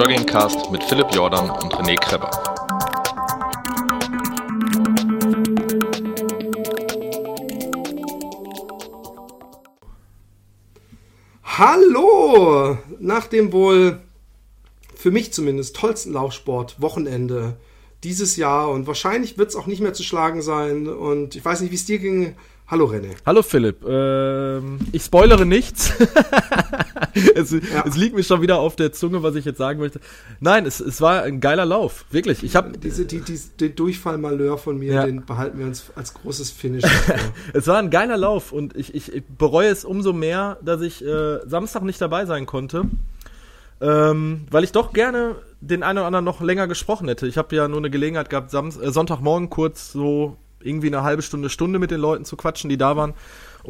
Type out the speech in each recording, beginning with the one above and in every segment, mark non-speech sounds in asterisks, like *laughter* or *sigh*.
Joggingcast mit Philipp Jordan und René Kreber. Hallo! Nach dem wohl für mich zumindest tollsten Laufsport-Wochenende dieses Jahr und wahrscheinlich wird es auch nicht mehr zu schlagen sein. Und ich weiß nicht, wie es dir ging. Hallo René. Hallo Philipp. Ähm, ich spoilere nichts. *laughs* *laughs* es, ja. es, liegt mir schon wieder auf der Zunge, was ich jetzt sagen möchte. Nein, es, es war ein geiler Lauf, wirklich. Ich habe diese die, die, den Durchfallmalheur von mir, ja. den behalten wir uns als großes Finish. *laughs* es war ein geiler Lauf und ich, ich, ich bereue es umso mehr, dass ich äh, Samstag nicht dabei sein konnte. Ähm, weil ich doch gerne den einen oder anderen noch länger gesprochen hätte. Ich habe ja nur eine Gelegenheit gehabt, Sam äh, Sonntagmorgen kurz so irgendwie eine halbe Stunde, Stunde mit den Leuten zu quatschen, die da waren.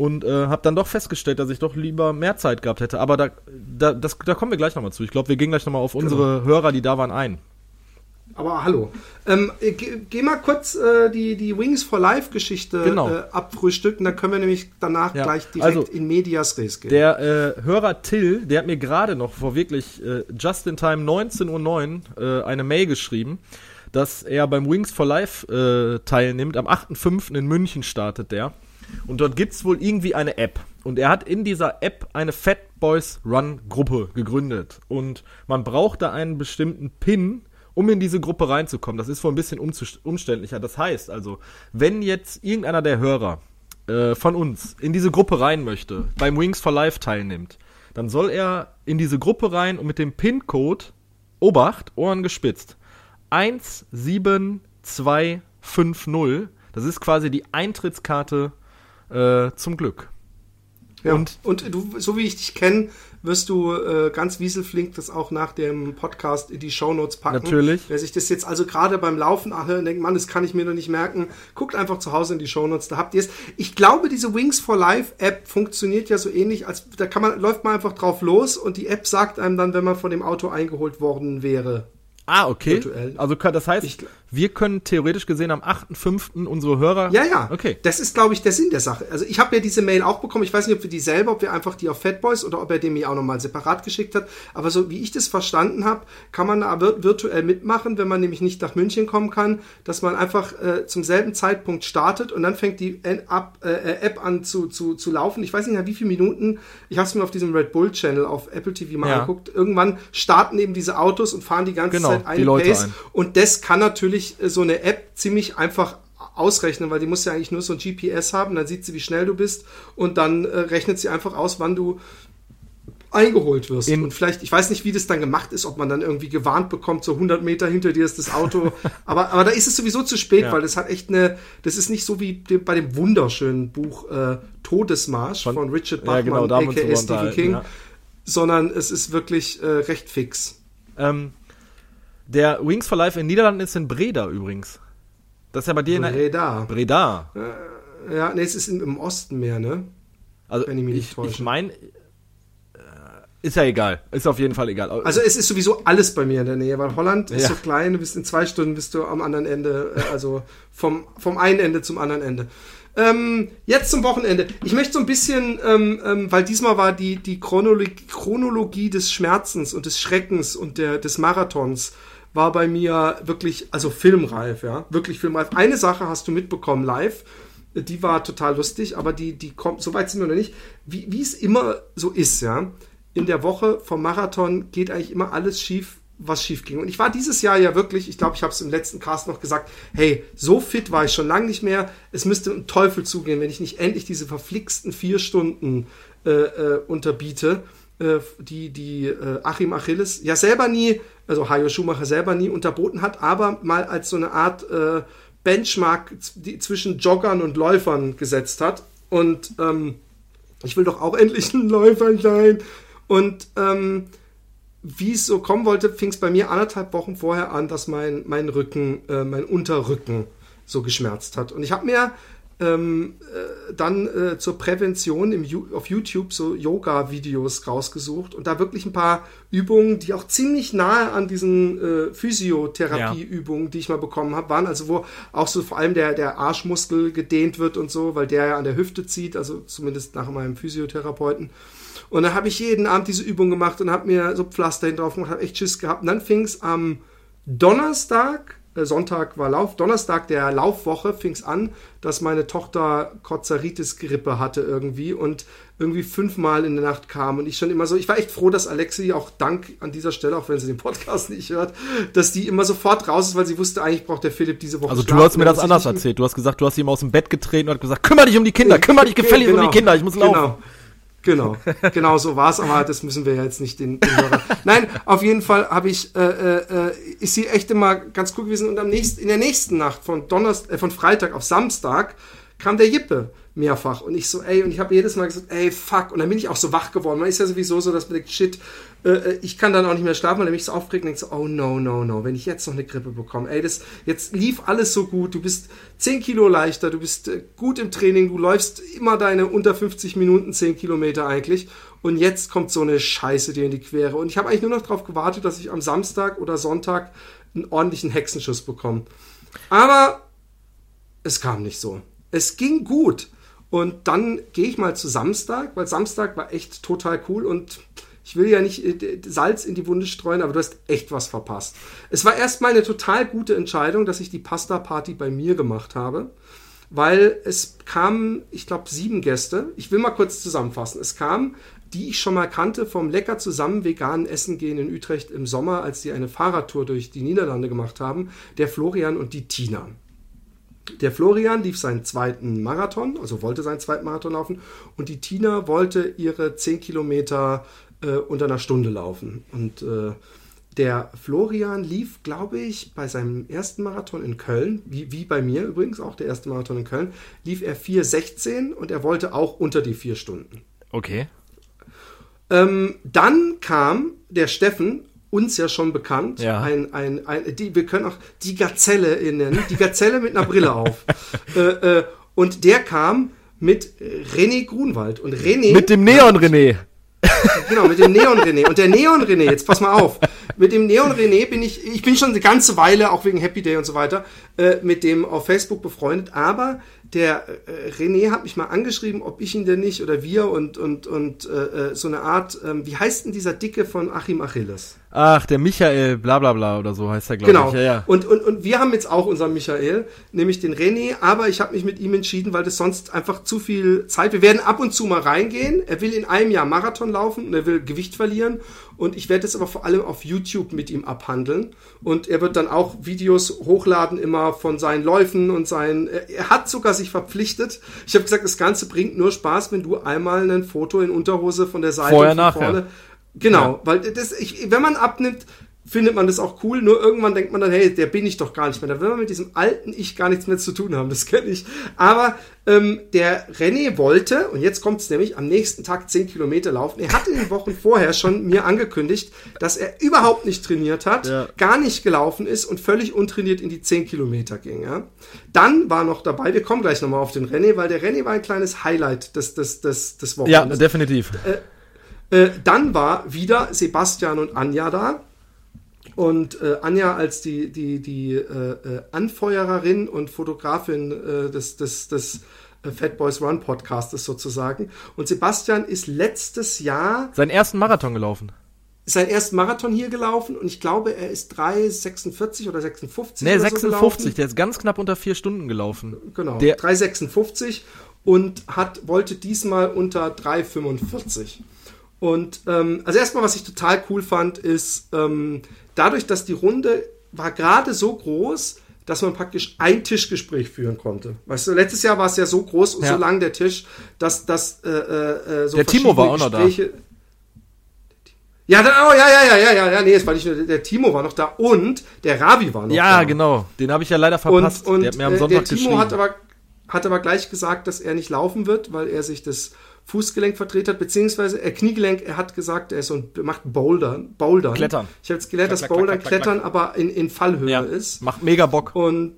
Und äh, habe dann doch festgestellt, dass ich doch lieber mehr Zeit gehabt hätte. Aber da, da, das, da kommen wir gleich nochmal zu. Ich glaube, wir gehen gleich nochmal auf genau. unsere Hörer, die da waren, ein. Aber hallo. Ähm, geh, geh, mal kurz äh, die, die Wings for Life Geschichte genau. äh, abfrühstücken, dann können wir nämlich danach ja. gleich direkt also, in Medias Res gehen. Der äh, Hörer Till, der hat mir gerade noch vor wirklich äh, just in time 19.09 Uhr äh, eine Mail geschrieben, dass er beim Wings for Life äh, teilnimmt. Am 8.5. in München startet der. Und dort gibt es wohl irgendwie eine App. Und er hat in dieser App eine Fat Boys Run Gruppe gegründet. Und man braucht da einen bestimmten Pin, um in diese Gruppe reinzukommen. Das ist wohl ein bisschen umständlicher. Das heißt also, wenn jetzt irgendeiner der Hörer äh, von uns in diese Gruppe rein möchte, beim Wings for Life teilnimmt, dann soll er in diese Gruppe rein und mit dem PIN-Code Obacht, Ohren gespitzt, 17250, das ist quasi die Eintrittskarte äh, zum Glück. Ja, und, und du, so wie ich dich kenne, wirst du äh, ganz wieselflink das auch nach dem Podcast in die Shownotes packen. Natürlich. Wer sich das jetzt also gerade beim Laufen anhört und denkt, Mann, das kann ich mir noch nicht merken, guckt einfach zu Hause in die Shownotes, da habt ihr es. Ich glaube, diese Wings for Life App funktioniert ja so ähnlich, als da kann man, läuft man einfach drauf los und die App sagt einem dann, wenn man von dem Auto eingeholt worden wäre. Ah, okay. Virtuell. Also das heißt, ich, wir können theoretisch gesehen am 8.5. unsere Hörer. Ja, ja. Okay. Das ist, glaube ich, der Sinn der Sache. Also ich habe ja diese Mail auch bekommen. Ich weiß nicht, ob wir die selber, ob wir einfach die auf Fatboys oder ob er dem mir auch nochmal separat geschickt hat. Aber so wie ich das verstanden habe, kann man da virtuell mitmachen, wenn man nämlich nicht nach München kommen kann, dass man einfach äh, zum selben Zeitpunkt startet und dann fängt die App, äh, App an zu, zu, zu laufen. Ich weiß nicht mehr, wie viele Minuten. Ich habe es mir auf diesem Red Bull Channel auf Apple TV mal ja. angeguckt. Irgendwann starten eben diese Autos und fahren die ganze genau, Zeit eine Pace. Ein. Und das kann natürlich äh, so eine App ziemlich einfach ausrechnen, weil die muss ja eigentlich nur so ein GPS haben, dann sieht sie, wie schnell du bist und dann äh, rechnet sie einfach aus, wann du eingeholt wirst. In und vielleicht, ich weiß nicht, wie das dann gemacht ist, ob man dann irgendwie gewarnt bekommt, so 100 Meter hinter dir ist das Auto. *laughs* aber, aber da ist es sowieso zu spät, ja. weil das hat echt eine, das ist nicht so wie bei dem wunderschönen Buch äh, Todesmarsch von, von Richard Bachman, ja, genau, aka Stephen King, ja. sondern es ist wirklich äh, recht fix. Ähm, der Wings for Life in Niederlanden ist in Breda übrigens. Das ist ja bei dir Breda. in Breda. Äh, ja, nee, es ist im Osten mehr, ne? Also Wenn ich, mich ich, ich meine, äh, ist ja egal. Ist auf jeden Fall egal. Also es ist sowieso alles bei mir in der Nähe, weil Holland ja. ist so klein, du bist in zwei Stunden bist du am anderen Ende, äh, also vom, vom einen Ende zum anderen Ende. Ähm, jetzt zum Wochenende. Ich möchte so ein bisschen, ähm, ähm, weil diesmal war die, die Chronologie, Chronologie des Schmerzens und des Schreckens und der, des Marathons war bei mir wirklich, also filmreif, ja, wirklich filmreif. Eine Sache hast du mitbekommen live, die war total lustig, aber die, die kommt, so weit sind wir noch nicht, wie, wie es immer so ist, ja. In der Woche vom Marathon geht eigentlich immer alles schief, was schief ging. Und ich war dieses Jahr ja wirklich, ich glaube, ich habe es im letzten Cast noch gesagt, hey, so fit war ich schon lange nicht mehr. Es müsste ein Teufel zugehen, wenn ich nicht endlich diese verflixten vier Stunden äh, äh, unterbiete, äh, die, die äh, Achim Achilles ja selber nie also Hajo Schumacher selber nie unterboten hat, aber mal als so eine Art äh, Benchmark zwischen Joggern und Läufern gesetzt hat. Und ähm, ich will doch auch endlich ein Läufer sein. Und ähm, wie es so kommen wollte, fing es bei mir anderthalb Wochen vorher an, dass mein, mein Rücken, äh, mein Unterrücken so geschmerzt hat. Und ich habe mir ähm, äh, dann äh, zur Prävention im, auf YouTube so Yoga-Videos rausgesucht und da wirklich ein paar Übungen, die auch ziemlich nahe an diesen äh, Physiotherapie-Übungen, ja. die ich mal bekommen habe, waren. Also wo auch so vor allem der, der Arschmuskel gedehnt wird und so, weil der ja an der Hüfte zieht, also zumindest nach meinem Physiotherapeuten. Und dann habe ich jeden Abend diese Übung gemacht und habe mir so Pflaster hin drauf gemacht, habe echt Schiss gehabt. Und dann fing es am Donnerstag Sonntag war Lauf, Donnerstag der Laufwoche fing es an, dass meine Tochter Kozaritis-Grippe hatte irgendwie und irgendwie fünfmal in der Nacht kam und ich schon immer so, ich war echt froh, dass Alexi auch Dank an dieser Stelle, auch wenn sie den Podcast nicht hört, dass die immer sofort raus ist, weil sie wusste, eigentlich braucht der Philipp diese Woche Also du hast mir das anders erzählt. Du hast gesagt, du hast ihm aus dem Bett getreten und hast gesagt, kümmere dich um die Kinder, *laughs* kümmere dich gefällig genau, um die Kinder, ich muss laufen. Genau. Genau, genau so war es, aber das müssen wir ja jetzt nicht den Hörer. Nein, auf jeden Fall habe ich, äh, äh, ist sie echt immer ganz cool gewesen. Und am nächsten, in der nächsten Nacht von Donnerstag, äh, von Freitag auf Samstag kam der Jippe mehrfach. Und ich so, ey, und ich habe jedes Mal gesagt, ey, fuck. Und dann bin ich auch so wach geworden. Man ist ja sowieso so, dass man denkt, shit, äh, äh, ich kann dann auch nicht mehr schlafen, weil er mich so aufregt und denkt so, oh no, no, no, wenn ich jetzt noch eine Grippe bekomme. Ey, das, jetzt lief alles so gut. Du bist 10 Kilo leichter, du bist äh, gut im Training, du läufst immer deine unter 50 Minuten 10 Kilometer eigentlich. Und jetzt kommt so eine Scheiße dir in die Quere. Und ich habe eigentlich nur noch darauf gewartet, dass ich am Samstag oder Sonntag einen ordentlichen Hexenschuss bekomme. Aber es kam nicht so. Es ging gut. Und dann gehe ich mal zu Samstag, weil Samstag war echt total cool und ich will ja nicht äh, Salz in die Wunde streuen, aber du hast echt was verpasst. Es war erstmal eine total gute Entscheidung, dass ich die Pasta-Party bei mir gemacht habe, weil es kamen, ich glaube, sieben Gäste. Ich will mal kurz zusammenfassen. Es kamen, die ich schon mal kannte, vom lecker zusammen veganen Essen gehen in Utrecht im Sommer, als sie eine Fahrradtour durch die Niederlande gemacht haben, der Florian und die Tina. Der Florian lief seinen zweiten Marathon, also wollte seinen zweiten Marathon laufen, und die Tina wollte ihre 10 Kilometer äh, unter einer Stunde laufen. Und äh, der Florian lief, glaube ich, bei seinem ersten Marathon in Köln, wie, wie bei mir übrigens auch, der erste Marathon in Köln, lief er 4,16 und er wollte auch unter die vier Stunden. Okay. Ähm, dann kam der Steffen uns ja schon bekannt. Ja. Ein, ein, ein, die, wir können auch die Gazelle nennen, die Gazelle mit einer Brille auf. *laughs* äh, äh, und der kam mit René Grunwald. Und René. Mit dem Neon René. genau, mit dem Neon René. Und der Neon René, jetzt pass mal auf. Mit dem Neon René bin ich, ich bin schon eine ganze Weile, auch wegen Happy Day und so weiter, äh, mit dem auf Facebook befreundet. Aber der äh, René hat mich mal angeschrieben, ob ich ihn denn nicht oder wir und, und, und äh, äh so eine Art, ähm, wie heißt denn dieser Dicke von Achim Achilles? Ach, der Michael, bla bla bla oder so heißt er, glaube genau. ich. Genau. Ja, ja. Und, und, und wir haben jetzt auch unseren Michael, nämlich den René, aber ich habe mich mit ihm entschieden, weil das sonst einfach zu viel Zeit. Wir werden ab und zu mal reingehen. Er will in einem Jahr Marathon laufen und er will Gewicht verlieren. Und ich werde es aber vor allem auf YouTube mit ihm abhandeln. Und er wird dann auch Videos hochladen, immer von seinen Läufen und seinen. Er hat sogar sich verpflichtet. Ich habe gesagt, das Ganze bringt nur Spaß, wenn du einmal ein Foto in Unterhose von der Seite Vorher, nachher. vorne Genau, ja. weil das, ich, wenn man abnimmt, findet man das auch cool. Nur irgendwann denkt man dann, hey, der bin ich doch gar nicht mehr. Da will man mit diesem alten Ich gar nichts mehr zu tun haben. Das kenne ich. Aber ähm, der René wollte, und jetzt kommt es nämlich, am nächsten Tag 10 Kilometer laufen. Er hatte in den Wochen vorher schon mir angekündigt, dass er überhaupt nicht trainiert hat, ja. gar nicht gelaufen ist und völlig untrainiert in die 10 Kilometer ging. Ja? Dann war noch dabei, wir kommen gleich nochmal auf den René, weil der René war ein kleines Highlight des, des, des, des Wochenendes. Ja, definitiv. Äh, äh, dann war wieder Sebastian und Anja da. Und äh, Anja als die, die, die äh, äh Anfeuererin und Fotografin äh, des, des, des Fat Boys Run Podcastes sozusagen. Und Sebastian ist letztes Jahr. Seinen ersten Marathon gelaufen. Seinen ersten Marathon hier gelaufen und ich glaube, er ist 3,46 oder 56. Nee, 56, so der ist ganz knapp unter vier Stunden gelaufen. Genau, der 3,56 und hat, wollte diesmal unter 3,45. Und ähm, also erstmal, was ich total cool fand, ist ähm, dadurch, dass die Runde war gerade so groß, dass man praktisch ein Tischgespräch führen konnte. Weißt du, letztes Jahr war es ja so groß und ja. so lang der Tisch, dass das äh, äh, so Der Timo war auch noch da. Ja, dann, oh, ja, ja, ja, ja, ja, ja, nee, es war nicht nur, der Timo war noch da und der Ravi war noch ja, da. Ja, genau, den habe ich ja leider verpasst. Und, und der, hat mir am Sonntag der Timo hat aber, hat aber gleich gesagt, dass er nicht laufen wird, weil er sich das Fußgelenk verdreht hat, beziehungsweise äh, Kniegelenk, er hat gesagt, er ist so ein, macht Bouldern, Bouldern. Klettern. Ich habe jetzt gelernt, dass Bouldern Klettern aber in, in Fallhöhe ja, ist. Macht mega Bock. Und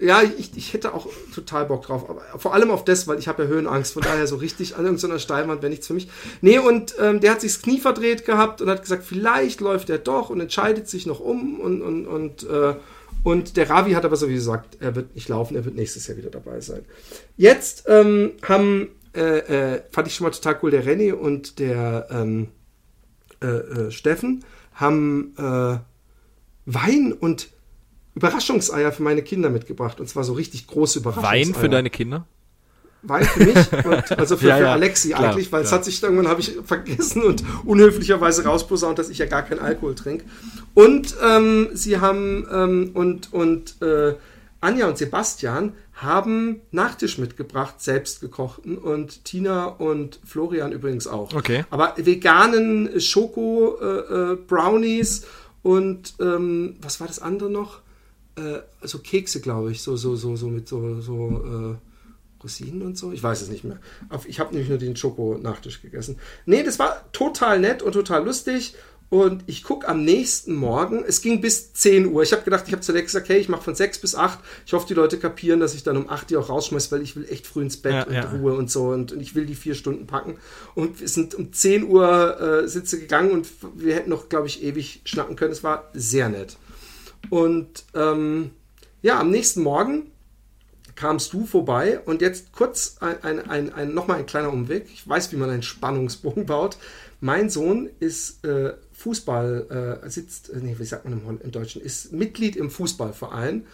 ja, ich, ich hätte auch total Bock drauf. Aber vor allem auf das, weil ich habe ja Höhenangst. Von daher so richtig an irgendeiner Steilwand wäre nichts für mich. Nee, und ähm, der hat sich das Knie verdreht gehabt und hat gesagt, vielleicht läuft er doch und entscheidet sich noch um. Und, und, und, äh, und der Ravi hat aber so wie gesagt, er wird nicht laufen, er wird nächstes Jahr wieder dabei sein. Jetzt ähm, haben, äh, äh, fand ich schon mal total cool, der René und der ähm, äh, äh, Steffen haben äh, Wein und Überraschungseier für meine Kinder mitgebracht. Und zwar so richtig große Überraschungseier. Wein für deine Kinder? Wein für mich und also für, *laughs* Ja, für ja, Alexi klar, eigentlich, weil es hat sich irgendwann habe ich vergessen und unhöflicherweise rausposaunt, dass ich ja gar keinen Alkohol trinke. Und ähm, sie haben ähm, und und äh, Anja und Sebastian haben Nachtisch mitgebracht, selbst gekochten und Tina und Florian übrigens auch. Okay. Aber veganen Schoko äh, äh, Brownies und ähm, was war das andere noch? Äh, so Kekse, glaube ich, so so so so mit so so äh, Rosinen und so. Ich weiß es nicht mehr. Ich habe nämlich nur den Schoko-Nachtisch gegessen. Nee, das war total nett und total lustig. Und ich gucke am nächsten Morgen, es ging bis 10 Uhr. Ich habe gedacht, ich habe zu Alex gesagt, hey, ich mache von 6 bis 8. Ich hoffe, die Leute kapieren, dass ich dann um 8 die auch rausschmeiße, weil ich will echt früh ins Bett Ja, und ja. Ruhe und so. Und, und ich will die vier Stunden packen. Und wir sind um 10 Uhr äh, Sitze gegangen und wir hätten noch, glaube ich, ewig schnacken können. Es war sehr nett. Und ähm, ja, am nächsten Morgen kamst du vorbei und jetzt kurz ein, ein, ein, ein, nochmal ein kleiner Umweg. Ich weiß, wie man einen Spannungsbogen *laughs* baut. Mein Sohn ist äh, Fußball, äh, sitzt, äh, nee, wie sagt man im, im Deutschen, ist Mitglied im Fußballverein.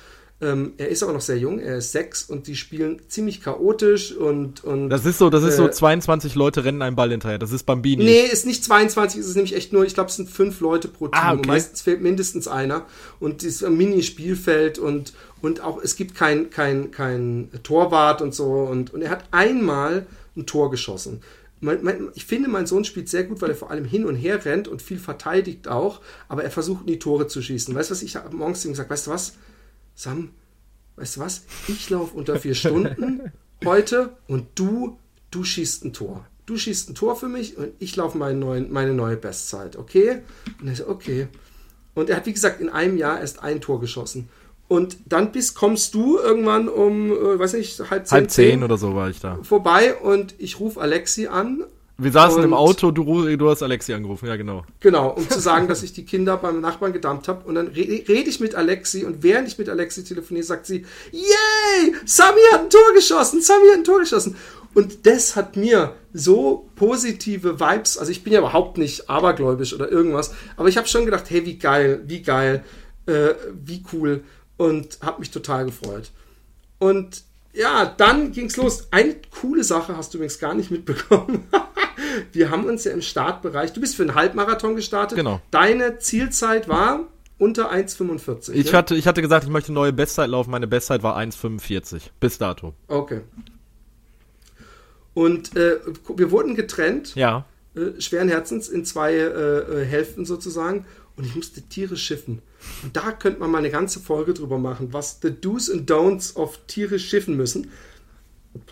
Ähm, er ist aber noch sehr jung, er ist sechs und die spielen ziemlich chaotisch und. und Das ist so, das ist so Äh, 22 Leute rennen einem Ball hinterher. Das ist Bambini. Nee, ist nicht 22, ist es nämlich echt nur, ich glaube, es sind fünf Leute pro Team. Ah, Und okay. meistens fehlt mindestens einer. Und es ist ein Mini-Spielfeld und, und auch, es gibt kein, kein, kein Torwart und so. Und, und er hat einmal ein Tor geschossen. Mein, mein, ich finde, mein Sohn spielt sehr gut, weil er vor allem hin und her rennt und viel verteidigt auch, aber er versucht in die Tore zu schießen. Weißt du was? Ich habe morgens zu ihm gesagt, weißt du was, Sam, weißt du was? Ich laufe unter vier Stunden *laughs* heute und du, du schießt ein Tor. Du schießt ein Tor für mich und ich laufe meine, meine neue Bestzeit, okay? Und er so, okay. Und er hat, wie gesagt, in einem Jahr erst ein Tor geschossen. Und dann bist, kommst du irgendwann um, äh, weiß nicht, halb zehn, Halb zehn oder so war ich da. vorbei und ich rufe Alexi an Wir saßen im Auto, du, du hast Alexi angerufen, ja genau. Genau, um zu sagen, *laughs* dass ich die Kinder beim Nachbarn gedammt habe. Und dann re rede ich mit Alexi und während ich mit Alexi telefoniere, sagt sie, yay, Sami hat ein Tor geschossen, Sami hat ein Tor geschossen. Und das hat mir so positive Vibes, also ich bin ja überhaupt nicht abergläubisch oder irgendwas, aber ich habe schon gedacht, hey, wie geil, wie geil, äh, wie cool und habe mich total gefreut. Und ja, dann ging's los. Eine coole Sache hast du übrigens gar nicht mitbekommen. *laughs* Wir haben uns ja im Startbereich, du bist für einen Halbmarathon gestartet. Genau. Deine Zielzeit war unter 1,45. Ich, ne? hatte, ich hatte gesagt, ich möchte neue Bestzeit laufen. Meine Bestzeit war 1,45 bis dato. Okay. Und äh, wir wurden getrennt, Ja. äh, schweren Herzens, in zwei äh, äh, Hälften sozusagen. Und ich musste Tiere schiffen. Und da könnte man mal eine ganze Folge drüber machen, was the Do's and Don'ts of Tiere schiffen müssen.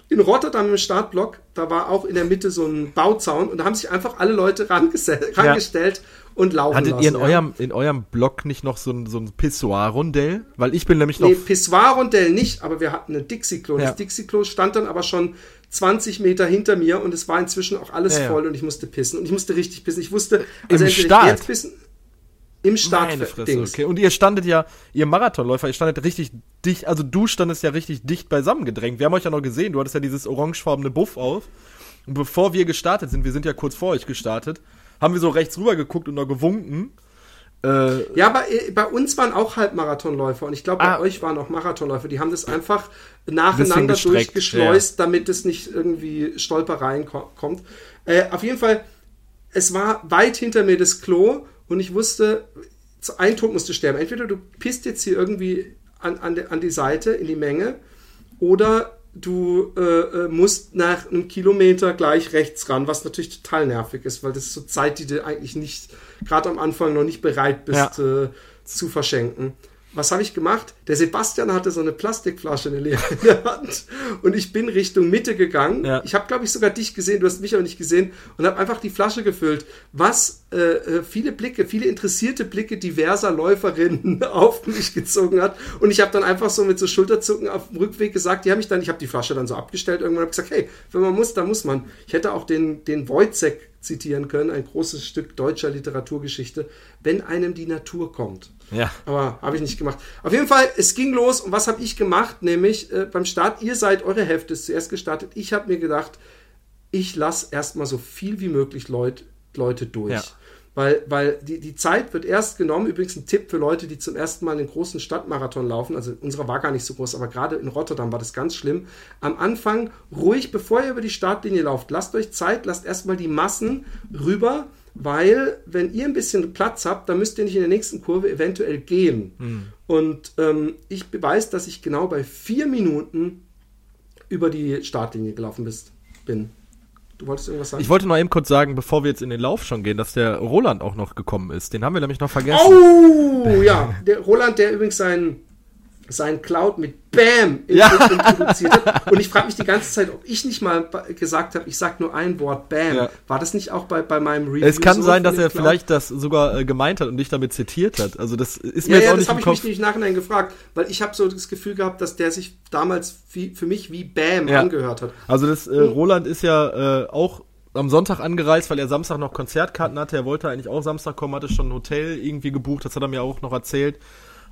In Rotterdam im Startblock, da war auch in der Mitte so ein Bauzaun und da haben sich einfach alle Leute rangestellt und laufen Hattet lassen. ihr in ja. eurem, in eurem Blog nicht noch so ein, so ein Pissoir-Rondell? Weil ich bin nämlich noch. Nee, Pissoir-Rondell nicht, aber wir hatten ein Dixie-Klo. Ja. Das Dixie-Klo stand dann aber schon 20 Meter hinter mir und es war inzwischen auch alles Ja, ja. voll und ich musste pissen. Und ich musste richtig pissen. Ich wusste, Im also ich Start? geh jetzt pissen. Im Start. Meine Fresse, Dings. okay. Und ihr standet ja, ihr Marathonläufer, ihr standet richtig dicht, also du standest ja richtig dicht beisammen gedrängt. Wir haben euch ja noch gesehen, du hattest ja dieses orangefarbene Buff auf. Und bevor wir gestartet sind, wir sind ja kurz vor euch gestartet, haben wir so rechts rüber geguckt und noch gewunken. Äh, Ja, aber äh, bei uns waren auch Halbmarathonläufer und ich glaube, bei Ah. euch waren auch Marathonläufer. Die haben das einfach nacheinander durchgeschleust, damit es nicht irgendwie Stolpereien ko kommt. Äh, auf jeden Fall, es war weit hinter mir das Klo und ich wusste, ein Tod musste sterben. Entweder du pisst jetzt hier irgendwie an, an, de, an die Seite in die Menge oder du äh, äh, musst nach einem Kilometer gleich rechts ran, was natürlich total nervig ist, weil das ist so Zeit, die du eigentlich nicht, gerade am Anfang noch nicht bereit bist Ja. äh, zu verschenken. Was habe ich gemacht? Der Sebastian hatte so eine Plastikflasche in der Hand und ich bin Richtung Mitte gegangen. Ja. Ich habe, glaube ich, sogar dich gesehen, du hast mich aber nicht gesehen und habe einfach die Flasche gefüllt, was äh, äh, viele Blicke, viele interessierte Blicke diverser Läuferinnen *laughs* auf mich gezogen hat. Und ich habe dann einfach so mit so Schulterzucken auf dem Rückweg gesagt, die haben mich dann, ich habe die Flasche dann so abgestellt, irgendwann habe gesagt, hey, wenn man muss, dann muss man. Ich hätte auch den, den Wojcek zitieren können, ein großes Stück deutscher Literaturgeschichte, wenn einem die Natur kommt. Ja. Aber habe ich nicht gemacht. Auf jeden Fall, es ging los und was habe ich gemacht? Nämlich äh, beim Start, ihr seid, eure Hälfte ist zuerst gestartet. Ich habe mir gedacht, ich lasse erstmal so viel wie möglich Leut, Leute durch. Ja. Weil, weil die, die Zeit wird erst genommen, übrigens ein Tipp für Leute, die zum ersten Mal einen großen Stadtmarathon laufen, also unsere war gar nicht so groß, aber gerade in Rotterdam war das ganz schlimm. Am Anfang ruhig, bevor ihr über die Startlinie lauft, lasst euch Zeit, lasst erstmal die Massen rüber, weil wenn ihr ein bisschen Platz habt, dann müsst ihr nicht in der nächsten Kurve eventuell gehen. Mhm. Und ähm, ich beweise, dass ich genau bei vier Minuten über die Startlinie gelaufen bist, bin. Du wolltest irgendwas sagen? Ich wollte noch eben kurz sagen, bevor wir jetzt in den Lauf schon gehen, dass der Roland auch noch gekommen ist. Den haben wir nämlich noch vergessen. Oh, ja. Der Roland, der übrigens sein sein Cloud mit Bam ja. introduziert hat. Und ich frage mich die ganze Zeit, ob ich nicht mal gesagt habe, ich sage nur ein Wort Bam. Ja. War das nicht auch bei, bei meinem Review? Es kann so sein, dass er Cloud? vielleicht das sogar äh, gemeint hat und dich damit zitiert hat. Also das ist mir ja, jetzt ja, auch nicht das habe ich mich nicht nachhinein gefragt, weil ich habe so das Gefühl gehabt, dass der sich damals wie, für mich wie Bam angehört hat. Also das äh, hm. Roland ist ja äh, auch am Sonntag angereist, weil er Samstag noch Konzertkarten hatte. Er wollte eigentlich auch Samstag kommen, hatte schon ein Hotel irgendwie gebucht. Das hat er mir auch noch erzählt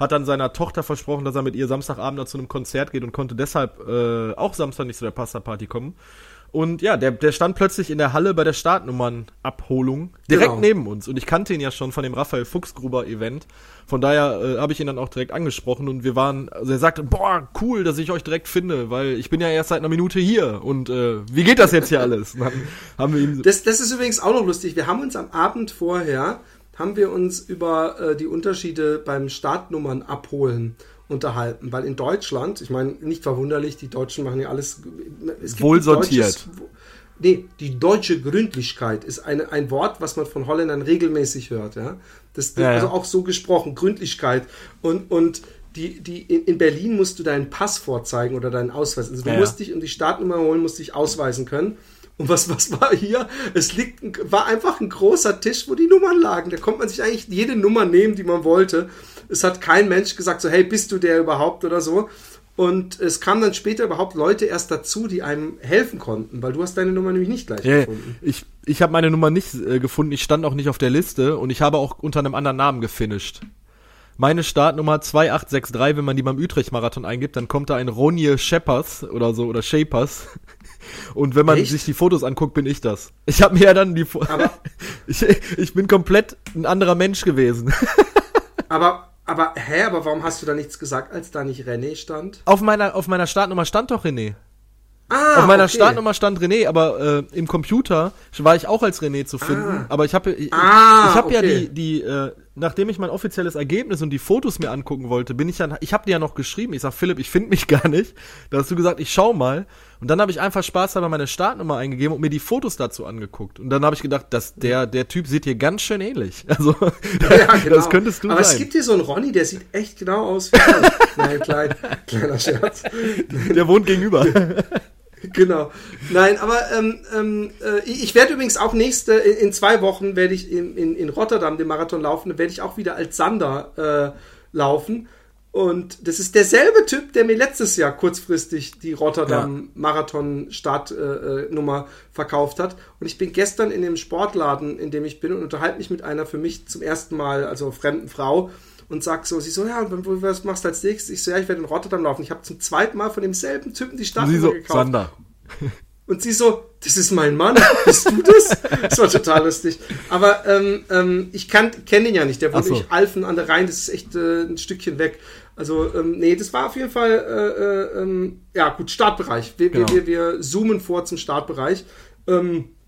hat dann seiner Tochter versprochen, dass er mit ihr Samstagabend noch zu einem Konzert geht und konnte deshalb äh, auch Samstag nicht zu der Pasta-Party kommen. Und ja, der, der stand plötzlich in der Halle bei der Startnummernabholung direkt genau. neben uns. Und ich kannte ihn ja schon von dem Raphael Fuchsgruber-Event. Von daher äh, habe ich ihn dann auch direkt angesprochen und wir waren, also er sagte, boah, cool, dass ich euch direkt finde, weil ich bin ja erst seit einer Minute hier und äh, wie geht das jetzt hier alles? dann haben wir ihm das, das ist übrigens auch noch lustig. Wir haben uns am Abend vorher haben wir uns über äh, die Unterschiede beim Startnummern abholen unterhalten, weil in Deutschland, ich meine, nicht verwunderlich, die Deutschen machen ja alles wohl sortiert. Nee, die deutsche Gründlichkeit ist eine, ein Wort, was man von Holländern regelmäßig hört. Ja? Das, das ja, also auch so gesprochen, Gründlichkeit. Und, und die, die, in, in, Berlin musst du deinen Pass vorzeigen oder deinen Ausweis. Also du ja, musst dich, um die Startnummer holen, musst dich ausweisen können. Und was, was war hier? Es liegt, war einfach ein großer Tisch, wo die Nummern lagen. Da konnte man sich eigentlich jede Nummer nehmen, die man wollte. Es hat kein Mensch gesagt, so, hey, bist du der überhaupt oder so. Und es kamen dann später überhaupt Leute erst dazu, die einem helfen konnten, weil du hast deine Nummer nämlich nicht gleich yeah, gefunden. Ich, ich habe meine Nummer nicht äh, gefunden, ich stand auch nicht auf der Liste und ich habe auch unter einem anderen Namen gefinisht. Meine Startnummer 2863, wenn man die beim Utrecht-Marathon eingibt, dann kommt da ein Ronje Scheppers oder so, oder Shapers. *laughs* Und wenn man Echt? sich die Fotos anguckt, bin ich das. Ich habe mir ja dann die Fo *laughs* ich, ich bin komplett ein anderer Mensch gewesen. *laughs* aber aber hä, aber warum hast du da nichts gesagt, als da nicht René stand? Auf meiner auf meiner Startnummer stand doch René. Ah, Auf meiner okay. Startnummer stand René, aber äh, im Computer war ich auch als René zu finden. Ah. Aber ich habe ich, ah, ich hab okay. ja die, die äh, nachdem ich mein offizielles Ergebnis und die Fotos mir angucken wollte, bin ich ja, ich habe dir ja noch geschrieben, ich sag Philipp, ich finde mich *laughs* gar nicht. Da hast du gesagt, ich schau mal. Und dann habe ich einfach spaßhalber meine Startnummer eingegeben und mir die Fotos dazu angeguckt. Und dann habe ich gedacht, dass der, der Typ sieht hier ganz schön ähnlich. *laughs* Also, ja, genau. das könntest du Aber sein. es gibt hier so einen Ronny, der sieht echt genau aus wie *laughs* Nein, klein, kleiner Scherz. Der wohnt gegenüber. *laughs* genau. Nein, aber ähm, ähm, äh, ich werde übrigens auch nächste, in, in, zwei Wochen werde ich in, in, in Rotterdam den Marathon laufen, werde ich auch wieder als Sander äh, laufen. Und das ist derselbe Typ, der mir letztes Jahr kurzfristig die Rotterdam Marathon Startnummer äh, äh verkauft hat. Und ich bin gestern in dem Sportladen, in dem ich bin, und unterhalte mich mit einer für mich zum ersten Mal, also fremden Frau und sag so, sie so, ja, und was machst du als nächstes? Ich so, ja, ich werde in Rotterdam laufen. Ich habe zum zweiten Mal von demselben Typen die Stadt so, gekauft. Sander. Und sie so, das ist mein Mann, bist du das? Das war total lustig. Aber ähm, ähm, ich kenne ihn ja nicht, der wohnt so. nicht Alfen an der Rhein, das ist echt äh, ein Stückchen weg. Also, ähm, nee, das war auf jeden Fall, äh, äh, ähm, ja gut, Startbereich. Wir, genau. wir, wir, zoomen vor zum Startbereich. Ähm, äh,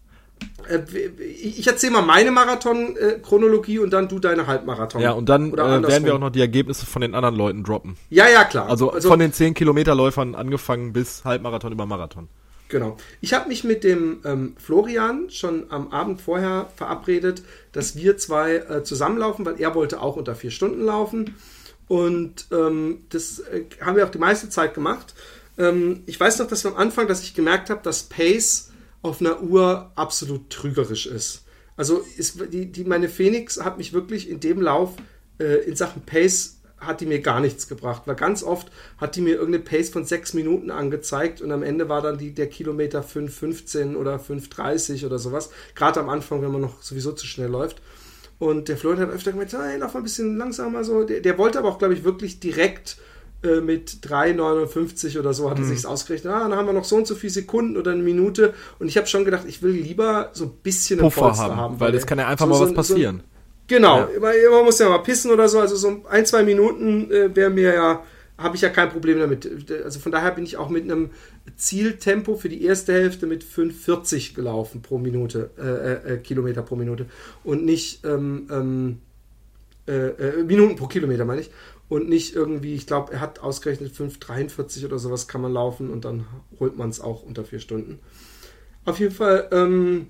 ich erzähle mal meine Marathon-Chronologie und dann du deine Halbmarathon. Ja, und dann äh, werden wir auch noch die Ergebnisse von den anderen Leuten droppen. Ja, ja, klar. Also, also von den 10 Kilometerläufern angefangen bis Halbmarathon über Marathon. Genau. Ich habe mich mit dem ähm, Florian schon am Abend vorher verabredet, dass wir zwei äh, zusammenlaufen, weil er wollte auch unter vier Stunden laufen. Und ähm, das äh, haben wir auch die meiste Zeit gemacht. Ähm, ich weiß noch, dass wir am Anfang, dass ich gemerkt habe, dass Pace auf einer Uhr absolut trügerisch ist. Also ist, die, die, meine Phoenix hat mich wirklich in dem Lauf äh, in Sachen Pace hat die mir gar nichts gebracht, weil ganz oft hat die mir irgendeine Pace von sechs Minuten angezeigt und am Ende war dann die, der Kilometer 5,15 oder 5,30 oder sowas. Gerade am Anfang, wenn man noch sowieso zu schnell läuft. Und der Florian hat öfter gemeint, hey, lauf mal ein bisschen langsamer so. Der, der wollte aber auch, glaube ich, wirklich direkt äh, mit 3,59 oder so hat er mhm. sich ausgerechnet. Ah, dann haben wir noch so und so viele Sekunden oder eine Minute. Und ich habe schon gedacht, ich will lieber so ein bisschen Puffer haben, haben, weil es kann ja einfach so, mal was passieren. So, genau, ja. man muss ja mal pissen oder so. Also so ein, zwei Minuten äh, wäre mir ja, habe ich ja kein Problem damit. Also von daher bin ich auch mit einem Zieltempo für die erste Hälfte mit 5,40 gelaufen pro Minute, äh, äh, Kilometer pro Minute und nicht ähm, ähm, äh, äh, Minuten pro Kilometer, meine ich. Und nicht irgendwie, ich glaube, er hat ausgerechnet 5,43 oder sowas kann man laufen und dann holt man es auch unter vier Stunden. Auf jeden Fall, ähm,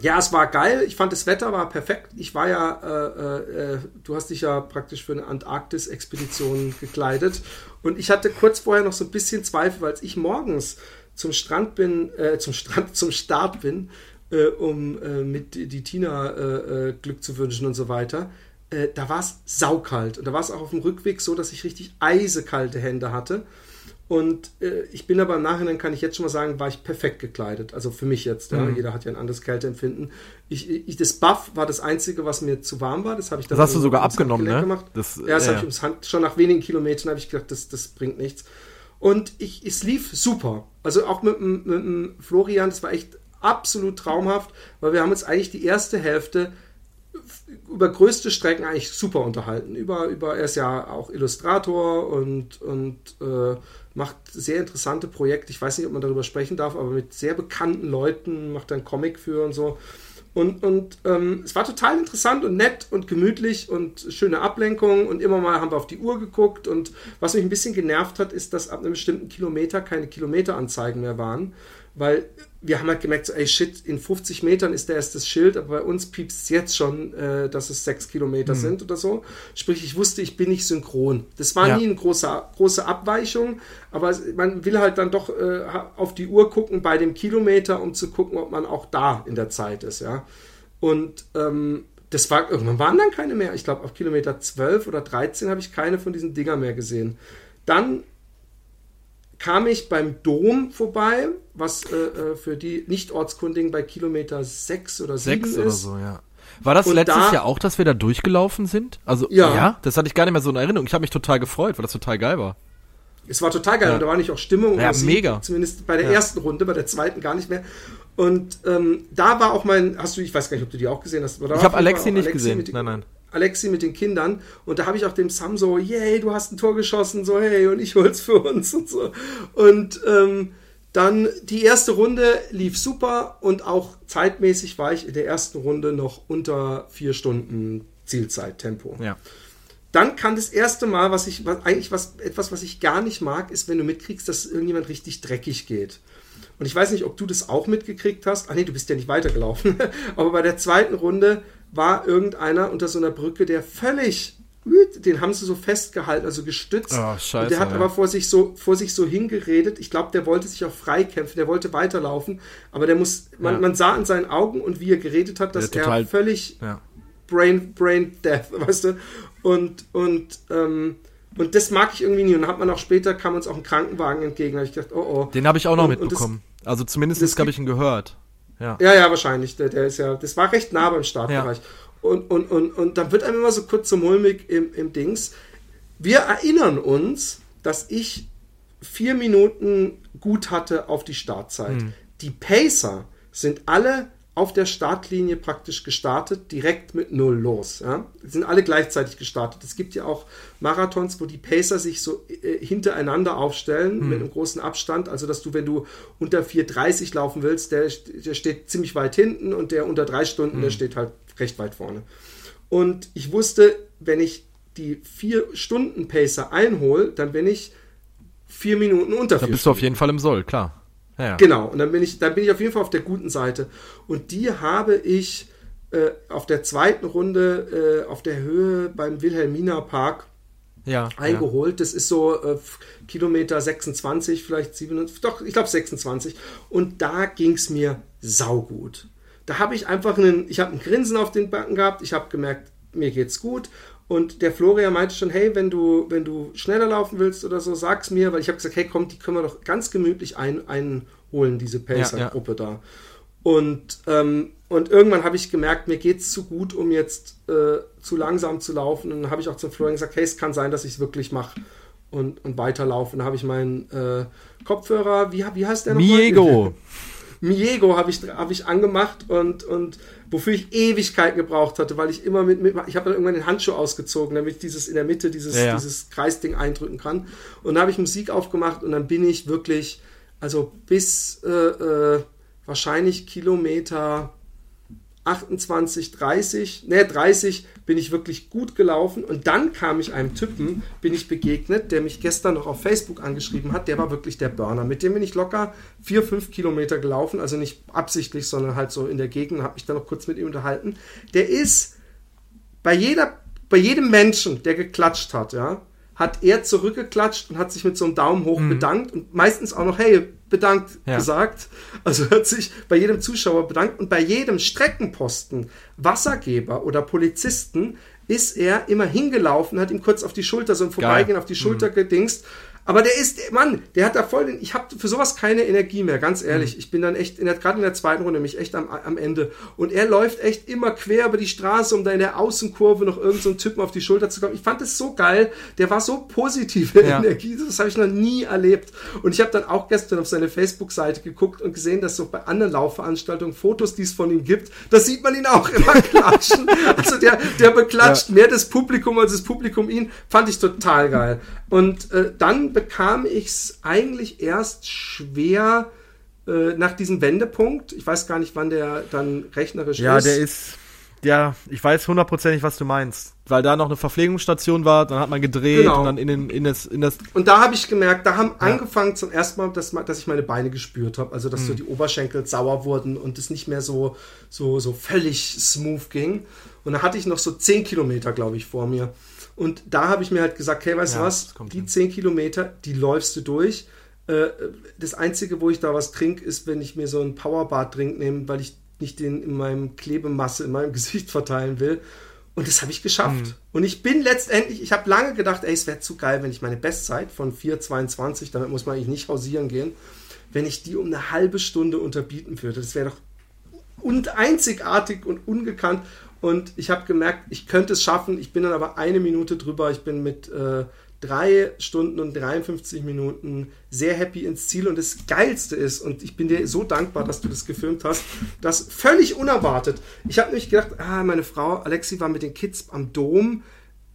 ja, es war geil. Ich fand das Wetter war perfekt. Ich war ja, äh, äh, du hast dich ja praktisch für eine Antarktis-Expedition gekleidet. Und ich hatte kurz vorher noch so ein bisschen Zweifel, weil ich morgens zum Strand bin, äh, zum Strand, *laughs* zum Start bin, äh, um äh, mit die Tina äh, Glück zu wünschen und so weiter. Da war es saukalt. Und da war es auch auf dem Rückweg so, dass ich richtig eisekalte Hände hatte. Und äh, ich bin aber im Nachhinein, kann ich jetzt schon mal sagen, war ich perfekt gekleidet. Also für mich jetzt. Ja. Mhm. Jeder hat ja ein anderes Kälteempfinden. Ich, ich, das Buff war das Einzige, was mir zu warm war. Das habe ich dann. Das hast du sogar abgenommen, ne? Gemacht. Das, ja, das ja. habe ich Hand, schon nach wenigen Kilometern habe ich gedacht, das, das bringt nichts. Und ich, es lief super. Also auch mit, mit, mit Florian, das war echt absolut traumhaft, weil wir haben uns eigentlich die erste Hälfte über größte Strecken eigentlich super unterhalten. Über, über er ist ja auch Illustrator und, und äh, macht sehr interessante Projekte. Ich weiß nicht, ob man darüber sprechen darf, aber mit sehr bekannten Leuten macht er einen Comic für und so. Und, und ähm, es war total interessant und nett und gemütlich und schöne Ablenkung und immer mal haben wir auf die Uhr geguckt und was mich ein bisschen genervt hat, ist, dass ab einem bestimmten Kilometer keine Kilometeranzeigen mehr waren weil wir haben halt gemerkt, so, ey shit, in 50 Metern ist der erst das Schild, aber bei uns piepst es jetzt schon, äh, dass es 6 Kilometer mhm. sind oder so. Sprich, ich wusste, ich bin nicht synchron. Das war ja. nie eine große, große Abweichung, aber man will halt dann doch äh, auf die Uhr gucken bei dem Kilometer, um zu gucken, ob man auch da in der Zeit ist, ja. Und ähm, das war, irgendwann waren dann keine mehr. Ich glaube, auf Kilometer 12 oder 13 habe ich keine von diesen Dinger mehr gesehen. Dann kam ich beim Dom vorbei, was äh, äh für die Nicht-Ortskundigen bei Kilometer 6 oder 7 6 ist. oder so, ja. War das und letztes da, Jahr auch, dass wir da durchgelaufen sind? Also, ja. ja das hatte ich gar nicht mehr so in Erinnerung. Ich habe mich total gefreut, weil das total geil war. Es war total geil ja. und da war nicht auch Stimmung. Ja, mega. Zumindest bei der ja. ersten Runde, bei der zweiten gar nicht mehr. Und ähm, da war auch mein, hast du, ich weiß gar nicht, ob du die auch gesehen hast. ich habe Alexi nicht Alexi gesehen. Nein, nein. Alexi mit den Kindern und da habe ich auch dem Sam so, yay, du hast ein Tor geschossen, so hey, und ich hol's für uns *laughs* und so. Und ähm, dann die erste Runde lief super und auch zeitmäßig war ich in der ersten Runde noch unter vier Stunden Zielzeittempo. Ja. Dann kann das erste Mal, was ich, was, eigentlich was, etwas, was ich gar nicht mag, ist, wenn du mitkriegst, dass irgendjemand richtig dreckig geht. Und ich weiß nicht, ob du das auch mitgekriegt hast. Ah nee, du bist ja nicht weitergelaufen. *laughs* Aber bei der zweiten Runde war irgendeiner unter so einer Brücke, der völlig den haben sie so festgehalten, also gestützt. Oh, scheiße, und der hat ja. aber vor sich so vor sich so hingeredet. Ich glaube, der wollte sich auch freikämpfen, der wollte weiterlaufen, aber der muss man, ja. man sah in seinen Augen und wie er geredet hat, dass total, er völlig ja. brain brain death, *laughs* weißt du? Und und ähm, und das mag ich irgendwie nie. Und dann hat man auch später kam uns auch ein Krankenwagen entgegen. Da habe ich gedacht, oh oh. Den habe ich auch noch und, mitbekommen. Und das, also zumindest habe ich ihn gehört. Ja. ja, ja, wahrscheinlich. Der, der ist ja, das war recht nah beim Startbereich. Ja. Und, und, und, und dann wird einem immer so kurz so mulmig im, im Dings. Wir erinnern uns, dass ich vier Minuten gut hatte auf die Startzeit. Hm. Die Pacer sind alle auf der Startlinie praktisch gestartet, direkt mit Null los. Ja? Die sind alle gleichzeitig gestartet. Es gibt ja auch Marathons, wo die Pacer sich so äh, hintereinander aufstellen, hm. mit einem großen Abstand. Also, dass du, wenn du unter 4,30 laufen willst, der, der steht ziemlich weit hinten und der unter drei Stunden, hm. der steht halt recht weit vorne. Und ich wusste, wenn ich die 4-Stunden-Pacer einhole, dann bin ich vier Minuten unter vier. Dann bist Stunden. du auf jeden Fall im Soll, klar. Ja. Genau, und dann bin ich, dann bin ich auf jeden Fall auf der guten Seite. Und die habe ich äh, auf der zweiten Runde äh, auf der Höhe beim Wilhelmina Park ja, eingeholt. Ja. Das ist so äh, Kilometer 26, vielleicht 27, doch, ich glaube 26. Und da ging es mir saugut. Da habe ich einfach einen, ich habe ein Grinsen auf den Backen gehabt, ich habe gemerkt, mir geht's gut. Und der Florian meinte schon, hey, wenn du, wenn du schneller laufen willst oder so, sag's mir, weil ich habe gesagt, hey, komm, die können wir doch ganz gemütlich ein, einholen, diese Pacer-Gruppe ja, ja. da. Und, ähm, und irgendwann habe ich gemerkt, mir geht es zu gut, um jetzt äh, zu langsam zu laufen. Und dann habe ich auch zum Florian gesagt, hey, es kann sein, dass ich es wirklich mache und, und weiterlaufe. Und dann habe ich meinen äh, Kopfhörer, wie, wie heißt der noch? Miego. *laughs* Miego habe ich, hab ich angemacht und, und wofür ich Ewigkeiten gebraucht hatte, weil ich immer mit, mit ich habe dann irgendwann den Handschuh ausgezogen, damit ich dieses in der Mitte dieses, ja, ja. dieses Kreisding eindrücken kann. Und dann habe ich Musik aufgemacht und dann bin ich wirklich, also bis äh, äh, wahrscheinlich Kilometer 28, 30, ne, 30 bin ich wirklich gut gelaufen und dann kam ich einem Typen, bin ich begegnet, der mich gestern noch auf Facebook angeschrieben hat, der war wirklich der Burner. Mit dem bin ich locker 4, 5 Kilometer gelaufen, also nicht absichtlich, sondern halt so in der Gegend, habe mich dann noch kurz mit ihm unterhalten. Der ist bei jeder, bei jedem Menschen, der geklatscht hat, ja, hat er zurückgeklatscht und hat sich mit so einem Daumen hoch mhm. bedankt und meistens auch noch, hey, bedankt ja. gesagt. Also hat sich bei jedem Zuschauer bedankt und bei jedem Streckenposten, Wassergeber oder Polizisten ist er immer hingelaufen, hat ihm kurz auf die Schulter, so ein Vorbeigehen auf die Schulter mhm. gedingst aber der ist, Mann, der hat da voll den, ich habe für sowas keine Energie mehr, ganz ehrlich. Mhm. Ich bin dann echt, gerade in der zweiten Runde, mich echt am, am Ende. Und er läuft echt immer quer über die Straße, um da in der Außenkurve noch irgendeinen so Typen auf die Schulter zu kommen. Ich fand das so geil. Der war so positive ja. Energie, das habe ich noch nie erlebt. Und ich habe dann auch gestern auf seine Facebook-Seite geguckt und gesehen, dass so bei anderen Laufveranstaltungen Fotos, die es von ihm gibt, da sieht man ihn auch *laughs* immer klatschen. also der, der beklatscht ja. mehr das Publikum als das Publikum ihn. Fand ich total geil. Und äh, dann bekam ich es eigentlich erst schwer äh, nach diesem Wendepunkt. Ich weiß gar nicht, wann der dann rechnerisch ja, ist. Ja, der ist. Ja, ich weiß hundertprozentig, was du meinst. Weil da noch eine Verpflegungsstation war, dann hat man gedreht genau. und dann in, den, in, das, in das. Und da habe ich gemerkt, da haben ja. angefangen zum ersten Mal, dass, dass ich meine Beine gespürt habe. Also, dass mhm. so die Oberschenkel sauer wurden und es nicht mehr so, so, so völlig smooth ging. Und da hatte ich noch so 10 Kilometer, glaube ich, vor mir. Und da habe ich mir halt gesagt, hey, weißt du ja, was, die hin. 10 Kilometer, die läufst du durch. Äh, das Einzige, wo ich da was trinke, ist, wenn ich mir so einen Powerbad-Drink nehme, weil ich nicht den in meinem Klebemasse in meinem *laughs* Gesicht verteilen will. Und das habe ich geschafft. Mhm. Und ich bin letztendlich, ich habe lange gedacht, ey, es wäre zu geil, wenn ich meine Bestzeit von 4,22, damit muss man eigentlich nicht hausieren gehen, wenn ich die um eine halbe Stunde unterbieten würde. Das wäre doch und einzigartig und ungekannt. Und ich habe gemerkt, ich könnte es schaffen. Ich bin dann aber eine Minute drüber. Ich bin mit äh, drei Stunden und 53 Minuten sehr happy ins Ziel. Und das Geilste ist, und ich bin dir so dankbar, dass du das gefilmt hast, das völlig unerwartet. Ich habe nämlich gedacht, ah, meine Frau Alexi war mit den Kids am Dom.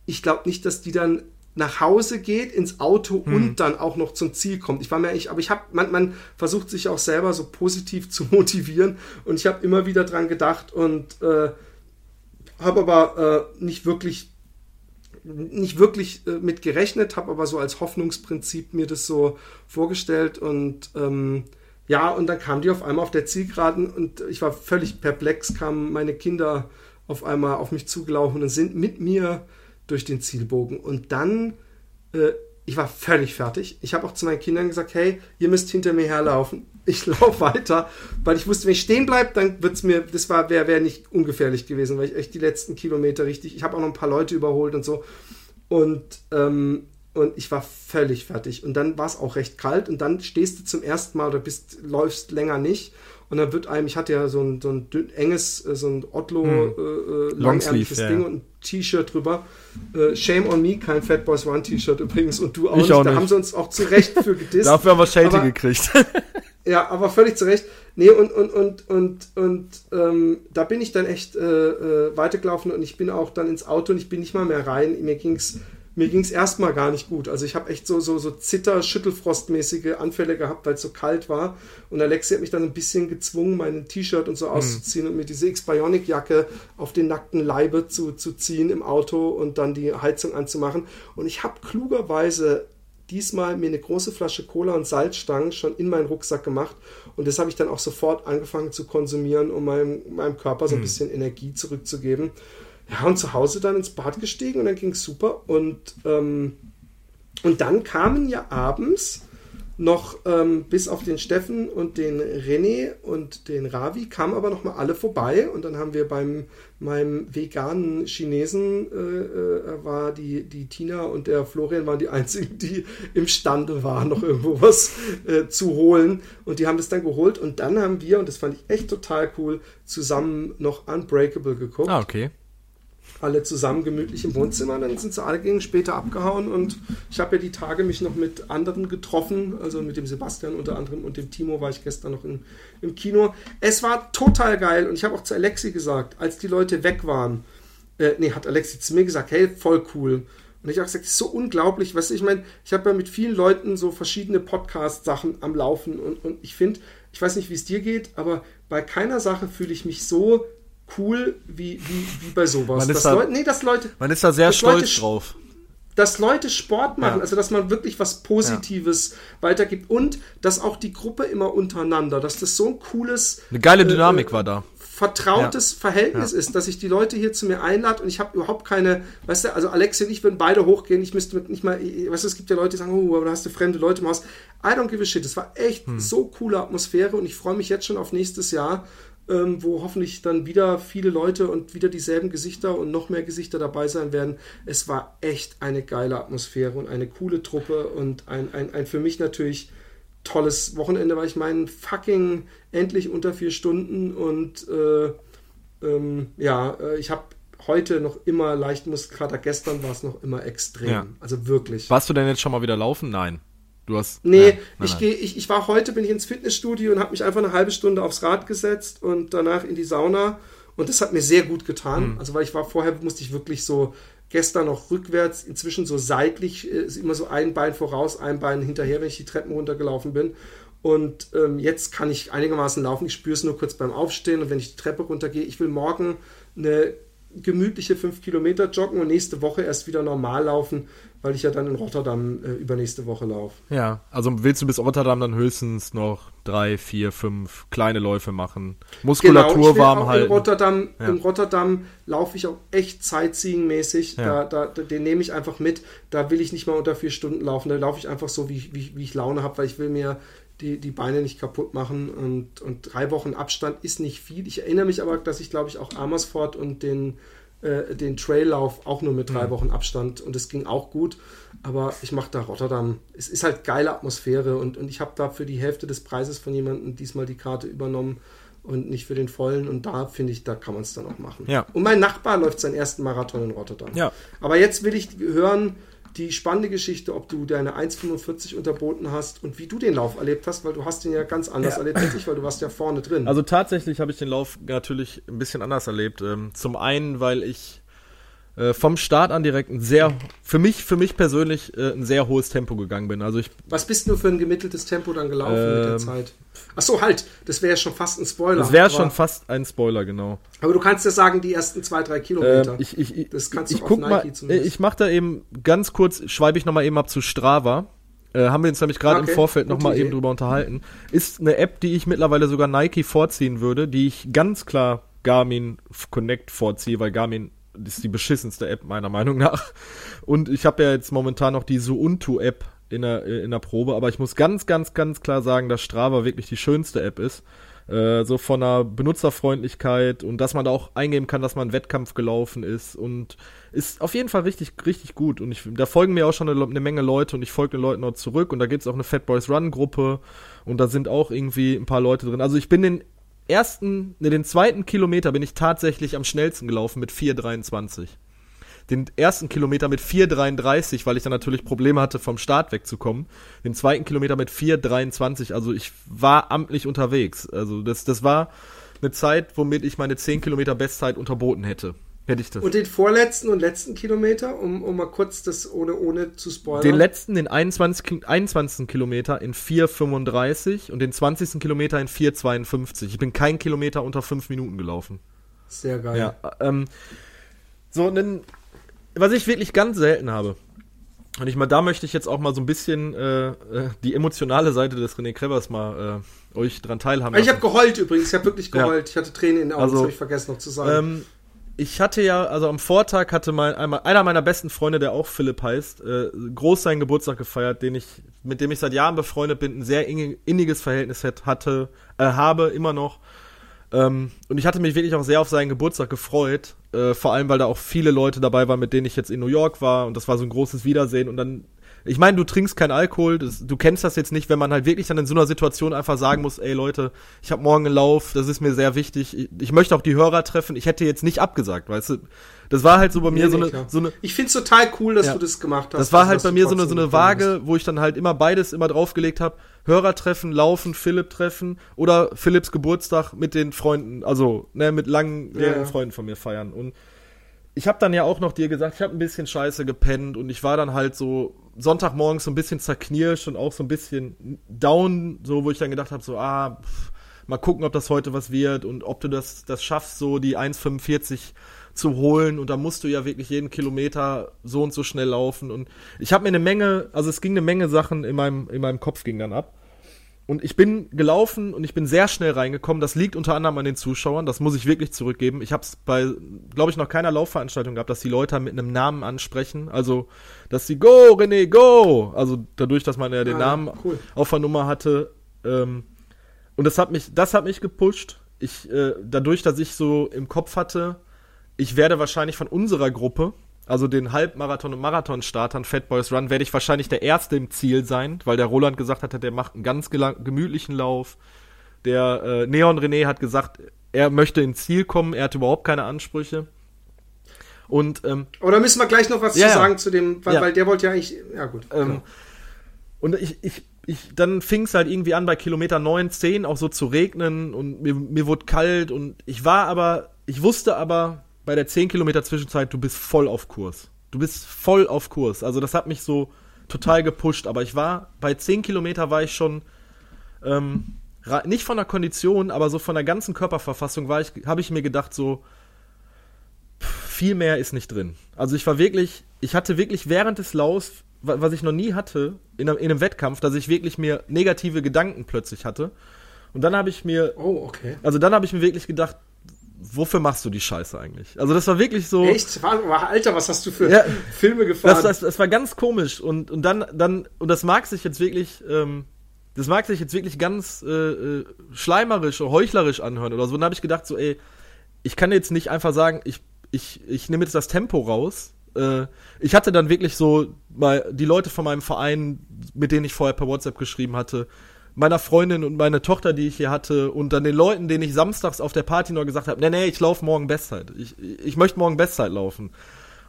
Ich glaube nicht, dass die dann nach Hause geht, ins Auto hm. und dann auch noch zum Ziel kommt. Ich war mir eigentlich, aber ich habe, man, man versucht sich auch selber so positiv zu *laughs* motivieren und ich habe immer wieder dran gedacht und äh, habe aber äh, nicht wirklich nicht wirklich äh, mit gerechnet, habe aber so als Hoffnungsprinzip mir das so vorgestellt und ähm, ja, und dann kam die auf einmal auf der Zielgeraden und ich war völlig perplex, kamen meine Kinder auf einmal auf mich zugelaufen und sind mit mir durch den Zielbogen. Und dann, äh, ich war völlig fertig. Ich habe auch zu meinen Kindern gesagt, hey, ihr müsst hinter mir herlaufen ich laufe weiter, weil ich wusste, wenn ich stehen bleibe, dann wird es mir, das war, wäre wär nicht ungefährlich gewesen, weil ich echt die letzten Kilometer richtig, ich habe auch noch ein paar Leute überholt und so. Und, ähm, und ich war völlig fertig. Und dann war es auch recht kalt und dann stehst du zum ersten Mal oder bist, läufst länger nicht. Und dann wird einem, ich hatte ja so ein, so ein enges, äh, so ein Otlo hm. äh, äh langärmliches ja. Ding und ein T-Shirt drüber. Äh, Shame on me, kein Fat Boys One T-Shirt übrigens und du auch, ich nicht. auch Da nicht. haben sie uns auch zu Recht für gedisst. *laughs* Dafür haben wir Schelte gekriegt. *laughs* Ja, aber völlig zu Recht. Nee, und, und, und, und, und ähm, da bin ich dann echt äh, äh, weitergelaufen und ich bin auch dann ins Auto und ich bin nicht mal mehr rein. Mir ging's mir ging's erstmal gar nicht gut. Also ich habe echt so, so, so Zitter-, Schüttelfrostmäßige Anfälle gehabt, weil es so kalt war. Und Alexi hat mich dann ein bisschen gezwungen, mein T-Shirt und so hm. auszuziehen und mir diese X-Bionic-Jacke auf den nackten Leibe zu, zu ziehen im Auto und dann die Heizung anzumachen. Und ich habe klugerweise diesmal mir eine große Flasche Cola und Salzstangen schon in meinen Rucksack gemacht und das habe ich dann auch sofort angefangen zu konsumieren, um meinem, meinem Körper so ein hm. bisschen Energie zurückzugeben. Ja, und zu Hause dann ins Bad gestiegen und dann ging es super. Und, ähm, und dann kamen ja abends noch ähm, bis auf den Steffen und den René und den Ravi kamen aber noch mal alle vorbei. Und dann haben wir beim meinem veganen Chinesen äh, äh, war die die Tina und der Florian waren die einzigen, die imstande waren noch irgendwo was äh, zu holen. Und die haben das dann geholt. Und dann haben wir und das fand ich echt total cool zusammen noch Unbreakable geguckt. Ah okay alle zusammen gemütlich im Wohnzimmer. Dann sind sie alle gegen später abgehauen und ich habe ja die Tage mich noch mit anderen getroffen, also mit dem Sebastian unter anderem und dem Timo war ich gestern noch in, im Kino. Es war total geil und ich habe auch zu Alexi gesagt, als die Leute weg waren, äh, nee, hat Alexi zu mir gesagt, hey, voll cool. Und ich habe gesagt, das ist so unglaublich, weißt du, ich meine, ich habe ja mit vielen Leuten so verschiedene Podcast-Sachen am Laufen und, und ich finde, ich weiß nicht, wie es dir geht, aber bei keiner Sache fühle ich mich so cool wie, wie, wie bei sowas. Man ist, da, Leute, nee, dass Leute, man ist da sehr stolz Leute, drauf. Dass Leute Sport machen, ja. also dass man wirklich was Positives ja. weitergibt und dass auch die Gruppe immer untereinander, dass das so ein cooles. Eine geile Dynamik äh, war da vertrautes ja. Verhältnis ja. ist, dass ich die Leute hier zu mir einlade und ich habe überhaupt keine, weißt du, also Alexi und ich würden beide hochgehen, ich müsste mit nicht mal, weißt du, es gibt ja Leute, die sagen, oh, aber da hast du fremde Leute im Haus. I don't give a shit. Es war echt hm. so coole Atmosphäre und ich freue mich jetzt schon auf nächstes Jahr ähm, wo hoffentlich dann wieder viele Leute und wieder dieselben Gesichter und noch mehr Gesichter dabei sein werden. Es war echt eine geile Atmosphäre und eine coole Truppe und ein, ein, ein für mich natürlich tolles Wochenende, weil ich meinen fucking endlich unter vier Stunden und äh, ähm, ja, äh, ich habe heute noch immer leicht Muskelkater, gestern war es noch immer extrem. Ja. Also wirklich. Warst du denn jetzt schon mal wieder laufen? Nein. Du hast. Nee, nein, nein, ich, Geh, ich, ich war heute, bin ich ins Fitnessstudio und habe mich einfach eine halbe Stunde aufs Rad gesetzt und danach in die Sauna. Und das hat mir sehr gut getan. Mhm. Also, weil ich war vorher, musste ich wirklich so gestern noch rückwärts, inzwischen so seitlich, äh, ist immer so ein Bein voraus, ein Bein hinterher, wenn ich die Treppen runtergelaufen bin. Und ähm, jetzt kann ich einigermaßen laufen. Ich spüre es nur kurz beim Aufstehen und wenn ich die Treppe runtergehe. Ich will morgen eine gemütliche 5 Kilometer joggen und nächste Woche erst wieder normal laufen, weil ich ja dann in Rotterdam äh, übernächste Woche laufe. Ja, also willst du bis Rotterdam dann höchstens noch drei, vier, fünf kleine Läufe machen. Muskulatur genau, warm halten. In Rotterdam, ja. in Rotterdam laufe ich auch echt Sightseeing-mäßig. Ja. Da, da, den nehme ich einfach mit. Da will ich nicht mal unter vier Stunden laufen. Da laufe ich einfach so, wie, wie, wie ich Laune habe, weil ich will mir die, die Beine nicht kaputt machen. Und, und drei Wochen Abstand ist nicht viel. Ich erinnere mich aber, dass ich, glaube ich, auch Amersfoort und den, äh, den Traillauf auch nur mit drei mhm. Wochen Abstand und es ging auch gut. Aber ich mache da Rotterdam. Es ist halt geile Atmosphäre und, und ich habe da für die Hälfte des Preises von jemandem diesmal die Karte übernommen und nicht für den vollen. Und da finde ich, da kann man es dann auch machen. Ja. Und mein Nachbar läuft seinen ersten Marathon in Rotterdam. Ja. Aber jetzt will ich hören, die spannende Geschichte, ob du deine 1,45 unterboten hast und wie du den Lauf erlebt hast, weil du hast ihn ja ganz anders ja. erlebt als ich, weil du warst ja vorne drin. Also tatsächlich habe ich den Lauf natürlich ein bisschen anders erlebt. Ähm, zum einen, weil ich äh, vom Start an direkt ein sehr, für mich, für mich persönlich äh, ein sehr hohes Tempo gegangen bin. Also ich, Was bist du für ein gemitteltes Tempo dann gelaufen ähm, mit der ähm, Zeit? Ach so, halt, das wäre ja schon fast ein Spoiler. Das wäre schon fast ein Spoiler, genau. Aber du kannst ja sagen, die ersten zwei, drei Kilometer. Ähm, ich, ich, das kannst ich, du ich guck mal, zumindest. Ich mache da eben ganz kurz, schreibe ich nochmal eben ab zu Strava. Äh, haben wir uns nämlich gerade okay, im Vorfeld nochmal eben drüber unterhalten. Ist eine App, die ich mittlerweile sogar Nike vorziehen würde, die ich ganz klar Garmin Connect vorziehe, weil Garmin ist die beschissenste App meiner Meinung nach. Und ich habe ja jetzt momentan noch die Suuntu-App in der, in der Probe, aber ich muss ganz, ganz, ganz klar sagen, dass Strava wirklich die schönste App ist. Äh, so von der Benutzerfreundlichkeit und dass man da auch eingeben kann, dass man einen Wettkampf gelaufen ist und ist auf jeden Fall richtig, richtig gut. Und ich, da folgen mir auch schon eine, eine Menge Leute und ich folge den Leuten auch zurück und da gibt es auch eine Fat Boys Run Gruppe und da sind auch irgendwie ein paar Leute drin. Also ich bin den ersten, ne, den zweiten Kilometer bin ich tatsächlich am schnellsten gelaufen mit 4,23. Den ersten Kilometer mit 4,33, weil ich dann natürlich Probleme hatte, vom Start wegzukommen. Den zweiten Kilometer mit 4,23. Also ich war amtlich unterwegs. Also das, das war eine Zeit, womit ich meine 10 Kilometer Bestzeit unterboten hätte. Hätte ich das. Und den vorletzten und letzten Kilometer, um, um mal kurz das ohne, ohne zu spoilern. Den letzten, den 21, 21. Kilometer in 4,35 und den 20. Kilometer in 4,52. Ich bin kein Kilometer unter 5 Minuten gelaufen. Sehr geil. Ja, ähm, so, einen, was ich wirklich ganz selten habe. Und ich mal, da möchte ich jetzt auch mal so ein bisschen äh, äh die emotionale Seite des René Krevers mal äh, euch dran teilhaben lassen. Ich habe geheult übrigens, ich habe wirklich geheult. Ja. Ich hatte Tränen in den Augen, also, das habe ich vergessen noch zu sagen. Ähm, ich hatte ja, also am Vortag hatte mein, einer meiner besten Freunde, der auch Philipp heißt, äh, groß seinen Geburtstag gefeiert, den ich, mit dem ich seit Jahren befreundet bin, ein sehr inniges Verhältnis hatte, äh, habe, immer noch. Ähm, und ich hatte mich wirklich auch sehr auf seinen Geburtstag gefreut, äh, vor allem, weil da auch viele Leute dabei waren, mit denen ich jetzt in New York war und das war so ein großes Wiedersehen und dann ich meine, du trinkst keinen Alkohol, das, du kennst das jetzt nicht, wenn man halt wirklich dann in so einer Situation einfach sagen muss, ey Leute, ich habe morgen einen Lauf, das ist mir sehr wichtig, ich, ich, möchte auch die Hörer treffen, ich hätte jetzt nicht abgesagt, weißt du. Das war halt so bei mir nee, so, nee, eine, so eine. Ich find's total cool, dass ja. du das gemacht hast. Das war halt bei mir so eine, so eine Waage, wo ich dann halt immer beides immer draufgelegt habe. Hörer treffen, laufen, Philipp treffen oder Philipps Geburtstag mit den Freunden, also ne, mit langen ja. Freunden von mir feiern. Und ich habe dann ja auch noch dir gesagt, ich habe ein bisschen scheiße gepennt und ich war dann halt so Sonntagmorgens so ein bisschen zerknirscht und auch so ein bisschen down, so wo ich dann gedacht habe, so ah, pff, mal gucken, ob das heute was wird und ob du das das schaffst, so die 1,45 zu holen. Und da musst du ja wirklich jeden Kilometer so und so schnell laufen. Und ich habe mir eine Menge, also es ging eine Menge Sachen in meinem in meinem Kopf ging dann ab und ich bin gelaufen und ich bin sehr schnell reingekommen. Das liegt unter anderem an den Zuschauern. Das muss ich wirklich zurückgeben. Ich habe es bei, glaube ich, noch keiner Laufveranstaltung gehabt, dass die Leute mit einem Namen ansprechen. Also, dass sie Go, René, Go! Also dadurch, dass man ja den ah, Namen cool. auf der Nummer hatte. Ähm, und das hat mich, das hat mich gepusht. Ich, äh, dadurch, dass ich so im Kopf hatte, ich werde wahrscheinlich von unserer Gruppe, also den Halbmarathon- und Marathonstartern Fat Boys Run, werde ich wahrscheinlich der Erste im Ziel sein, weil der Roland gesagt hat, der macht einen ganz gemütlichen Lauf. Der äh, Neon René hat gesagt, er möchte ins Ziel kommen, er hat überhaupt keine Ansprüche. Und, ähm, Oder müssen wir gleich noch was ja, zu sagen zu dem, weil, ja. weil, der wollte ja eigentlich, ja gut. Ähm, genau. Und ich, ich, ich, dann fing es halt irgendwie an bei Kilometer 9, 10 auch so zu regnen und mir, mir wurde kalt und ich war aber, ich wusste aber, bei der 10 Kilometer Zwischenzeit, du bist voll auf Kurs. Du bist voll auf Kurs. Also das hat mich so total gepusht. Aber ich war, bei 10 Kilometer war ich schon, ähm, nicht von der Kondition, aber so von der ganzen Körperverfassung war ich, habe ich mir gedacht, so, viel mehr ist nicht drin. Also ich war wirklich, ich hatte wirklich während des Laufs, was ich noch nie hatte, in einem, in einem Wettkampf, dass ich wirklich mir negative Gedanken plötzlich hatte. Und dann habe ich mir, oh, okay. Also dann habe ich mir wirklich gedacht, wofür machst du die Scheiße eigentlich? Also das war wirklich so. Echt? Alter, was hast du für ja, Filme gefahren? Das, das, das, war ganz komisch und, und dann, dann, und das mag sich jetzt wirklich, ähm, das mag sich jetzt wirklich ganz äh, äh schleimerisch oder heuchlerisch anhören oder so. Und dann habe ich gedacht, so, ey, ich kann jetzt nicht einfach sagen, ich, ich, ich nehme jetzt das Tempo raus. Äh, ich hatte dann wirklich so mal die Leute von meinem Verein, mit denen ich vorher per WhatsApp geschrieben hatte, meiner Freundin und meine Tochter, die ich hier hatte, und dann den Leuten, denen ich samstags auf der Party noch gesagt habe, nee, nee, ich laufe morgen Bestzeit. Ich, ich möchte morgen Bestzeit laufen.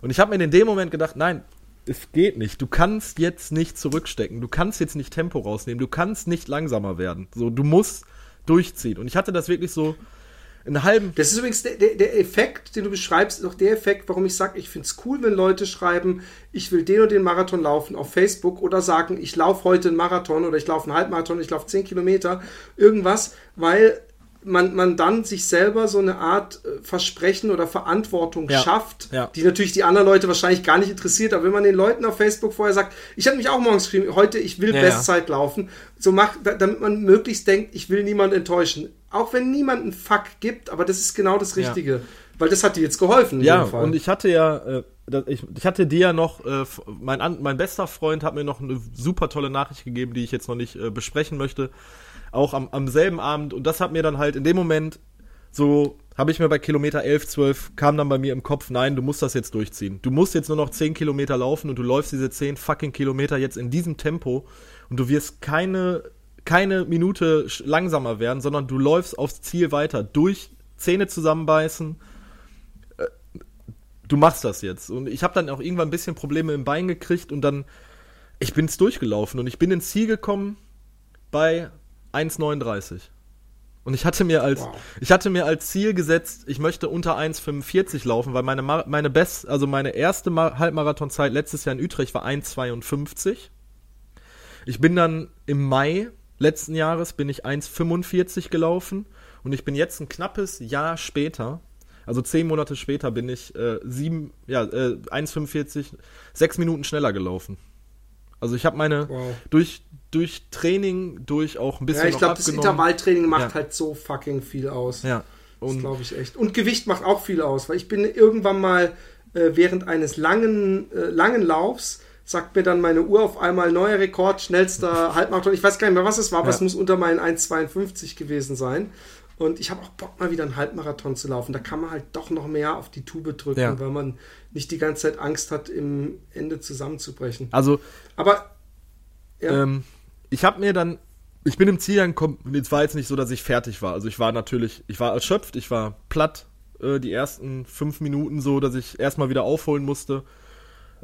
Und ich habe mir in dem Moment gedacht, nein, es geht nicht. Du kannst jetzt nicht zurückstecken. Du kannst jetzt nicht Tempo rausnehmen. Du kannst nicht langsamer werden. So, du musst durchziehen. Und ich hatte das wirklich so einen halben. Das ist übrigens der, der, der Effekt, den du beschreibst, ist auch der Effekt, warum ich sage, ich finde es cool, wenn Leute schreiben, ich will den und den Marathon laufen auf Facebook oder sagen, ich laufe heute einen Marathon oder ich laufe einen Halbmarathon, ich laufe 10 Kilometer, irgendwas, weil man, man dann sich selber so eine Art äh, Versprechen oder Verantwortung ja, schafft, ja. die natürlich die anderen Leute wahrscheinlich gar nicht interessiert. Aber wenn man den Leuten auf Facebook vorher sagt, ich habe mich auch morgens geschrieben, heute ich will ja, Bestzeit laufen, so macht, damit man möglichst denkt, ich will niemand enttäuschen. Auch wenn niemand einen Fuck gibt, aber das ist genau das Richtige. Weil das hat dir jetzt geholfen. Ja, und ich hatte ja, äh, ich, ich, hatte dir ja noch, äh, mein, mein bester Freund hat mir noch eine super tolle Nachricht gegeben, die ich jetzt noch nicht äh, besprechen möchte auch am, am selben Abend. Und das hat mir dann halt in dem Moment so, habe ich mir bei Kilometer 11, 12, kam dann bei mir im Kopf, nein, du musst das jetzt durchziehen. Du musst jetzt nur noch 10 Kilometer laufen und du läufst diese 10 fucking Kilometer jetzt in diesem Tempo und du wirst keine, keine Minute langsamer werden, sondern du läufst aufs Ziel weiter, durch Zähne zusammenbeißen. Äh, du machst das jetzt. Und ich habe dann auch irgendwann ein bisschen Probleme im Bein gekriegt und dann, ich bin es durchgelaufen und ich bin ins Ziel gekommen bei 1,39. Und ich hatte mir als, wow. ich hatte mir als Ziel gesetzt, ich möchte unter 1,45 laufen, weil meine, meine Best, also meine erste Halbmarathonzeit letztes Jahr in Utrecht war 1,52. Ich bin dann im Mai letzten Jahres bin ich 1,45 gelaufen und ich bin jetzt ein knappes Jahr später, also zehn Monate später bin ich äh, sieben, ja, äh, 1,45, sechs Minuten schneller gelaufen. Also ich habe meine wow. durch durch Training, durch auch ein bisschen. Ja, ich glaube, das Intervalltraining macht ja. halt so fucking viel aus. Ja. das glaube ich echt. Und Gewicht macht auch viel aus, weil ich bin irgendwann mal äh, während eines langen, äh, langen Laufs sagt mir dann meine Uhr auf einmal neuer Rekord, schnellster *laughs* Halbmarathon. Ich weiß gar nicht mehr, was es war, aber ja. es muss unter meinen 1,52 gewesen sein. Und ich habe auch Bock, mal wieder einen Halbmarathon zu laufen. Da kann man halt doch noch mehr auf die Tube drücken, ja. weil man nicht die ganze Zeit Angst hat, im Ende zusammenzubrechen. Also, aber ja. ähm, ich habe mir dann, ich bin im Ziel angekommen, es war jetzt nicht so, dass ich fertig war. Also ich war natürlich, ich war erschöpft, ich war platt, äh, die ersten fünf Minuten so, dass ich erstmal wieder aufholen musste.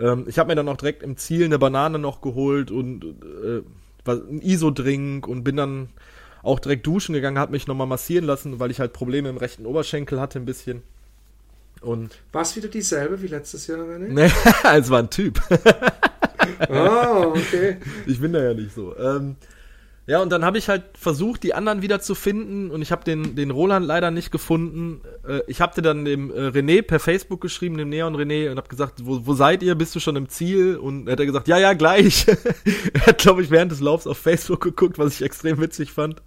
Ähm, ich habe mir dann auch direkt im Ziel eine Banane noch geholt und äh, ein ISO-Drink und bin dann auch direkt duschen gegangen, habe mich nochmal massieren lassen, weil ich halt Probleme im rechten Oberschenkel hatte ein bisschen. Und war es wieder dieselbe wie letztes Jahr, René? Nee, *laughs* es war ein Typ. oh, okay. Ich bin da ja nicht so. Ähm, ja, und dann habe ich halt versucht, die anderen wieder zu finden und ich habe den, den Roland leider nicht gefunden. Äh, ich habe dann dem äh, René per Facebook geschrieben, dem Neon René, und habe gesagt, wo, wo seid ihr? Bist du schon im Ziel? Und er hat gesagt, ja, ja, gleich. *laughs* er hat, glaube ich, während des Laufs auf Facebook geguckt, was ich extrem witzig fand.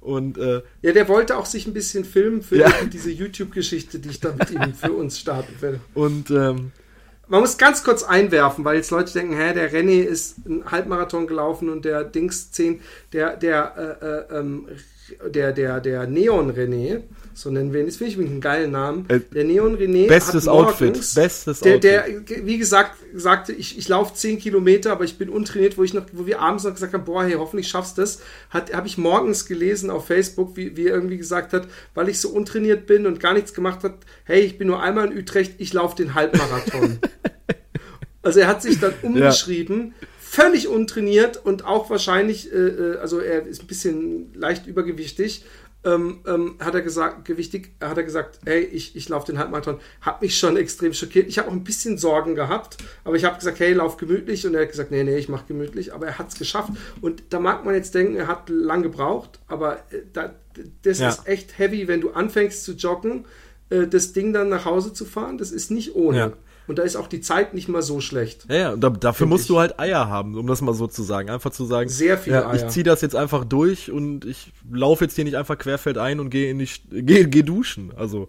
Und, äh, ja, der wollte auch sich ein bisschen filmen für ja. diese YouTube-Geschichte, die ich da mit ihm für uns starten will. Und ähm, man muss ganz kurz einwerfen, weil jetzt Leute denken, hä, der René ist ein Halbmarathon gelaufen und der Dings 10, der, der, äh, äh, ähm, der, der, der Neon René, so nennen wir ihn, das finde ich einen geilen Namen. Äh, der Neon René. Bestes morgens, Outfit. Bestes der, Der, wie gesagt, sagte, ich, ich laufe 10 Kilometer, aber ich bin untrainiert, wo ich noch, wo wir abends noch gesagt haben, boah, hey, hoffentlich schaffst du das. Habe ich morgens gelesen auf Facebook, wie, wie er irgendwie gesagt hat, weil ich so untrainiert bin und gar nichts gemacht hat, hey, ich bin nur einmal in Utrecht, ich laufe den Halbmarathon. *laughs* also er hat sich dann umgeschrieben. Ja völlig untrainiert und auch wahrscheinlich, äh, äh, also er ist ein bisschen leicht übergewichtig, ähm, ähm, hat er gesagt, gewichtig, hat er gesagt, hey, ich, ich laufe den Halbmarathon. Hat mich schon extrem schockiert. Ich habe auch ein bisschen Sorgen gehabt, aber ich habe gesagt, hey, lauf gemütlich. Und er hat gesagt, nee, nee, ich mache gemütlich. Aber er hat es geschafft. Und da mag man jetzt denken, er hat lang gebraucht, aber äh, da, das ja. ist echt heavy, wenn du anfängst zu joggen, äh, das Ding dann nach Hause zu fahren. Das ist nicht ohne. Ja. Und da ist auch die Zeit nicht mal so schlecht. Ja, ja da, dafür musst ich. du halt Eier haben, um das mal so zu sagen. Einfach zu sagen, sehr viel ja, Eier. Ich ziehe das jetzt einfach durch und ich laufe jetzt hier nicht einfach querfeld ein und gehe in die geh, geh duschen. Also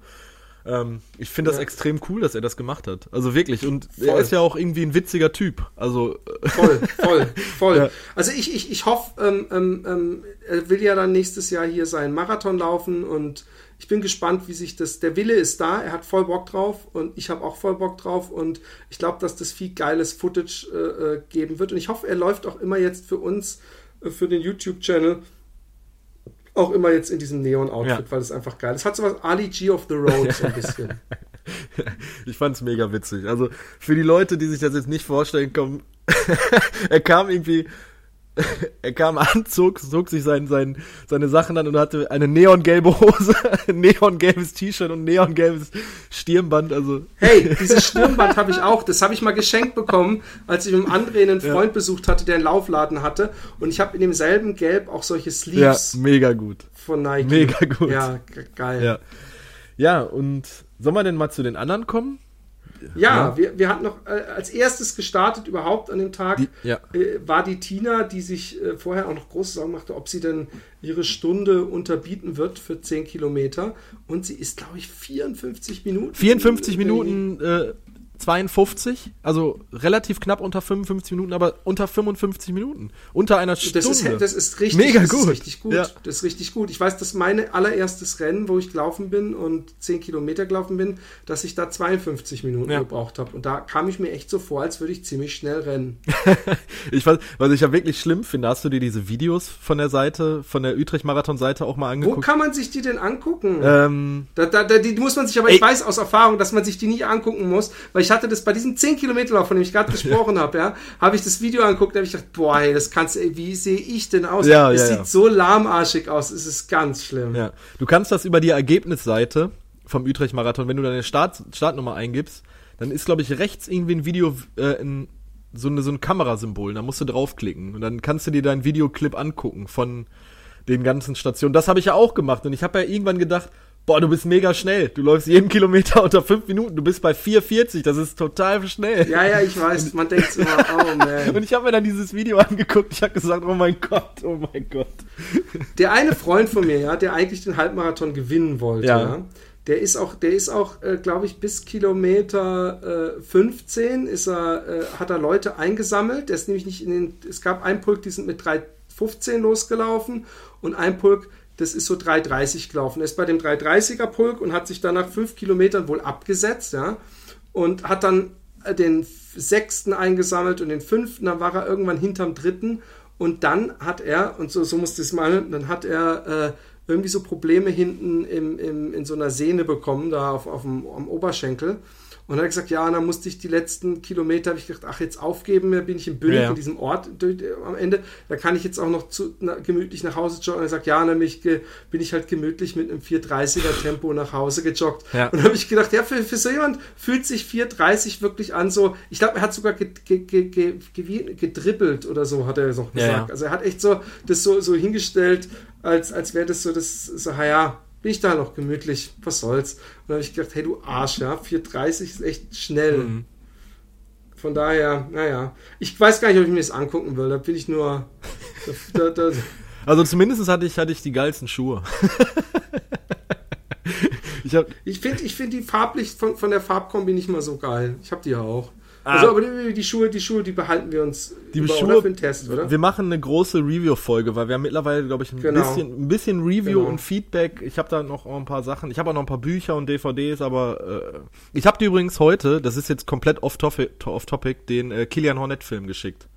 ähm, ich finde das ja. extrem cool, dass er das gemacht hat. Also wirklich. Und voll. er ist ja auch irgendwie ein witziger Typ. Also voll, voll, *laughs* voll. Ja. Also ich, ich, ich hoffe, ähm, ähm, ähm, er will ja dann nächstes Jahr hier seinen Marathon laufen und ich bin gespannt, wie sich das. Der Wille ist da, er hat voll Bock drauf und ich habe auch voll Bock drauf und ich glaube, dass das viel geiles Footage äh, äh, geben wird. Und ich hoffe, er läuft auch immer jetzt für uns, äh, für den YouTube-Channel, auch immer jetzt in diesem Neon-Outfit, ja. weil es einfach geil ist. Es hat so was Ali G of the Road so ein bisschen. *laughs* ich fand es mega witzig. Also für die Leute, die sich das jetzt nicht vorstellen können, *laughs* er kam irgendwie *laughs* er kam an, zog, zog sich sein, sein, seine Sachen an und hatte eine neongelbe Hose, *laughs* ein neongelbes T-Shirt und neongelbes Stirnband. Also. Hey, *laughs* dieses Stirnband habe ich auch. Das habe ich mal geschenkt bekommen, als ich mit einem André einen Freund ja. besucht hatte, der einen Laufladen hatte. Und ich habe in demselben Gelb auch solche Sleeves. Ja, mega gut. Von Nike. Mega gut. Ja, geil. Ja. ja, und sollen wir denn mal zu den anderen kommen? Ja, ja, Wir, wir hatten noch äh, als erstes gestartet überhaupt an dem Tag, die, ja. äh, war die Tina, die sich äh, vorher auch noch große Sorgen machte, ob sie denn ihre Stunde unterbieten wird für 10 Kilometer. Und sie ist, glaube ich, 54 Minuten. 54 Minuten äh, 52, also relativ knapp unter 55 Minuten, aber unter 55 Minuten. Unter einer Stunde. Das ist, das ist richtig, Mega das gut. Ist richtig gut. Ja. Das ist richtig gut. Ich weiß, dass meine allererstes Rennen, wo ich gelaufen bin und 10 Kilometer gelaufen bin, dass ich da 52 Minuten ja. gebraucht habe. Und da kam ich mir echt so vor, als würde ich ziemlich schnell rennen. *laughs* ich weiß, was ich ja wirklich schlimm finde, hast du dir diese Videos von der Seite, von der Utrecht-Marathon-Seite auch mal angeguckt? Wo kann man sich die denn angucken? Ähm, da, da, da, die muss man sich, aber ey, ich weiß aus Erfahrung, dass man sich die nicht angucken muss, weil ich hatte das bei diesem 10 Kilometer Lauf, von dem ich gerade gesprochen habe, ja, habe ich das Video angeguckt, da habe ich gedacht, boah, hey, das kannst ey, wie sehe ich denn aus? Ja, es ja, sieht ja. so lahmarschig aus, es ist ganz schlimm. Ja. Du kannst das über die Ergebnisseite vom Utrecht Marathon, wenn du deine Start, Startnummer eingibst, dann ist glaube ich rechts irgendwie ein Video äh, in so, eine, so ein Kamerasymbol, da musst du draufklicken und dann kannst du dir deinen Videoclip angucken von den ganzen Stationen. Das habe ich ja auch gemacht und ich habe ja irgendwann gedacht, boah, du bist mega schnell. Du läufst jeden Kilometer unter fünf Minuten. Du bist bei 4,40. Das ist total schnell. Ja, ja, ich weiß. Man denkt immer, oh man. *laughs* Und ich habe mir dann dieses Video angeguckt. Ich habe gesagt, oh mein Gott, oh mein Gott. Der eine Freund von mir, ja, der eigentlich den Halbmarathon gewinnen wollte, ja, ja der ist auch, der ist auch, äh, glaube ich, bis Kilometer äh, 15 ist er, äh, hat er Leute eingesammelt. Der ist nämlich nicht in den, es gab einen Pulk, die sind mit 3,15 losgelaufen und ein Pulk, das ist so 3,30 gelaufen. Er ist bei dem 3,30er Pulk und hat sich dann nach fünf Kilometern wohl abgesetzt, ja, und hat dann äh, den sechsten eingesammelt und den fünften, dann war er irgendwann hinterm dritten und dann hat er, und so, so musste es mal, dann hat er äh, irgendwie so Probleme hinten im, im, in so einer Sehne bekommen, da auf, auf dem, am Oberschenkel. Und er hat gesagt, ja, und dann musste ich die letzten Kilometer, habe ich gedacht, ach, jetzt aufgeben, bin ich in Bündig, ja. in diesem Ort am Ende, da kann ich jetzt auch noch zu, na, gemütlich nach Hause joggen. Und er sagt, ja, nämlich bin ich halt gemütlich mit einem 430er Tempo nach Hause gejoggt. Ja. Und habe ich gedacht, ja, für, für so jemand fühlt sich 430 wirklich an so, ich glaube, er hat sogar gedribbelt oder so, hat er noch gesagt. Ja, also er hat echt so das so, so hingestellt, als, als wäre das so, das so, ja, bin ich da noch gemütlich, was soll's. Und dann habe ich gedacht, hey du Arsch, ja, 4,30 ist echt schnell. Mhm. Von daher, naja, ich weiß gar nicht, ob ich mir das angucken will, da bin ich nur. Da, da, da. *laughs* Also zumindest hatte ich, hatte ich die geilsten Schuhe. *laughs* ich ich finde ich find die farblich von, von der Farbkombi nicht mal so geil. Ich habe die ja auch. Also, ah. aber die, die, Schuhe, die Schuhe, die behalten wir uns die über, Schuhe, für den Test, oder? Wir machen eine große Review-Folge, weil wir haben mittlerweile, glaube ich, ein, genau. bisschen, ein bisschen Review genau. und Feedback. Ich habe da noch ein paar Sachen. Ich habe auch noch ein paar Bücher und DVDs, aber äh, ich habe dir übrigens heute, das ist jetzt komplett off-topic, off -topic, den äh, Kilian Hornet-Film geschickt.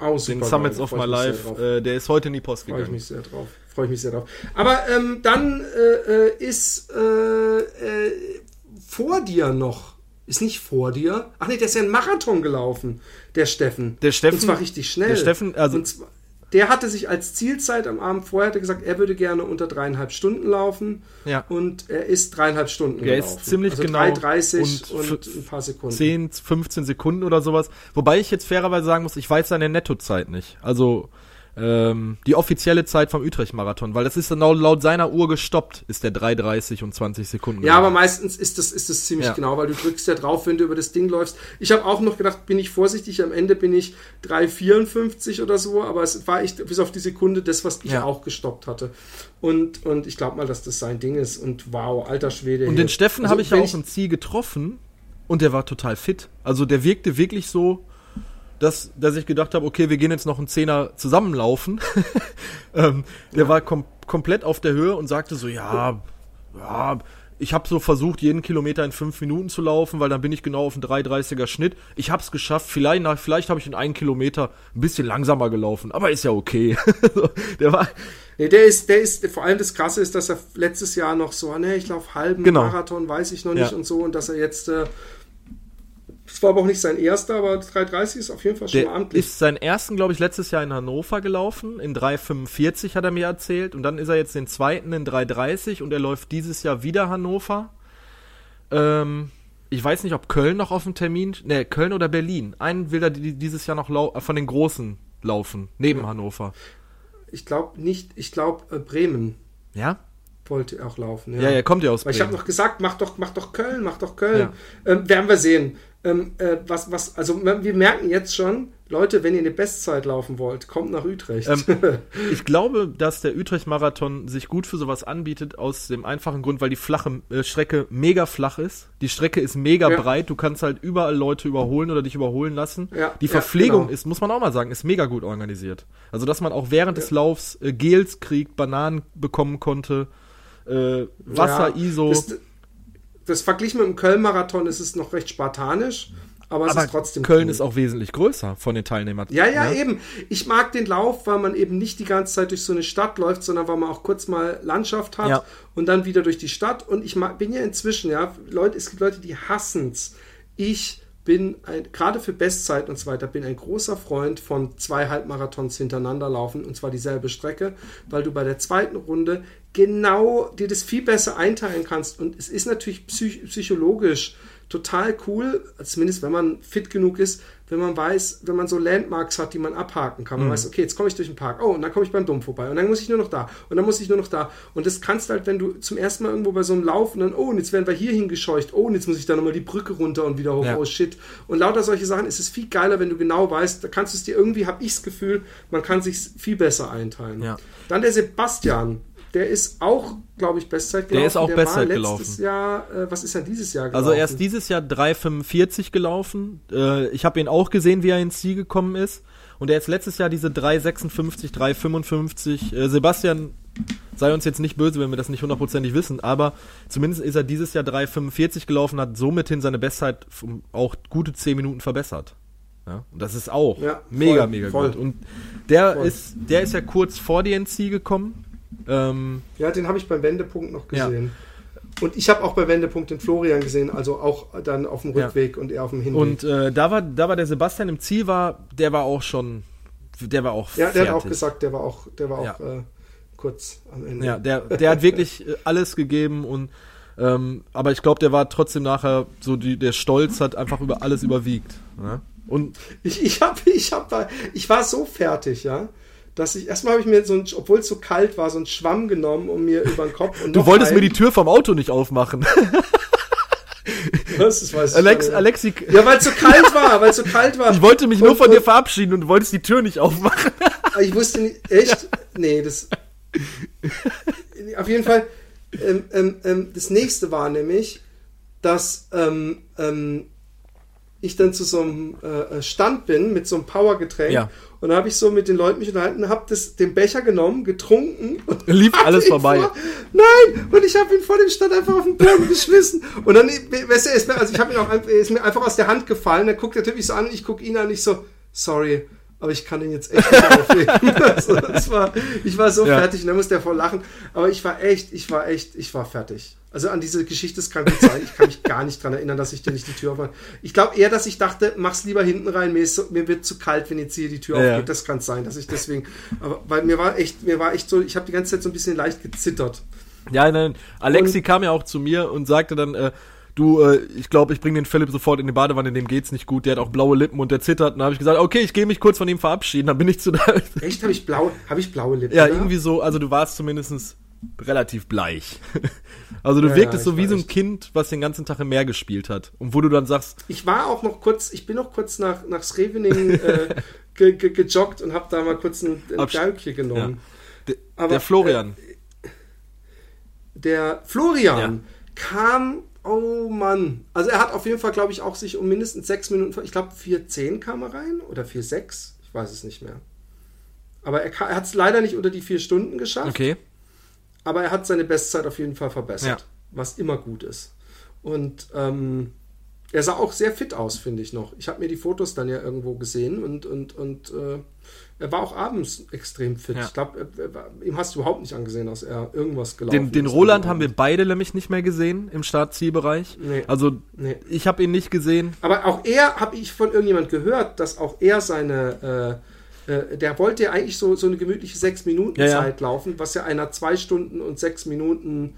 Oh, super, den Summits of My Life. Äh, der ist heute in die Post gegangen. Freue ich mich sehr drauf. Freue ich mich sehr drauf. Aber ähm, dann äh, äh ist äh, äh, vor dir noch ist nicht vor dir. Ach nee, der ist ja einen Marathon gelaufen, der Steffen. Der Steffen. Und zwar richtig schnell. Der Steffen, also. Zwar, der hatte sich als Zielzeit am Abend vorher gesagt, er würde gerne unter dreieinhalb Stunden laufen. Ja. Und er ist dreieinhalb Stunden er gelaufen. Er ist ziemlich also genau. 3,30 und, und ein paar Sekunden. 10, 15 Sekunden oder sowas. Wobei ich jetzt fairerweise sagen muss, ich weiß seine Nettozeit nicht. Also, ähm, die offizielle Zeit vom Utrecht-Marathon, weil das ist dann laut, seiner Uhr gestoppt, ist der 3,30 und 20 Sekunden. Ja, aber meistens ist das, ist das ziemlich ja. genau, weil du drückst ja drauf, wenn du über das Ding läufst. Ich habe auch noch gedacht, bin ich vorsichtig, am Ende bin ich 3,54 oder so, aber es war echt bis auf die Sekunde das, was ich ja. auch gestoppt hatte. Und, und ich glaube mal, dass das sein Ding ist und wow, alter Schwede. Und den Steffen also, habe ich ja auch im Ziel getroffen und der war total fit. Also der wirkte wirklich so, dass, dass ich gedacht habe, okay, wir gehen jetzt noch einen Zehner zusammenlaufen. *laughs* ähm, der ja. war kom komplett auf der Höhe und sagte so, ja, ja, ich habe so versucht, jeden Kilometer in fünf Minuten zu laufen, weil dann bin ich genau auf einen 3,30er Schnitt. Ich habe es geschafft. Vielleicht, vielleicht habe ich in einen Kilometer ein bisschen langsamer gelaufen, aber ist ja okay. *laughs* der war. Nee, der ist, der ist, vor allem das Krasse ist, dass er letztes Jahr noch so, ne, ich laufe halben genau. Marathon, weiß ich noch nicht ja. und so, und dass er jetzt äh, es war aber auch nicht sein erster, aber 3,30 ist auf jeden Fall schon der mal amtlich. Ist seinen ersten, glaube ich, letztes Jahr in Hannover gelaufen. In 3,45 hat er mir erzählt. Und dann ist er jetzt den zweiten in 3,30 und er läuft dieses Jahr wieder Hannover. Ähm, ich weiß nicht, ob Köln noch auf dem Termin, ne, Köln oder Berlin. Einen will er dieses Jahr noch von den Großen laufen, neben ja. Hannover. Ich glaube nicht, ich glaube äh, Bremen. Ja? Wollte auch laufen. Ja, ja, er kommt ja aus Bremen. Ich habe noch gesagt, mach doch, mach doch Köln, mach doch Köln. Ja. Ähm, werden wir sehen ähm, äh, was, was, also wir merken jetzt schon, Leute, wenn ihr eine Bestzeit laufen wollt, kommt nach Utrecht. Ähm, *laughs* ich glaube, dass der Utrecht-Marathon sich gut für sowas anbietet, aus dem einfachen Grund, weil die flache äh, Strecke mega flach ist. Die Strecke ist mega ja. breit, du kannst halt überall Leute überholen oder dich überholen lassen. Ja, die Verpflegung ja, genau. ist, muss man auch mal sagen, ist mega gut organisiert. Also, dass man auch während des Laufs äh, Gels kriegt, Bananen bekommen konnte, äh, Wasser, ISO. Das, das verglichen mit dem Köln-Marathon ist es noch recht spartanisch. Aber, aber es ist trotzdem Köln cool. ist auch wesentlich größer von den Teilnehmern. Ja, ja, ne? eben. Ich mag den Lauf, weil man eben nicht die ganze Zeit durch so eine Stadt läuft, sondern weil man auch kurz mal Landschaft hat ja. und dann wieder durch die Stadt. Und ich mag, bin ja inzwischen, ja, Leute, es gibt Leute, die hassen es. Ich bin ein, gerade für Bestzeiten und so weiter, bin ein großer Freund von zwei Halbmarathons hintereinander laufen und zwar dieselbe Strecke, weil du bei der zweiten Runde genau dir das viel besser einteilen kannst. Und es ist natürlich psych psychologisch total cool, zumindest wenn man fit genug ist, wenn man weiß, wenn man so Landmarks hat, die man abhaken kann. Man mhm. weiß, okay, jetzt komme ich durch den Park, oh, und dann komme ich beim Dom vorbei und dann muss ich nur noch da und dann muss ich nur noch da. Und das kannst halt, wenn du zum ersten Mal irgendwo bei so einem Lauf und dann, oh, und jetzt werden wir hier hingescheucht, oh, und jetzt muss ich da nochmal die Brücke runter und wieder hoch, ja. oh shit. Und lauter solche Sachen ist es viel geiler, wenn du genau weißt, da kannst du es dir irgendwie, habe ich das Gefühl, man kann sich viel besser einteilen. Ja. Dann der Sebastian, der ist auch, glaube ich, Bestzeit gelaufen. Der ist auch der Bestzeit gelaufen. Jahr, äh, was ist er dieses Jahr gelaufen? Also er ist dieses Jahr 3,45 gelaufen. Äh, ich habe ihn auch gesehen, wie er ins Ziel gekommen ist. Und er ist letztes Jahr diese 3,56, 3,55. Äh, Sebastian, sei uns jetzt nicht böse, wenn wir das nicht hundertprozentig wissen, aber zumindest ist er dieses Jahr 3,45 gelaufen, hat somit sein Bestzeit auch gute 10 Minuten verbessert. Ja, und das ist auch ja, mega, voll, mega voll. gut. Und der ist, der ist ja kurz vor die NC gekommen. Ähm, ja, den habe ich beim Wendepunkt noch gesehen. Ja. Und ich habe auch bei Wendepunkt den Florian gesehen, also auch dann auf dem Rückweg ja. und er auf dem Hinweg. Und äh, da, war, da war der Sebastian im Ziel, war, der war auch schon, der war auch Ja, der fertig. hat auch gesagt, der war auch, der war auch äh, kurz am Ende. Ja, der, der hat wirklich äh, alles gegeben und ähm, aber ich glaube, der war trotzdem nachher so, die, der Stolz hat einfach über alles überwiegt. Ne? Und ich, ich, hab, ich, hab, ich war so fertig, ja dass ich erstmal habe ich mir so ein, obwohl es so kalt war, so einen Schwamm genommen um mir über den Kopf. Und du wolltest einen. mir die Tür vom Auto nicht aufmachen. Was? *laughs* Das weiß ich Alex, Alexi. Ja, weil es so kalt war, weil es so kalt war. Ich wollte mich und, nur von dir verabschieden und du wolltest die Tür nicht aufmachen. ich wusste nicht, echt? Nee, das. Auf jeden Fall. Ähm, ähm, ähm, das nächste war nämlich, dass ähm, ähm, ich dann zu so einem äh, Stand bin mit so einem Powergetränk. Ja. Und da habe ich so mit den Leuten mich unterhalten, habe den Becher genommen, getrunken. Und Lief *laughs* alles vorbei. Vor, nein! Und ich habe ihn vor dem Stand einfach auf den Boden *laughs* geschmissen. Und dann, weißt du, ist mir, also ich habe ihn auch ist mir einfach aus der Hand gefallen. Dann guckt mich so an, ich gucke ihn an, ich so, sorry aber ich kann ihn jetzt echt nicht *laughs* aufheben. *laughs* also, war, ich war so ja. fertig und dann musste er voll lachen. Aber ich war echt, ich war echt, ich war fertig. Also an diese Geschichte, das kann gut sein. Ich kann mich gar nicht daran erinnern, dass ich dir nicht die Tür aufmache. Ich glaube eher, dass ich dachte, mach's lieber hinten rein, mir, ist mir wird zu kalt, wenn jetzt hier die Tür ja. aufgeht. Das kann sein, dass ich deswegen, aber weil mir war echt, mir war echt so, ich habe die ganze Zeit so ein bisschen leicht gezittert. Ja, nein, Alexi und, kam ja auch zu mir und sagte dann, äh, du, äh, ich glaube, ich bringe den Philipp sofort in die Badewanne, dem geht's nicht gut, der hat auch blaue Lippen und der zittert. Und dann habe ich gesagt, okay, ich gehe mich kurz von ihm verabschieden, dann bin ich zu da. *laughs* Echt, habe ich blaue, habe ich blaue Lippen? Ja, oder? irgendwie so, also du warst zumindest relativ bleich. *laughs* Also du ja, wirktest ja, so wie so ein Kind, was den ganzen Tag im Meer gespielt hat. Und wo du dann sagst. Ich war auch noch kurz, ich bin noch kurz nach, nach Srevening äh, *laughs* ge, ge, gejoggt und habe da mal kurz ein, ein Galkje genommen. Ja. Der, Aber, der Florian. Äh, der Florian kam Oh Mann. Also er hat auf jeden Fall, glaube ich, auch sich um mindestens sechs Minuten, ich glaube 4,10 kam er rein oder 4,6, ich weiß es nicht mehr. Aber er, er hat es leider nicht unter die vier Stunden geschafft. Okay. Aber er hat seine Bestzeit auf jeden Fall verbessert, ja. was immer gut ist. Und ähm, er sah auch sehr fit aus, finde ich noch. Ich habe mir die Fotos dann ja irgendwo gesehen und, und, und äh, er war auch abends extrem fit. Ja. Ich glaube, ihm hast du überhaupt nicht angesehen, dass er irgendwas gelaufen den, den ist. Den Roland haben wir beide nämlich nicht mehr gesehen im Startzielbereich. Nee. Also nee. ich habe ihn nicht gesehen. Aber auch er, habe ich von irgendjemand gehört, dass auch er seine... Äh, äh der wollte ja eigentlich so, so eine gemütliche 6-Minuten-Zeit ja, ja. laufen, was ja einer 2 Stunden und 6 Minuten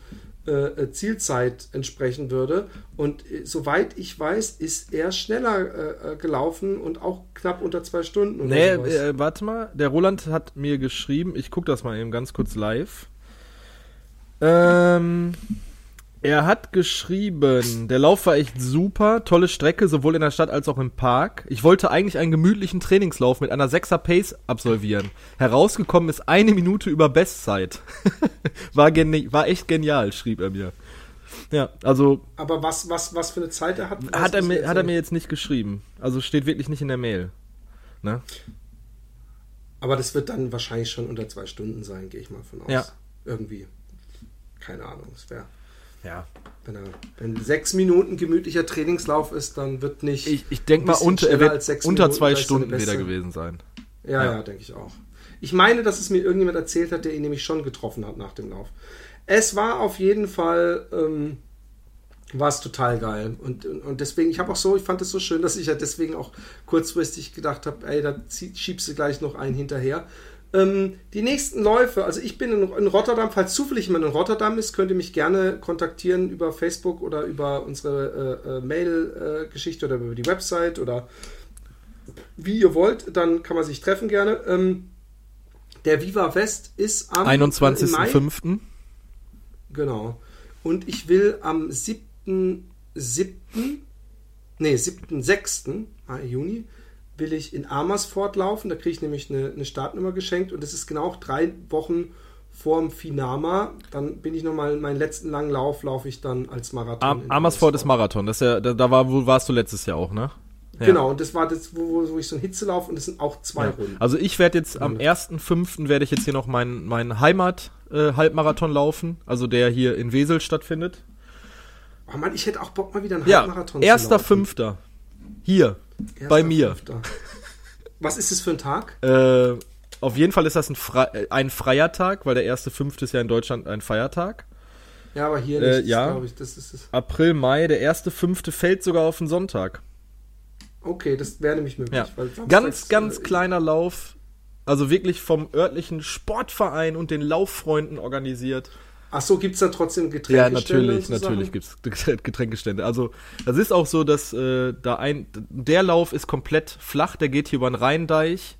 äh, äh, Zielzeit entsprechen würde. Und äh, soweit ich weiß, ist er schneller äh, gelaufen und auch knapp unter zwei Stunden. nee, äh, warte mal, der Roland hat mir geschrieben, ich gucke das mal eben ganz kurz live. Ähm, er hat geschrieben, der Lauf war echt super, tolle Strecke, sowohl in der Stadt als auch im Park. Ich wollte eigentlich einen gemütlichen Trainingslauf mit einer 6er Pace absolvieren. Herausgekommen ist eine Minute über Bestzeit. *laughs* war, war echt genial, schrieb er mir. Ja, also. Aber was, was, was für eine Zeit er hat? Hat er, mir, hat er mir jetzt nicht geschrieben. Also steht wirklich nicht in der Mail. Ne? Aber das wird dann wahrscheinlich schon unter zwei Stunden sein, gehe ich mal von aus. Ja. Irgendwie. Keine Ahnung, es wäre. Ja. Wenn, er, wenn sechs Minuten gemütlicher Trainingslauf ist, dann wird nicht. Ich, ich denke mal, unter, er wird unter Minuten zwei Stunden wieder gewesen sein. Ja, ja, ja denke ich auch. Ich meine, dass es mir irgendjemand erzählt hat, der ihn nämlich schon getroffen hat nach dem Lauf. Es war auf jeden Fall. Ähm, war es total geil. Und, und deswegen, ich habe auch so, ich fand es so schön, dass ich ja deswegen auch kurzfristig gedacht habe, ey, da schiebst du gleich noch einen hinterher. Ähm, die nächsten Läufe, also ich bin in, in, Rotterdam, falls zufällig jemand in Rotterdam ist, könnt ihr mich gerne kontaktieren über Facebook oder über unsere äh, äh, Mail-Geschichte oder über die Website oder wie ihr wollt, dann kann man sich treffen gerne. Ähm, der Viva West ist am 21.05. Genau. Und ich will am 7.7. Nee, 7.6. Juni will ich in Amersfoort laufen. Da kriege ich nämlich eine, eine Startnummer geschenkt und das ist genau drei Wochen vorm Finama. Dann bin ich nochmal meinen letzten langen Lauf, laufe ich dann als Marathon. Am, Amersfoort ist Marathon. Das ist ja, da, da war, wo warst du letztes Jahr auch, ne? Ja. Genau, und das war das, wo, wo ich so ein Hitze laufe und das sind auch zwei ja. Runden. Also ich werde jetzt am 1.5. werde ich jetzt hier noch meinen mein Heimat-Halbmarathon äh, laufen, also der hier in Wesel stattfindet. Oh Mann, ich hätte auch Bock mal wieder einen ja, Halbmarathon zu laufen. 1.5. Hier, bei mir. Fünfter. Was ist das für ein Tag? Äh, auf jeden Fall ist das ein, Fre ein freier Tag, weil der erste fünfte ist ja in Deutschland ein Feiertag. Ja, aber hier äh, nicht, ja. glaube ich. Das ist es. April, Mai, der erste fünfte fällt sogar auf den Sonntag. Okay, das wäre nämlich möglich. Ja. ganz, ganz äh, kleiner Lauf. Also wirklich vom örtlichen Sportverein und den Lauffreunden organisiert. Ach so, gibt es dann trotzdem Getränkestände? Ja, natürlich, natürlich gibt es *laughs* Getränkestände. Also, das ist auch so, dass äh, da ein, der Lauf ist komplett flach, der geht hier über den Rheindeich.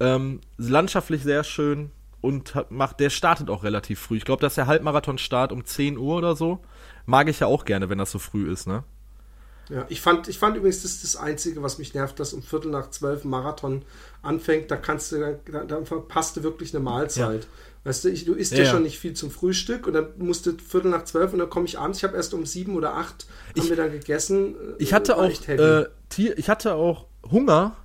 Ähm, landschaftlich sehr schön und hat, macht, der startet auch relativ früh. Ich glaube, dass der Halbmarathon-Start um 10 Uhr oder so. Mag ich ja auch gerne, wenn das so früh ist, ne? Ja, ich fand, ich fand übrigens, das ist das Einzige, was mich nervt, dass um Viertel nach zwölf Marathon anfängt, da kannst du, da, da verpasst du wirklich eine Mahlzeit. Ja. Weißt du, ich, du isst ja, ja, schon nicht viel zum Frühstück und dann musste Viertel nach zwölf und dann komme ich abends. Ich habe erst um sieben oder acht haben ich, wir dann gegessen. Ich hatte auch äh, Tier, ich hatte auch Hunger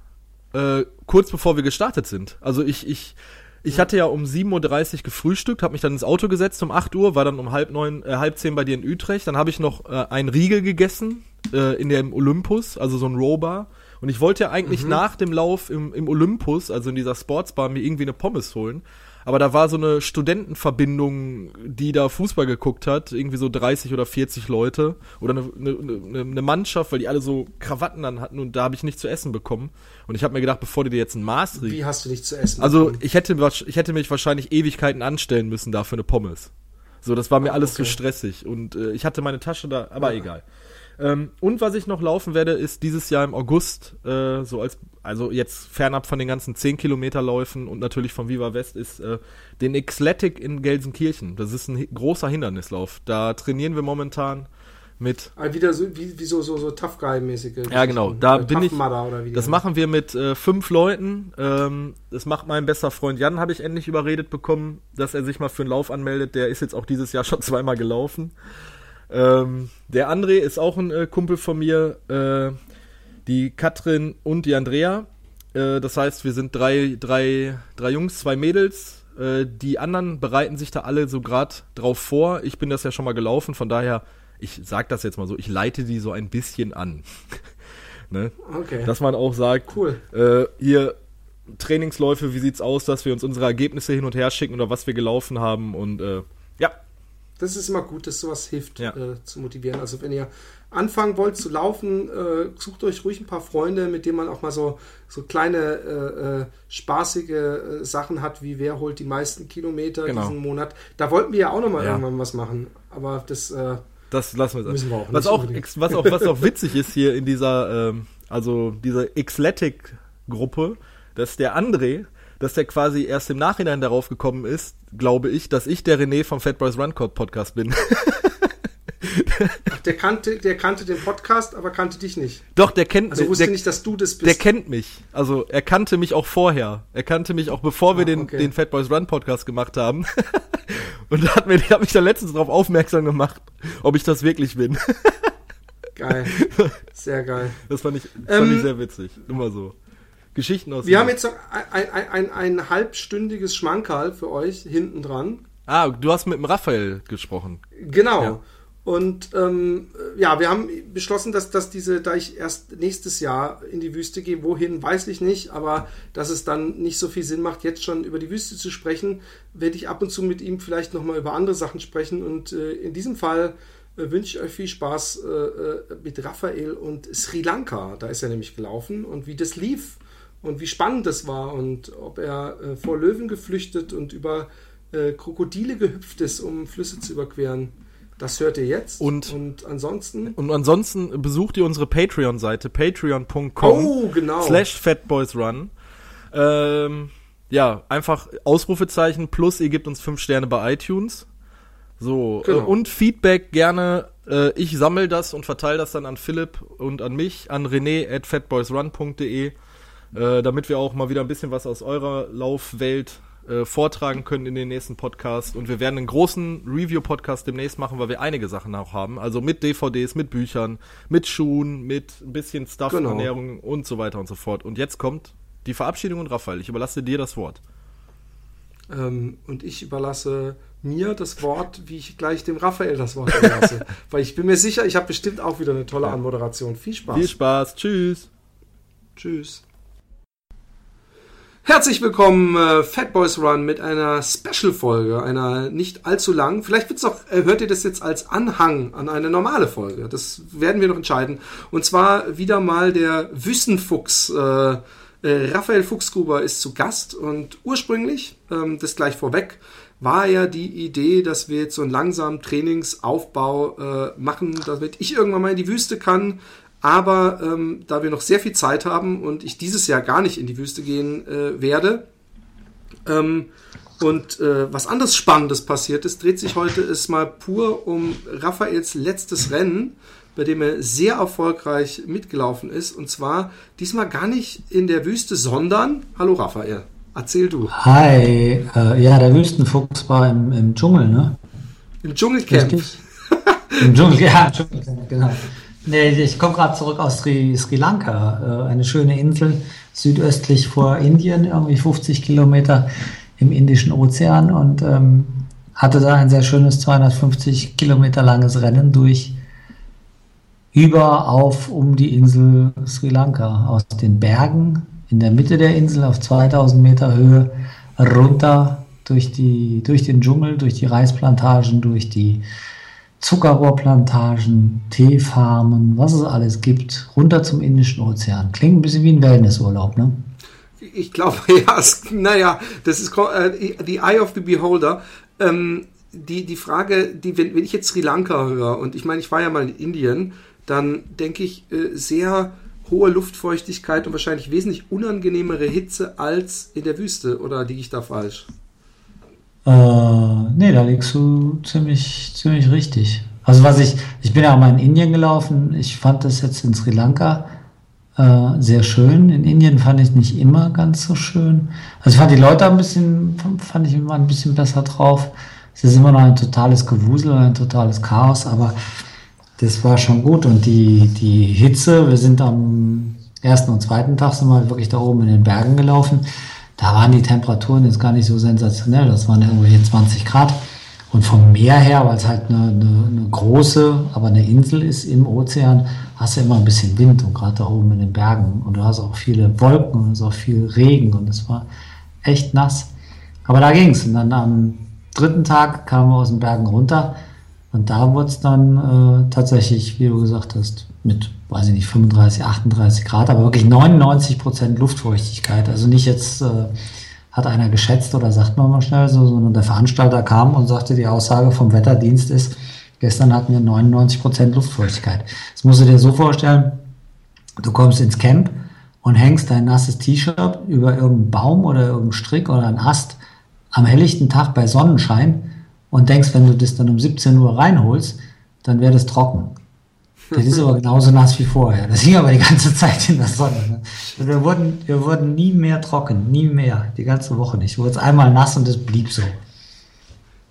äh, kurz bevor wir gestartet sind. Also ich ich ich hatte ja um 7.30 Uhr gefrühstückt, habe mich dann ins Auto gesetzt um 8 Uhr, war dann um halb neun, äh, halb zehn bei dir in Utrecht. Dann habe ich noch äh, einen Riegel gegessen äh, in dem Olympus, also so ein Robar. Und ich wollte ja eigentlich mhm. nach dem Lauf im, im Olympus, also in dieser Sportsbar, mir irgendwie eine Pommes holen aber da war so eine Studentenverbindung, die da Fußball geguckt hat, irgendwie so 30 oder 40 Leute oder eine, eine, eine Mannschaft, weil die alle so Krawatten dann hatten und da habe ich nichts zu essen bekommen. Und ich habe mir gedacht, bevor du dir jetzt ein Maß riechst. Wie hast du nichts zu essen? Also bekommen? ich hätte, ich hätte mich wahrscheinlich Ewigkeiten anstellen müssen da für eine Pommes. So, das war mir ah, alles okay. zu stressig und äh, ich hatte meine Tasche da, aber ja. egal. Ähm, und was ich noch laufen werde, ist dieses Jahr im August, äh, so als, also jetzt fernab von den ganzen 10 Kilometer Läufen und natürlich von Viva West, ist äh, den Xletic in Gelsenkirchen. Das ist ein großer Hindernislauf. Da trainieren wir momentan mit. Ah, wieder so, wie, wie so, so, so Tough Guy-mäßige. Ja, genau. Da äh, bin ich. das machen wir mit äh, fünf Leuten. Ähm, das macht mein bester Freund Jan, habe ich endlich überredet bekommen, dass er sich mal für einen Lauf anmeldet. Der ist jetzt auch dieses Jahr schon *laughs* zweimal gelaufen. Ähm, der André ist auch ein äh, Kumpel von mir. Äh, die Katrin und die Andrea. Äh, das heißt, wir sind drei, drei, drei Jungs, zwei Mädels. Äh, die anderen bereiten sich da alle so gerade drauf vor. Ich bin das ja schon mal gelaufen, von daher, ich sag das jetzt mal so, ich leite die so ein bisschen an. *laughs* ne? Okay. Dass man auch sagt, cool. Äh, hier Trainingsläufe, wie sieht's aus, dass wir uns unsere Ergebnisse hin und her schicken oder was wir gelaufen haben und äh, das ist immer gut, dass sowas hilft ja. äh, zu motivieren. Also wenn ihr anfangen wollt zu laufen, äh, sucht euch ruhig ein paar Freunde, mit denen man auch mal so, so kleine äh, äh spaßige äh, Sachen hat, wie wer holt die meisten Kilometer genau. diesen Monat. Da wollten wir ja auch noch mal ja. irgendwann was machen. Aber das, äh, das lassen wir, müssen wir auch was auch, was auch Was auch witzig ist hier in dieser, ähm, also dieser Xletic-Gruppe, dass der André dass der quasi erst im Nachhinein darauf gekommen ist, glaube ich, dass ich der René vom Fat Boys Run Podcast bin. Ach, der kannte, der kannte den Podcast, aber kannte dich nicht. Doch, der kennt mich. Also wusste der, nicht, dass du das bist. Der kennt mich. Also er kannte mich auch vorher. Er kannte mich auch bevor wir ah, den, okay. den Fat Boys Run Podcast gemacht haben. *laughs* Und da hat, mir, hat mich dann letztens darauf aufmerksam gemacht, ob ich das wirklich bin. Geil. *laughs* Sehr geil. Das fand ich, das fand ich ähm, sehr witzig. Mal so. Geschichten aus. Wir haben jetzt ein, ein, ein, ein halbstündiges Schmankerl für euch hinten dran. Ah, du hast mit dem Raphael gesprochen. Genau. Ja. Und ähm, ja, wir haben beschlossen, dass, dass diese, da ich erst nächstes Jahr in die Wüste gehe, wohin, weiß ich nicht, aber dass es dann nicht so viel Sinn macht, jetzt schon über die Wüste zu sprechen, werde ich ab und zu mit ihm vielleicht nochmal über andere Sachen sprechen. Und äh, in diesem Fall äh, wünsche ich euch viel Spaß äh, äh, mit Raphael und Sri Lanka. Da ist er nämlich gelaufen und wie das lief und wie spannend das war und ob er äh, vor Löwen geflüchtet und über äh, Krokodile gehüpft ist, um Flüsse zu überqueren. Das hört ihr jetzt. Und, und ansonsten. Und ansonsten besucht ihr unsere Patreon-Seite, patreon.com oh, genau. slash fatboysrun. Ähm, ja, einfach Ausrufezeichen plus ihr gebt uns fünf Sterne bei iTunes. So, Genau. äh, und Feedback gerne. Äh, ich sammle das und verteile das dann an Philipp und an mich, an rené at fatboysrun.de, äh, damit wir auch mal wieder ein bisschen was aus eurer Laufwelt äh, vortragen können in den nächsten Podcast. Und wir werden einen großen Review-Podcast demnächst machen, weil wir einige Sachen auch haben. Also mit DVDs, mit Büchern, mit Schuhen, mit ein bisschen Stuff, Genau. Ernährung und so weiter und so fort. Und jetzt kommt die Verabschiedung und Raphael. Ich überlasse dir das Wort. Ähm, und ich überlasse mir das Wort, wie ich gleich dem Raphael das Wort überlasse. *laughs* Weil ich bin mir sicher, ich habe bestimmt auch wieder eine tolle. Anmoderation. Viel Spaß. Viel Spaß. Tschüss. Tschüss. Herzlich willkommen, äh, Fat Boys Run mit einer Special-Folge, einer nicht allzu lang. Vielleicht wird's auch, äh, hört ihr das jetzt als Anhang an eine normale Folge. Das werden wir noch entscheiden. Und zwar wieder mal der Wüssenfuchs. Äh, äh, Raphael Fuchsgruber ist zu Gast und ursprünglich, ähm, das gleich vorweg, war ja die Idee, dass wir jetzt so einen langsamen Trainingsaufbau äh, machen, damit ich irgendwann mal in die Wüste kann. Aber ähm, da wir noch sehr viel Zeit haben und ich dieses Jahr gar nicht in die Wüste gehen äh, werde ähm, und äh, was anderes Spannendes passiert ist, dreht sich heute es mal pur um Raphaels letztes Rennen, bei dem er sehr erfolgreich mitgelaufen ist. Und zwar diesmal gar nicht in der Wüste, sondern, hallo Raphael, erzähl du, Hi, äh, ja, der Wüstenfuchs war im, im Dschungel, ne? im Dschungelcamp. Richtig? Im Dschungel, *laughs* ja, im Dschungel, genau. Nee, ich komme gerade zurück aus Sri, Sri Lanka, äh, eine schöne Insel südöstlich vor Indien, irgendwie 50 Kilometer im Indischen Ozean und ähm, hatte da ein sehr schönes 250 Kilometer langes Rennen durch über, auf, um die Insel Sri Lanka. Aus den Bergen in der Mitte der Insel auf 2000 Meter Höhe runter durch, die, durch den Dschungel, durch die Reisplantagen, durch die Zuckerrohrplantagen, Teefarmen, was es alles gibt, runter zum Indischen Ozean. Klingt ein bisschen wie ein Wellnessurlaub, ne? Ich glaube, *laughs* ja, es, naja, das ist äh, the Eye of the Beholder. Ähm, die, die Frage, die, wenn, wenn ich jetzt Sri Lanka höre, und ich meine, ich war ja mal in Indien, dann denke ich, äh, sehr hohe Luftfeuchtigkeit und wahrscheinlich wesentlich unangenehmere Hitze als in der Wüste. Oder liege ich da falsch? Äh, nee, da liegst du ziemlich, ziemlich richtig. Also was ich, ich bin ja auch mal in Indien gelaufen. Ich fand das jetzt in Sri Lanka äh, sehr schön. In Indien fand ich nicht immer ganz so schön. Also ich fand die Leute ein bisschen, fand ich immer ein bisschen besser drauf. Es ist immer noch ein totales Gewusel, ein totales Chaos, aber das war schon gut. Und die, die Hitze, wir sind am ersten und zweiten Tag sind wir wirklich da oben in den Bergen gelaufen. Da waren die Temperaturen jetzt gar nicht so sensationell. Das waren irgendwelche 20 Grad. Und vom Meer her, weil es halt eine, eine, eine große, aber eine Insel ist im Ozean, hast du immer ein bisschen Wind und gerade da oben in den Bergen. Und du hast auch viele Wolken und es auch viel Regen und es war echt nass. Aber da ging's. Und dann am dritten Tag kamen wir aus den Bergen runter und da wurde es dann äh, tatsächlich, wie du gesagt hast, mit, weiß ich nicht, 35, 38 Grad, aber wirklich 99 Prozent Luftfeuchtigkeit. Also nicht jetzt äh, hat einer geschätzt oder sagt man mal schnell so, sondern der Veranstalter kam und sagte, die Aussage vom Wetterdienst ist, gestern hatten wir 99 Prozent Luftfeuchtigkeit. Das musst du dir so vorstellen, du kommst ins Camp und hängst dein nasses T-Shirt über irgendeinen Baum oder irgendeinen Strick oder einen Ast am helllichten Tag bei Sonnenschein und denkst, wenn du das dann um 17 Uhr reinholst, dann wäre das trocken. Das ist aber *laughs* genauso nass wie vorher. Das hing aber die ganze Zeit in der Sonne. Ne? Wir, wurden, wir wurden nie mehr trocken, nie mehr, die ganze Woche nicht. Wurde es einmal nass und es blieb so.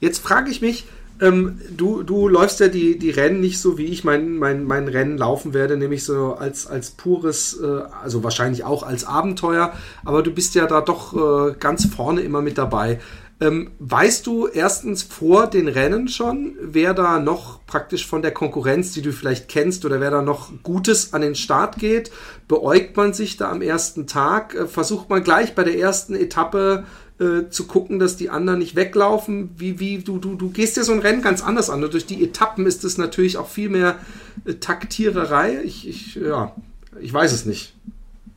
Jetzt frage ich mich, ähm, du, du läufst ja die, die Rennen nicht so, wie ich mein, mein, mein Rennen laufen werde, nämlich so als, als pures, äh, also wahrscheinlich auch als Abenteuer, aber du bist ja da doch äh, ganz vorne immer mit dabei. Ähm, weißt du erstens vor den Rennen schon, wer da noch praktisch von der Konkurrenz, die du vielleicht kennst, oder wer da noch Gutes an den Start geht? Beäugt man sich da am ersten Tag? Äh, versucht man gleich bei der ersten Etappe äh, zu gucken, dass die anderen nicht weglaufen? Wie, wie, du, du, du gehst ja so ein Rennen ganz anders an. Und durch die Etappen ist es natürlich auch viel mehr äh, Taktiererei. Ich, ich, ja, ich weiß es nicht.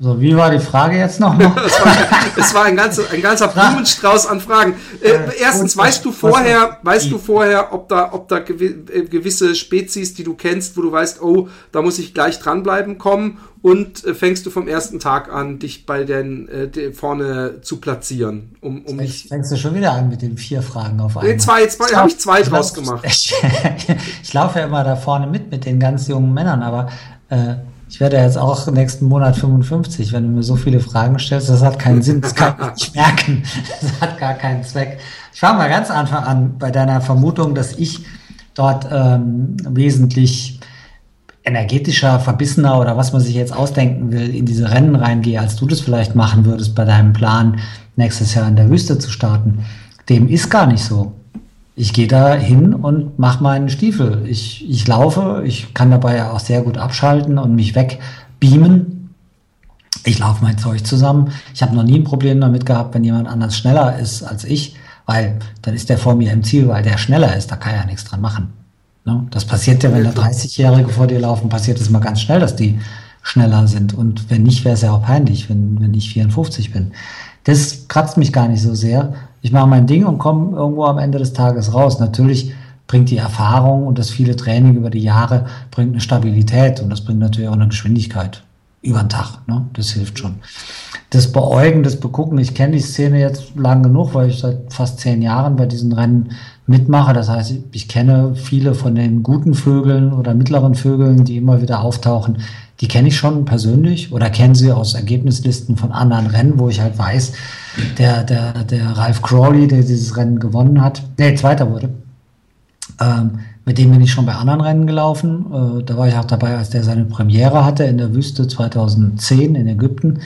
So, wie war die Frage jetzt nochmal? *laughs* es war, ein ganzer, ein ganzer Blumenstrauß an Fragen. Äh, erstens, weißt du vorher, weißt du vorher, ob da, ob da äh, gewisse Spezies, die du kennst, wo du weißt, oh, da muss ich gleich dranbleiben kommen und äh, fängst du vom ersten Tag an, dich bei den äh, vorne zu platzieren, um, um mich. Fängst du schon wieder an mit den vier Fragen auf einmal? Nee, zwei, zwei habe ich zwei draus gemacht. Ich, *laughs* ich laufe ja immer da vorne mit mit den ganz jungen Männern, aber äh, ich werde jetzt auch nächsten Monat 55, wenn du mir so viele Fragen stellst. Das hat keinen Sinn, das kann ich nicht *laughs* merken. Das hat gar keinen Zweck. Ich fange mal ganz Anfang an bei deiner Vermutung, dass ich dort ähm, wesentlich energetischer, verbissener oder was man sich jetzt ausdenken will, in diese Rennen reingehe, als du das vielleicht machen würdest bei deinem Plan, nächstes Jahr in der Wüste zu starten. Dem ist gar nicht so ich gehe da hin und mache meinen Stiefel. Ich, ich laufe, ich kann dabei ja auch sehr gut abschalten und mich wegbeamen. Ich laufe mein Zeug zusammen. Ich habe noch nie ein Problem damit gehabt, wenn jemand anders schneller ist als ich, weil dann ist der vor mir im Ziel, weil der schneller ist, da kann ja nichts dran machen. Ne? Das passiert ja, wenn da 30-Jährige vor dir laufen, passiert es mal ganz schnell, dass die schneller sind. Und wenn nicht, wäre es ja auch peinlich, wenn, wenn ich 54 bin. Das kratzt mich gar nicht so sehr, ich mache mein Ding und komme irgendwo am Ende des Tages raus. Natürlich bringt die Erfahrung und das viele Training über die Jahre bringt eine Stabilität und das bringt natürlich auch eine Geschwindigkeit über den Tag. Ne? Das hilft schon. Das Beäugen, das Begucken, ich kenne die Szene jetzt lang genug, weil ich seit fast zehn Jahren bei diesen Rennen mitmache. Das heißt, ich kenne viele von den guten Vögeln oder mittleren Vögeln, die immer wieder auftauchen. Die kenne ich schon persönlich oder kenne sie aus Ergebnislisten von anderen Rennen, wo ich halt weiß, der, der, der Ralph Crawley, der dieses Rennen gewonnen hat, der Zweiter wurde, ähm, mit dem bin ich schon bei anderen Rennen gelaufen. Äh, da war ich auch dabei, als der seine Premiere hatte in der Wüste 2010 in Ägypten.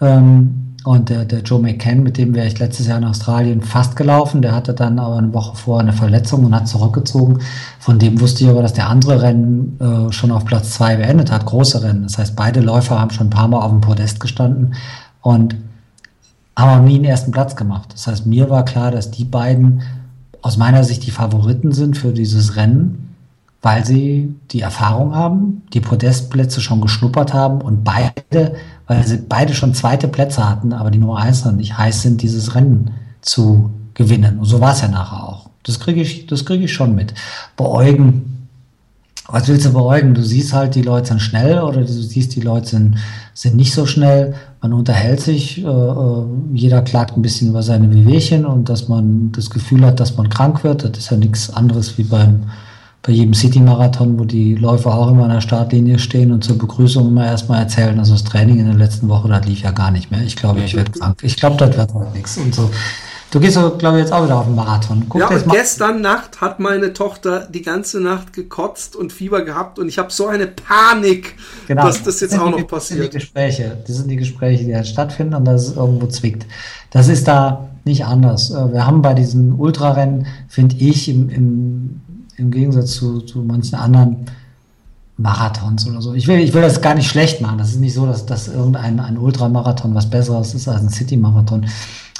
Ähm, und der, der Joe McCann, mit dem wäre ich letztes Jahr in Australien fast gelaufen. Der hatte dann aber eine Woche vorher eine Verletzung und hat zurückgezogen. Von dem wusste ich aber, dass der andere Rennen äh, schon auf Platz zwei beendet hat, große Rennen. Das heißt, beide Läufer haben schon ein paar Mal auf dem Podest gestanden und haben auch nie den ersten Platz gemacht. Das heißt, mir war klar, dass die beiden aus meiner Sicht die Favoriten sind für dieses Rennen, weil sie die Erfahrung haben, die Podestplätze schon geschnuppert haben und beide, weil sie beide schon zweite Plätze hatten, aber die Nummer eins noch nicht heiß sind, dieses Rennen zu gewinnen. Und so war es ja nachher auch. Das kriege ich, das kriege ich schon mit. Beäugen was willst du beruhigen? Du siehst halt, die Leute sind schnell oder du siehst, die Leute sind, sind nicht so schnell. Man unterhält sich, äh, äh jeder klagt ein bisschen über seine Wehwehchen und dass man das Gefühl hat, dass man krank wird. Das ist ja nichts anderes wie beim, bei jedem City-Marathon, wo die Läufer auch immer an der Startlinie stehen und zur Begrüßung immer erstmal erzählen, also das Training in der letzten Woche, das lief ja gar nicht mehr. Ich glaube, ich werde krank. Ich glaube, das wird halt nichts und so. Du gehst, glaube ich, jetzt auch wieder auf den Marathon. Guck ja, und gestern Nacht hat meine Tochter die ganze Nacht gekotzt und Fieber gehabt und ich habe so eine Panik, genau. dass das jetzt das auch noch passiert. Das sind die Gespräche, das sind die Gespräche, die halt stattfinden und dass es irgendwo zwickt. Das ist da nicht anders. Äh, wir haben bei diesen Ultrarennen, finde ich, im, im, im Gegensatz zu, zu manchen anderen Marathons oder so. Ich will, ich will das gar nicht schlecht machen. Das ist nicht so, dass, dass irgendein ein Ultramarathon was Besseres ist als ein City-Marathon.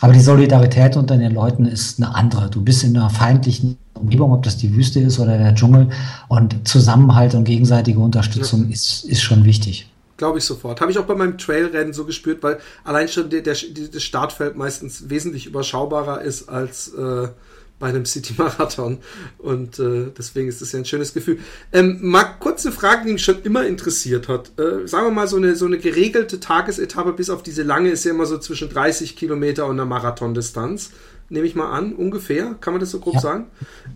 Aber die Solidarität unter den Leuten ist eine andere. Du bist in einer feindlichen Umgebung, ob das die Wüste ist oder der Dschungel. Und Zusammenhalt und gegenseitige Unterstützung ja. ist, ist schon wichtig. Glaube ich sofort. Habe ich auch bei meinem Trailrennen so gespürt, weil allein schon der, der, das Startfeld meistens wesentlich überschaubarer ist als äh, bei einem City-Marathon. Und äh, deswegen ist das ja ein schönes Gefühl. Ähm, mal kurze Frage, die mich schon immer interessiert hat. Äh, sagen wir mal, so eine, so eine geregelte Tagesetappe bis auf diese lange ist ja immer so zwischen 30 Kilometer und einer Marathondistanz. Nehme ich mal an, ungefähr. Kann man das so grob ja. sagen?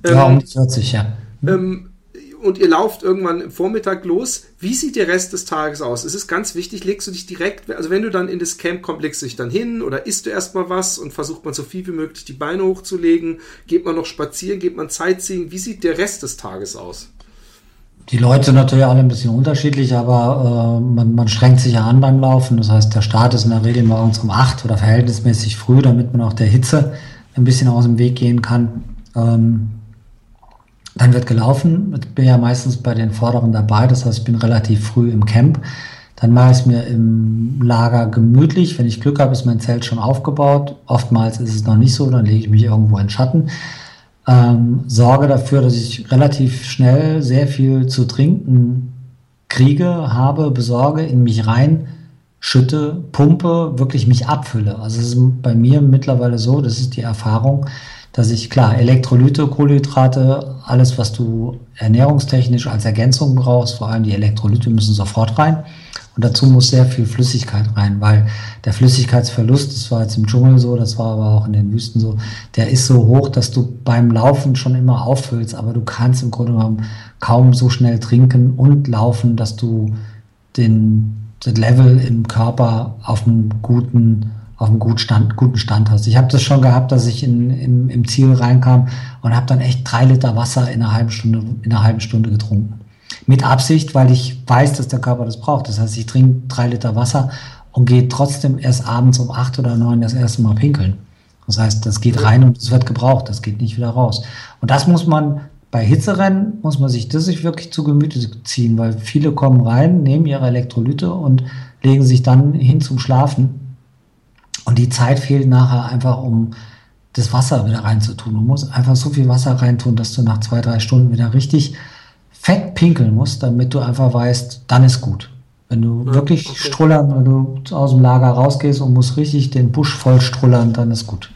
Ähm, ja, um 40, ja. Ähm, und ihr lauft irgendwann im Vormittag los. Wie sieht der Rest des Tages aus? Es ist ganz wichtig, legst du dich direkt, also wenn du dann in das Camp kommst, legst du dich dann hin oder isst du erstmal was und versucht man so viel wie möglich die Beine hochzulegen? Geht man noch spazieren? Geht man Sightseeing? Wie sieht der Rest des Tages aus? Die Leute sind natürlich alle ein bisschen unterschiedlich, aber äh, man, man strengt sich ja an beim Laufen. Das heißt, der Start ist in der Regel morgens um acht oder verhältnismäßig früh, damit man auch der Hitze ein bisschen aus dem Weg gehen kann. Ähm, dann wird gelaufen. Ich bin ja meistens bei den Vorderen dabei, das heißt, ich bin relativ früh im Camp. Dann mache ich es mir im Lager gemütlich. Wenn ich Glück habe, ist mein Zelt schon aufgebaut. Oftmals ist es noch nicht so, dann lege ich mich irgendwo in Schatten. Ähm, sorge dafür, dass ich relativ schnell sehr viel zu trinken kriege, habe, besorge, in mich rein schütte, pumpe, wirklich mich abfülle. Also es ist bei mir mittlerweile so, das ist die Erfahrung, dass ich klar Elektrolyte, Kohlenhydrate, alles, was du ernährungstechnisch als Ergänzung brauchst, vor allem die Elektrolyte müssen sofort rein. Und dazu muss sehr viel Flüssigkeit rein, weil der Flüssigkeitsverlust, das war jetzt im Dschungel so, das war aber auch in den Wüsten so, der ist so hoch, dass du beim Laufen schon immer auffüllst, aber du kannst im Grunde genommen kaum so schnell trinken und laufen, dass du den, den Level im Körper auf einem guten auf einem guten Stand, guten Stand hast. Ich habe das schon gehabt, dass ich in, im, im Ziel reinkam und habe dann echt drei Liter Wasser in einer halben Stunde, in einer halben Stunde getrunken. Mit Absicht, weil ich weiß, dass der Körper das braucht. Das heißt, ich trinke drei Liter Wasser und gehe trotzdem erst abends um acht oder neun das erste Mal pinkeln. Das heißt, das geht rein und es wird gebraucht, das geht nicht wieder raus. Und das muss man bei Hitzerennen muss man sich das sich wirklich zu Gemüte ziehen, weil viele kommen rein, nehmen ihre Elektrolyte und legen sich dann hin zum Schlafen. Und die Zeit fehlt nachher einfach, um das Wasser wieder reinzutun. Du musst einfach so viel Wasser reintun, dass du nach zwei, drei Stunden wieder richtig fett pinkeln musst, damit du einfach weißt, dann ist gut. Wenn du ja, wirklich okay. strullern, wenn du aus dem Lager rausgehst und musst richtig den Busch voll strullern, dann ist gut.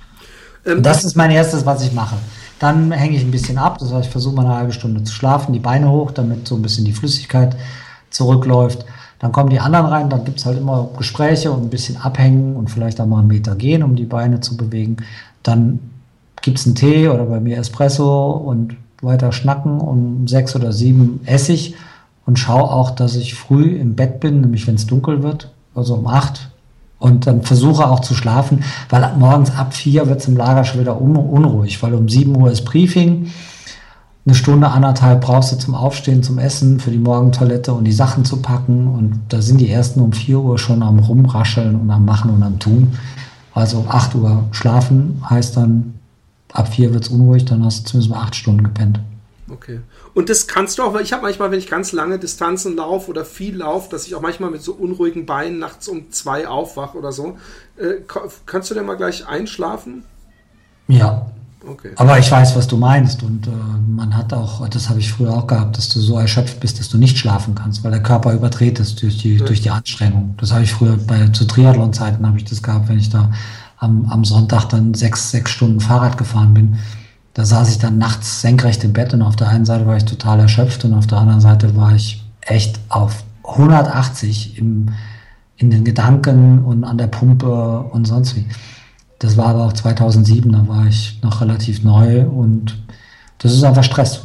Ähm, das ist mein erstes, was ich mache. Dann hänge ich ein bisschen ab, das heißt, ich versuche mal eine halbe Stunde zu schlafen, die Beine hoch, damit so ein bisschen die Flüssigkeit zurückläuft. Dann kommen die anderen rein, dann gibt es halt immer Gespräche und ein bisschen abhängen und vielleicht auch mal einen Meter gehen, um die Beine zu bewegen. Dann gibt es einen Tee oder bei mir Espresso und weiter schnacken um sechs oder sieben Essig und schaue auch, dass ich früh im Bett bin, nämlich wenn es dunkel wird, also um acht. Und dann versuche auch zu schlafen, weil morgens ab vier wird es im Lager schon wieder un unruhig, weil um sieben Uhr ist Briefing. Eine Stunde, anderthalb brauchst du zum Aufstehen, zum Essen, für die Morgentoilette und die Sachen zu packen. Und da sind die ersten um vier Uhr schon am Rumrascheln und am Machen und am Tun. Also um acht Uhr schlafen heißt dann ab vier wird es unruhig, dann hast du zumindest mal acht Stunden gepennt. Okay. Und das kannst du auch, weil ich habe manchmal, wenn ich ganz lange Distanzen laufe oder viel laufe, dass ich auch manchmal mit so unruhigen Beinen nachts um zwei aufwache oder so. Äh, kannst du denn mal gleich einschlafen? Ja. Okay. Aber ich weiß, was du meinst. Und äh, man hat auch, das habe ich früher auch gehabt, dass du so erschöpft bist, dass du nicht schlafen kannst, weil der Körper überdreht ist durch die, ja. durch die Anstrengung. Das habe ich früher bei zu Triathlon-Zeiten habe ich das gehabt, wenn ich da am, am Sonntag dann sechs, sechs Stunden Fahrrad gefahren bin. Da saß ich dann nachts senkrecht im Bett und auf der einen Seite war ich total erschöpft und auf der anderen Seite war ich echt auf 180 im, in den Gedanken und an der Pumpe und sonst wie. Das war aber auch 2007, da war ich noch relativ neu und das ist einfach Stress.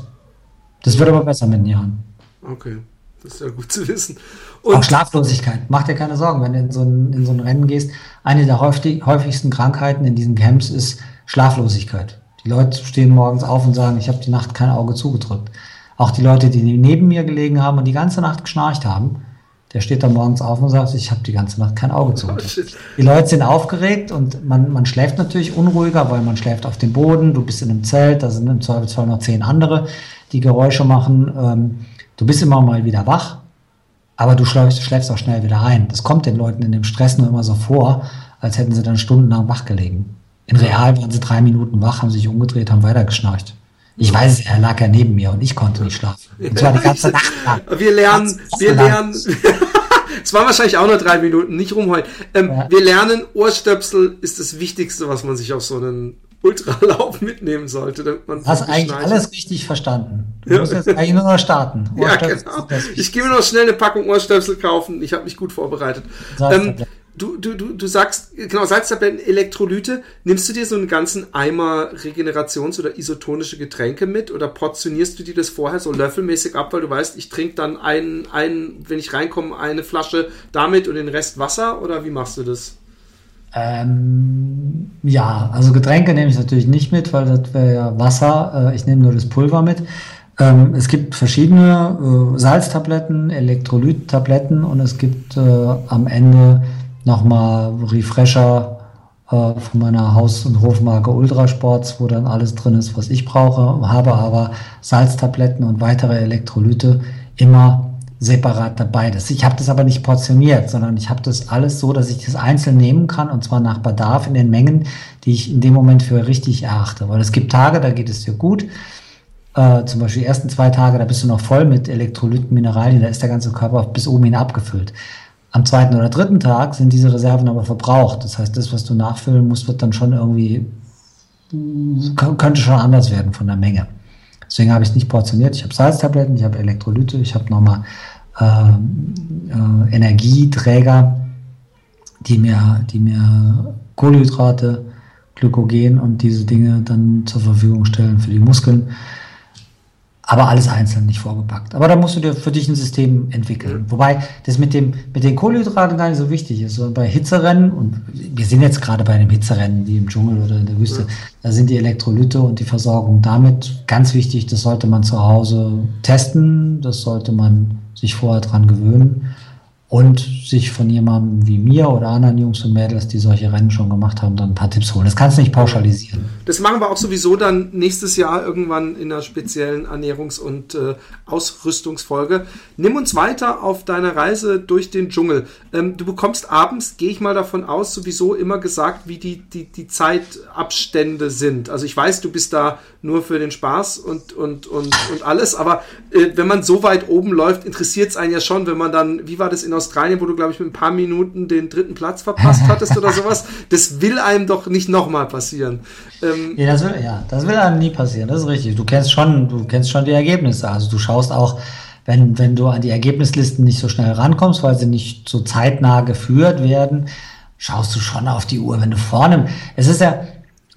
Das wird aber besser mit den Jahren. Okay, das ist ja gut zu wissen. Und auch Schlaflosigkeit. Mach dir keine Sorgen, wenn du in so ein, in so ein Rennen gehst. Eine der häufig, häufigsten Krankheiten in diesen Camps ist Schlaflosigkeit. Die Leute stehen morgens auf und sagen, ich habe die Nacht kein Auge zugedrückt. Auch die Leute, die neben mir gelegen haben und die ganze Nacht geschnarcht haben, der steht da morgens auf und sagt, ich habe die ganze Nacht kein Auge. Oh, die Leute sind aufgeregt und man, man schläft natürlich unruhiger, weil man schläft auf dem Boden, du bist in einem Zelt, da sind im Zweifelsfall noch zehn andere, die Geräusche machen. Ähm, du bist immer mal wieder wach, aber du schläfst, schläfst auch schnell wieder ein. Das kommt den Leuten in dem Stress nur immer so vor, als hätten sie dann stundenlang wach gelegen. In real waren sie drei Minuten wach, haben sich umgedreht, haben weitergeschnarcht. Ich weiß, er lag ja neben mir und ich konnte nicht schlafen. Und zwar die ganze Nacht lang. Wir lernen, wir lernen. *laughs* es waren wahrscheinlich auch nur drei Minuten, nicht rumheulen. Ähm, ja. Wir lernen, Ohrstöpsel ist das Wichtigste, was man sich auf so einen Ultralauf *laughs* mitnehmen sollte. Damit man Hast eigentlich alles richtig verstanden. Du ja. musst jetzt eigentlich nur noch starten. Ja, genau. Ich gehe mir noch schnell eine Packung Ohrstöpsel kaufen. Ich habe mich gut vorbereitet. Ähm, du, du, du, du sagst, genau, Salztabletten, Elektrolyte. Nimmst du dir so einen ganzen Eimer Regenerations- oder isotonische Getränke mit oder portionierst du dir das vorher so löffelmäßig ab, weil du weißt, ich trinke dann einen, einen, wenn ich reinkomme, eine Flasche damit und den Rest Wasser oder wie machst du das? Ähm, ja, also Getränke nehme ich natürlich nicht mit, weil das wäre ja Wasser. Äh, ich nehme nur das Pulver mit. Ähm, es gibt verschiedene äh, Salztabletten, Elektrolyttabletten und es gibt äh, am Ende nochmal Refresher äh, von meiner Haus- und Hofmarke Ultrasports, wo dann alles drin ist, was ich brauche, habe aber Salztabletten und weitere Elektrolyte immer separat dabei. Das, ich habe das aber nicht portioniert, sondern ich habe das alles so, dass ich das einzeln nehmen kann und zwar nach Bedarf in den Mengen, die ich in dem Moment für richtig erachte. Weil es gibt Tage, da geht es dir gut. Äh, zum Beispiel die ersten zwei Tage, da bist du noch voll mit Elektrolyten, Mineralien, da ist der ganze Körper bis oben hin abgefüllt. Am zweiten oder dritten Tag sind diese Reserven aber verbraucht. Das heißt, das, was du nachfüllen musst, wird dann schon irgendwie, könnte schon anders werden von der Menge. Deswegen habe ich es nicht portioniert. Ich habe Salztabletten, ich habe Elektrolyte, ich habe nochmal äh, äh, Energieträger, die mir, die mir Kohlenhydrate, Glykogen und diese Dinge dann zur Verfügung stellen für die Muskeln aber alles einzeln nicht vorgepackt. Aber da musst du dir für dich ein System entwickeln. Mhm. Wobei das mit, dem, mit den Kohlenhydraten gar nicht so wichtig ist. Und bei Hitzerennen, und wir sind jetzt gerade bei einem Hitzerennen wie im Dschungel oder in der Wüste, mhm. da sind die Elektrolyte und die Versorgung damit ganz wichtig. Das sollte man zu Hause testen, das sollte man sich vorher dran gewöhnen und sich von jemandem wie mir oder anderen Jungs und Mädels, die solche Rennen schon gemacht haben, dann ein paar Tipps holen. Das kannst du nicht pauschalisieren. Das machen wir auch sowieso dann nächstes Jahr irgendwann in einer speziellen Ernährungs- und äh, Ausrüstungsfolge. Nimm uns weiter auf deiner Reise durch den Dschungel. Ähm, du bekommst abends, gehe ich mal davon aus, sowieso immer gesagt, wie die, die, die Zeitabstände sind. Also ich weiß, du bist da nur für den Spaß und, und, und, und alles, aber äh, wenn man so weit oben läuft, interessiert es einen ja schon, wenn man dann, wie war das in Australien, wo du, glaube ich, mit ein paar Minuten den dritten Platz verpasst *laughs* hattest oder sowas. Das will einem doch nicht nochmal passieren. Ähm, ja, das will, ja, das will einem nie passieren, das ist richtig. Du kennst schon, du kennst schon die Ergebnisse. Also du schaust auch, wenn, wenn du an die Ergebnislisten nicht so schnell rankommst, weil sie nicht so zeitnah geführt werden, schaust du schon auf die Uhr, wenn du vorne. Es ist ja,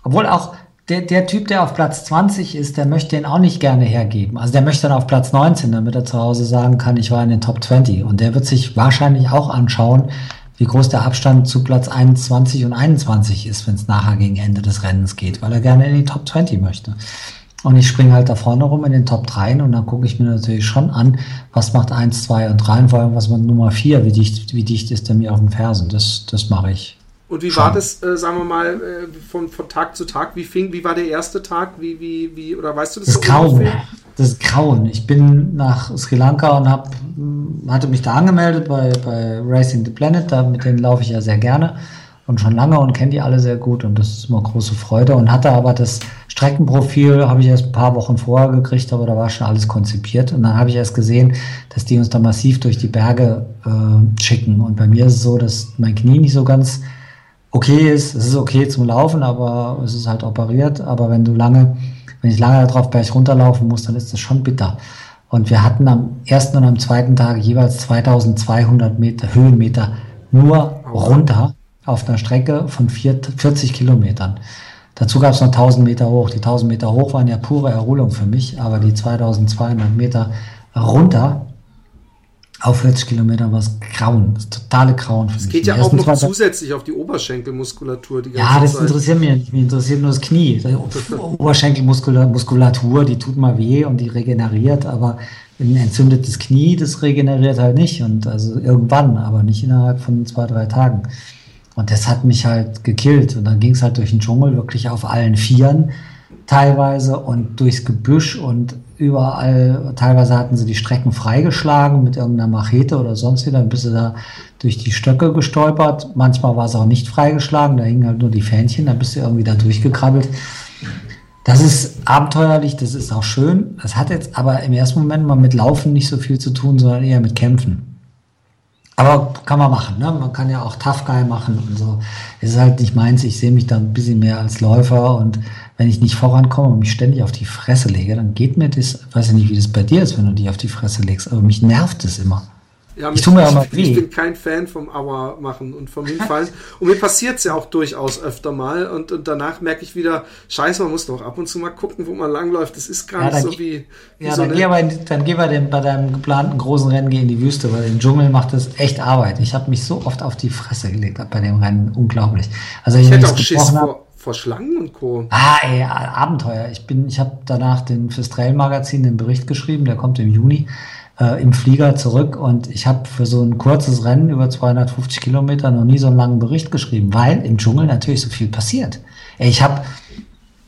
obwohl auch der, der Typ, der auf Platz 20 ist, der möchte ihn auch nicht gerne hergeben. Also der möchte dann auf Platz 19, damit er zu Hause sagen kann, ich war in den Top 20. Und der wird sich wahrscheinlich auch anschauen, wie groß der Abstand zu Platz 21 und 21 ist, wenn es nachher gegen Ende des Rennens geht, weil er gerne in die Top 20 möchte. Und ich springe halt da vorne rum in den Top 3 und dann gucke ich mir natürlich schon an, was macht 1, 2 und 3 und vor allem was macht Nummer 4, wie dicht, wie dicht ist der mir auf den Fersen. Das, das mache ich. Und wie Schon. war das, äh, sagen wir mal, äh, von, von Tag zu Tag? Wie fing, wie war der erste Tag? Wie, wie, wie, oder weißt du das? Das Grauen. Das Grauen. Ich bin nach Sri Lanka und hab, hatte mich da angemeldet bei, bei Racing the Planet. Da, mit denen laufe ich ja sehr gerne und schon lange und kenne die alle sehr gut und das ist immer große Freude. Und hatte aber das Streckenprofil, habe ich erst ein paar Wochen vorher gekriegt, aber da war schon alles konzipiert. Und dann habe ich erst gesehen, dass die uns da massiv durch die Berge äh, schicken. Und bei mir ist es so, dass mein Knie nicht so ganz okay ist. Es ist okay zum Laufen, aber es ist halt operiert. Aber wenn du lange, wenn ich lange darauf berg runterlaufen muss, dann ist das schon bitter. Und wir hatten am ersten und am zweiten Tag jeweils 2200 Meter, Höhenmeter nur runter auf einer Strecke von 40 Kilometern. Dazu gab es noch 1000 Meter hoch. Die 1000 Meter hoch waren ja pure Erholung für mich, aber die 2200 Meter runter auf 40 Kilometer war es grauen, das totale Grauen für mich. Es geht ja auch noch zusätzlich auf die Oberschenkelmuskulatur. Die ja, das Zeit. interessiert mich nicht. Mich interessiert nur das Knie. Die Oberschenkelmuskulatur, die tut mal weh und die regeneriert, aber ein entzündetes Knie, das regeneriert halt nicht. Und also irgendwann, aber nicht innerhalb von zwei, drei Tagen. Und das hat mich halt gekillt. Und dann ging es halt durch den Dschungel wirklich auf allen Vieren teilweise und durchs Gebüsch und überall, teilweise hatten sie die Strecken freigeschlagen mit irgendeiner Machete oder sonst wie, dann bist du da durch die Stöcke gestolpert. Manchmal war es auch nicht freigeschlagen, da hingen halt nur die Fähnchen, da bist du irgendwie da durchgekrabbelt. Das ist abenteuerlich, das ist auch schön. Das hat jetzt aber im ersten Moment mal mit Laufen nicht so viel zu tun, sondern eher mit Kämpfen. Aber kann man machen, ne? Man kann ja auch Tough Guy machen und so. Es ist halt nicht meins, ich sehe mich da ein bisschen mehr als Läufer und wenn ich nicht vorankomme und mich ständig auf die Fresse lege, dann geht mir das, weiß ich nicht, wie das bei dir ist, wenn du dich auf die Fresse legst, aber mich nervt es immer. Ja, ich, tue mir auch weh. ich bin kein Fan vom Aua machen und vom Hinfallen. und mir passiert es ja auch durchaus öfter mal. Und, und danach merke ich wieder, scheiße, man muss doch ab und zu mal gucken, wo man langläuft. Das ist gar ja, nicht so wie, wie Ja, so dann, geh aber in, dann geh bei, dem, bei deinem geplanten großen Rennen geh in die Wüste, weil im Dschungel macht das echt Arbeit. Ich habe mich so oft auf die Fresse gelegt bei dem Rennen. Unglaublich. Also ich, ich hätte auch Schiss vor, vor Schlangen und Co. Ah, ey, Abenteuer. Ich bin, ich habe danach den fürs Trail Magazin den Bericht geschrieben, der kommt im Juni äh, im Flieger zurück und ich habe für so ein kurzes Rennen über 250 Kilometer noch nie so einen langen Bericht geschrieben, weil im Dschungel natürlich so viel passiert. Ich habe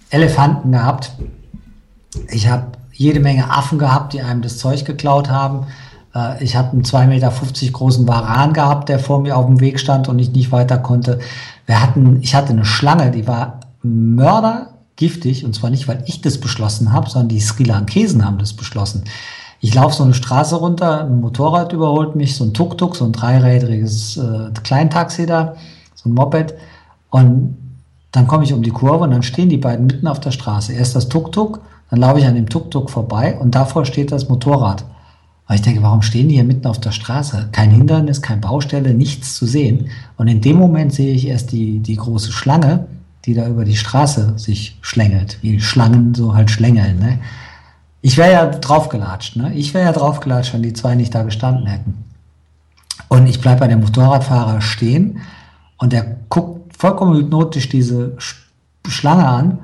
Elefanten gehabt, ich habe jede Menge Affen gehabt, die einem das Zeug geklaut haben. Äh, ich habe einen 2,50 Meter großen Varan gehabt, der vor mir auf dem Weg stand und ich nicht weiter konnte. Wir hatten, ich hatte eine Schlange, die war mördergiftig und zwar nicht, weil ich das beschlossen habe, sondern die Sri Lankesen haben das beschlossen. Ich laufe so eine Straße runter, ein Motorrad überholt mich, so ein Tuk-Tuk, so ein dreirädriges äh, Kleintaxi da, so ein Moped. Und dann komme ich um die Kurve und dann stehen die beiden mitten auf der Straße. Erst das Tuk-Tuk, dann laufe ich an dem Tuk-Tuk vorbei und davor steht das Motorrad. Weil ich denke, warum stehen die hier mitten auf der Straße? Kein Hindernis, keine Baustelle, nichts zu sehen. Und in dem Moment sehe ich erst die, die große Schlange, die da über die Straße sich schlängelt, wie Schlangen so halt schlängeln. Ne? Ich wäre ja draufgelatscht, ne? Ich wäre ja draufgelatscht, wenn die zwei nicht da gestanden hätten. Und ich bleibe bei dem Motorradfahrer stehen und der guckt vollkommen hypnotisch diese Schlange an.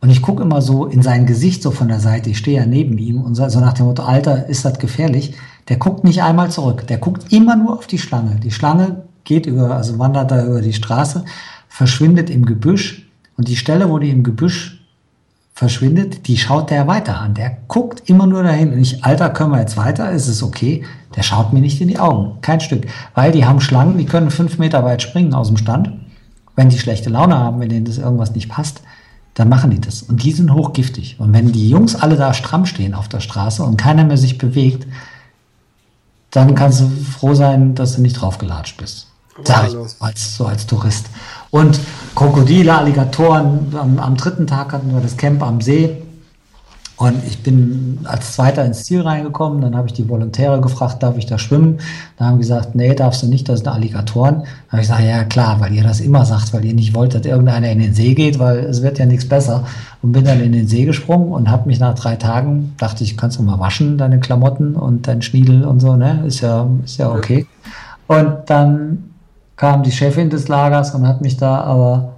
Und ich gucke immer so in sein Gesicht so von der Seite. Ich stehe ja neben ihm und so nach dem Motto, Alter, ist das gefährlich? Der guckt nicht einmal zurück. Der guckt immer nur auf die Schlange. Die Schlange geht über, also wandert da über die Straße, verschwindet im Gebüsch. Und die Stelle, wo die im Gebüsch verschwindet, die schaut der weiter an. Der guckt immer nur dahin. Und ich, Alter, können wir jetzt weiter? Ist es okay? Der schaut mir nicht in die Augen. Kein Stück. Weil die haben Schlangen, die können fünf Meter weit springen aus dem Stand. Wenn die schlechte Laune haben, wenn denen das irgendwas nicht passt, dann machen die das. Und die sind hochgiftig. Und wenn die Jungs alle da stramm stehen auf der Straße und keiner mehr sich bewegt, dann kannst du froh sein, dass du nicht draufgelatscht bist. Sag ich als, so als Tourist. Und Krokodile, Alligatoren. Am, am, dritten Tag hatten wir das Camp am See. Und ich bin als Zweiter ins Ziel reingekommen. Dann habe ich die Volontäre gefragt, darf ich da schwimmen? Da haben gesagt, nee, darfst du nicht, das sind Alligatoren. Da habe ich gesagt, ja klar, weil ihr das immer sagt, weil ihr nicht wollt, dass irgendeiner in den See geht, weil es wird ja nichts besser. Und bin dann in den See gesprungen und habe mich nach drei Tagen, dachte ich, kannst du mal waschen, deine Klamotten und dein Schniedel und so, ne? Ist ja, ist ja okay. Und dann kam die Chefin des Lagers und hat mich da aber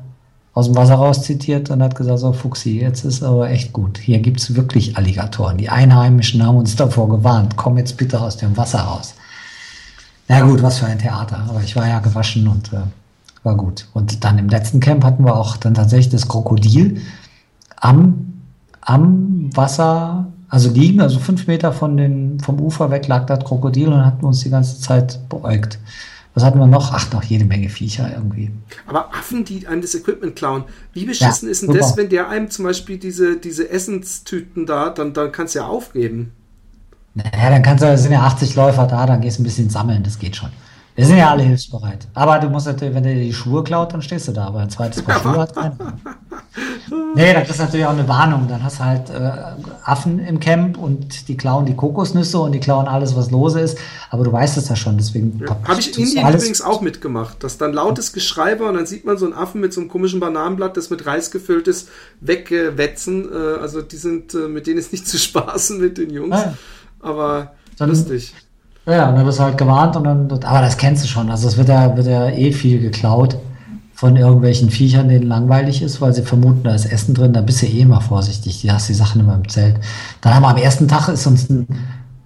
aus dem Wasser raus zitiert und hat gesagt, so Fuchsi, jetzt ist aber echt gut. Hier gibt es wirklich Alligatoren. Die Einheimischen haben uns davor gewarnt. Komm jetzt bitte aus dem Wasser raus. Na gut, was für ein Theater. Aber ich war ja gewaschen und äh, war gut. Und dann im letzten Camp hatten wir auch dann tatsächlich das Krokodil am, am Wasser, also liegen, also fünf Meter von den, vom Ufer weg lag das Krokodil und hatten uns die ganze Zeit beäugt. Was hatten wir noch? Ach, noch jede Menge Viecher irgendwie. Aber Affen, die einem das Equipment klauen, wie beschissen ja, ist denn super. das, wenn der einem zum Beispiel diese, diese Essenstüten da, dann, dann kannst du ja aufgeben. Naja, dann kannst du, sind ja 80 Läufer da, dann gehst du ein bisschen sammeln, das geht schon. Wir sind ja alle hilfsbereit. Aber du musst natürlich, wenn der die Schuhe klaut, dann stehst du da. Aber ein zweites Paar Schuhe hat keiner. *laughs* Nee, das ist natürlich auch eine Warnung. Dann hast du halt äh, Affen im Camp und die klauen die Kokosnüsse und die klauen alles, was lose ist. Aber du weißt es ja schon, deswegen. Ja, Habe ich in Indien übrigens auch mitgemacht. Das dann lautes Geschrei war und dann sieht man so einen Affen mit so einem komischen Bananenblatt, das mit Reis gefüllt ist, wegwetzen. Äh, also die sind, äh, mit denen ist nicht zu *laughs* spaßen mit den Jungs. Ja. Aber dann, lustig. Ja, und dann wirst du halt gewarnt und dann, aber das kennst du schon. Also es wird ja, wird ja eh viel geklaut von irgendwelchen Viechern, denen langweilig ist, weil sie vermuten, da ist Essen drin, da bist du eh immer vorsichtig. Du hast die Sachen immer im Zelt. Dann haben wir am ersten Tag ist uns ein,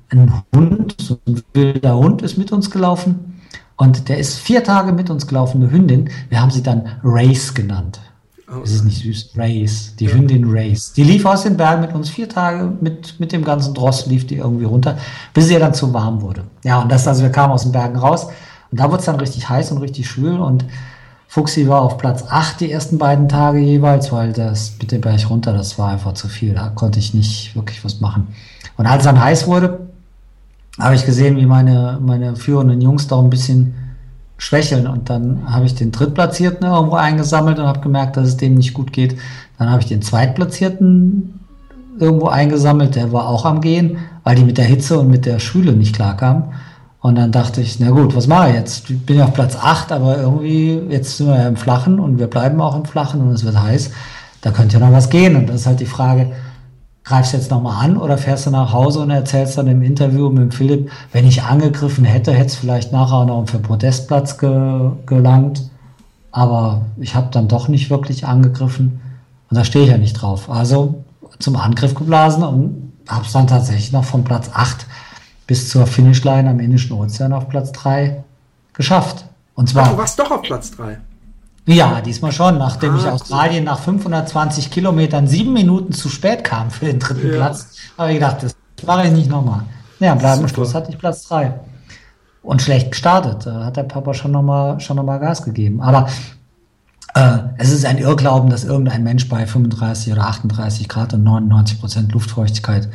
ein Hund, so ein wilder Hund ist mit uns gelaufen. Und der ist vier Tage mit uns gelaufen, eine Hündin. Wir haben sie dann Race genannt. Oh. Es ist nicht süß. Race. Die ja. Hündin Race. Die lief aus den Bergen mit uns vier Tage mit, mit dem ganzen Dross lief die irgendwie runter, bis sie dann zu warm wurde. Ja, und das, also wir kamen aus den Bergen raus und da wurde es dann richtig heiß und richtig schwül und Fuxi war auf Platz 8 die ersten beiden Tage jeweils, weil das mit dem Berg runter, das war einfach zu viel. Da konnte ich nicht wirklich was machen. Und als es dann heiß wurde, habe ich gesehen, wie meine, meine führenden Jungs da ein bisschen schwächeln. Und dann habe ich den Drittplatzierten irgendwo eingesammelt und habe gemerkt, dass es dem nicht gut geht. Dann habe ich den Zweitplatzierten irgendwo eingesammelt, der war auch am Gehen, weil die mit der Hitze und mit der Schule nicht klarkamen. Und dann dachte ich, na gut, was mache ich jetzt? Ich bin ja auf Platz 8, aber irgendwie, jetzt sind wir ja im Flachen und wir bleiben auch im Flachen und es wird heiß. Da könnte ja noch was gehen. Und das ist halt die Frage, greifst du jetzt nochmal an oder fährst du nach Hause und erzählst dann im Interview mit Philipp, wenn ich angegriffen hätte, hätte es vielleicht nachher noch für Podestplatz ge gelangt. Aber ich habe dann doch nicht wirklich angegriffen und da stehe ich ja nicht drauf. Also zum Angriff geblasen und habe es dann tatsächlich noch von Platz 8 bis zur Finishline am Indischen Ozean auf Platz 3 geschafft. Und zwar. Ach, du warst doch auf Platz 3. Ja, diesmal schon, nachdem ah, ich Australien nach 520 Kilometern sieben Minuten zu spät kam für den dritten ja. Platz, habe ich gedacht, das mache ich nicht nochmal. Ja, am Schluss hatte ich Platz 3. Und schlecht gestartet. Da hat der Papa schon nochmal schon noch mal Gas gegeben. Aber äh, es ist ein Irrglauben, dass irgendein Mensch bei 35 oder 38 Grad und 99 Prozent Luftfeuchtigkeit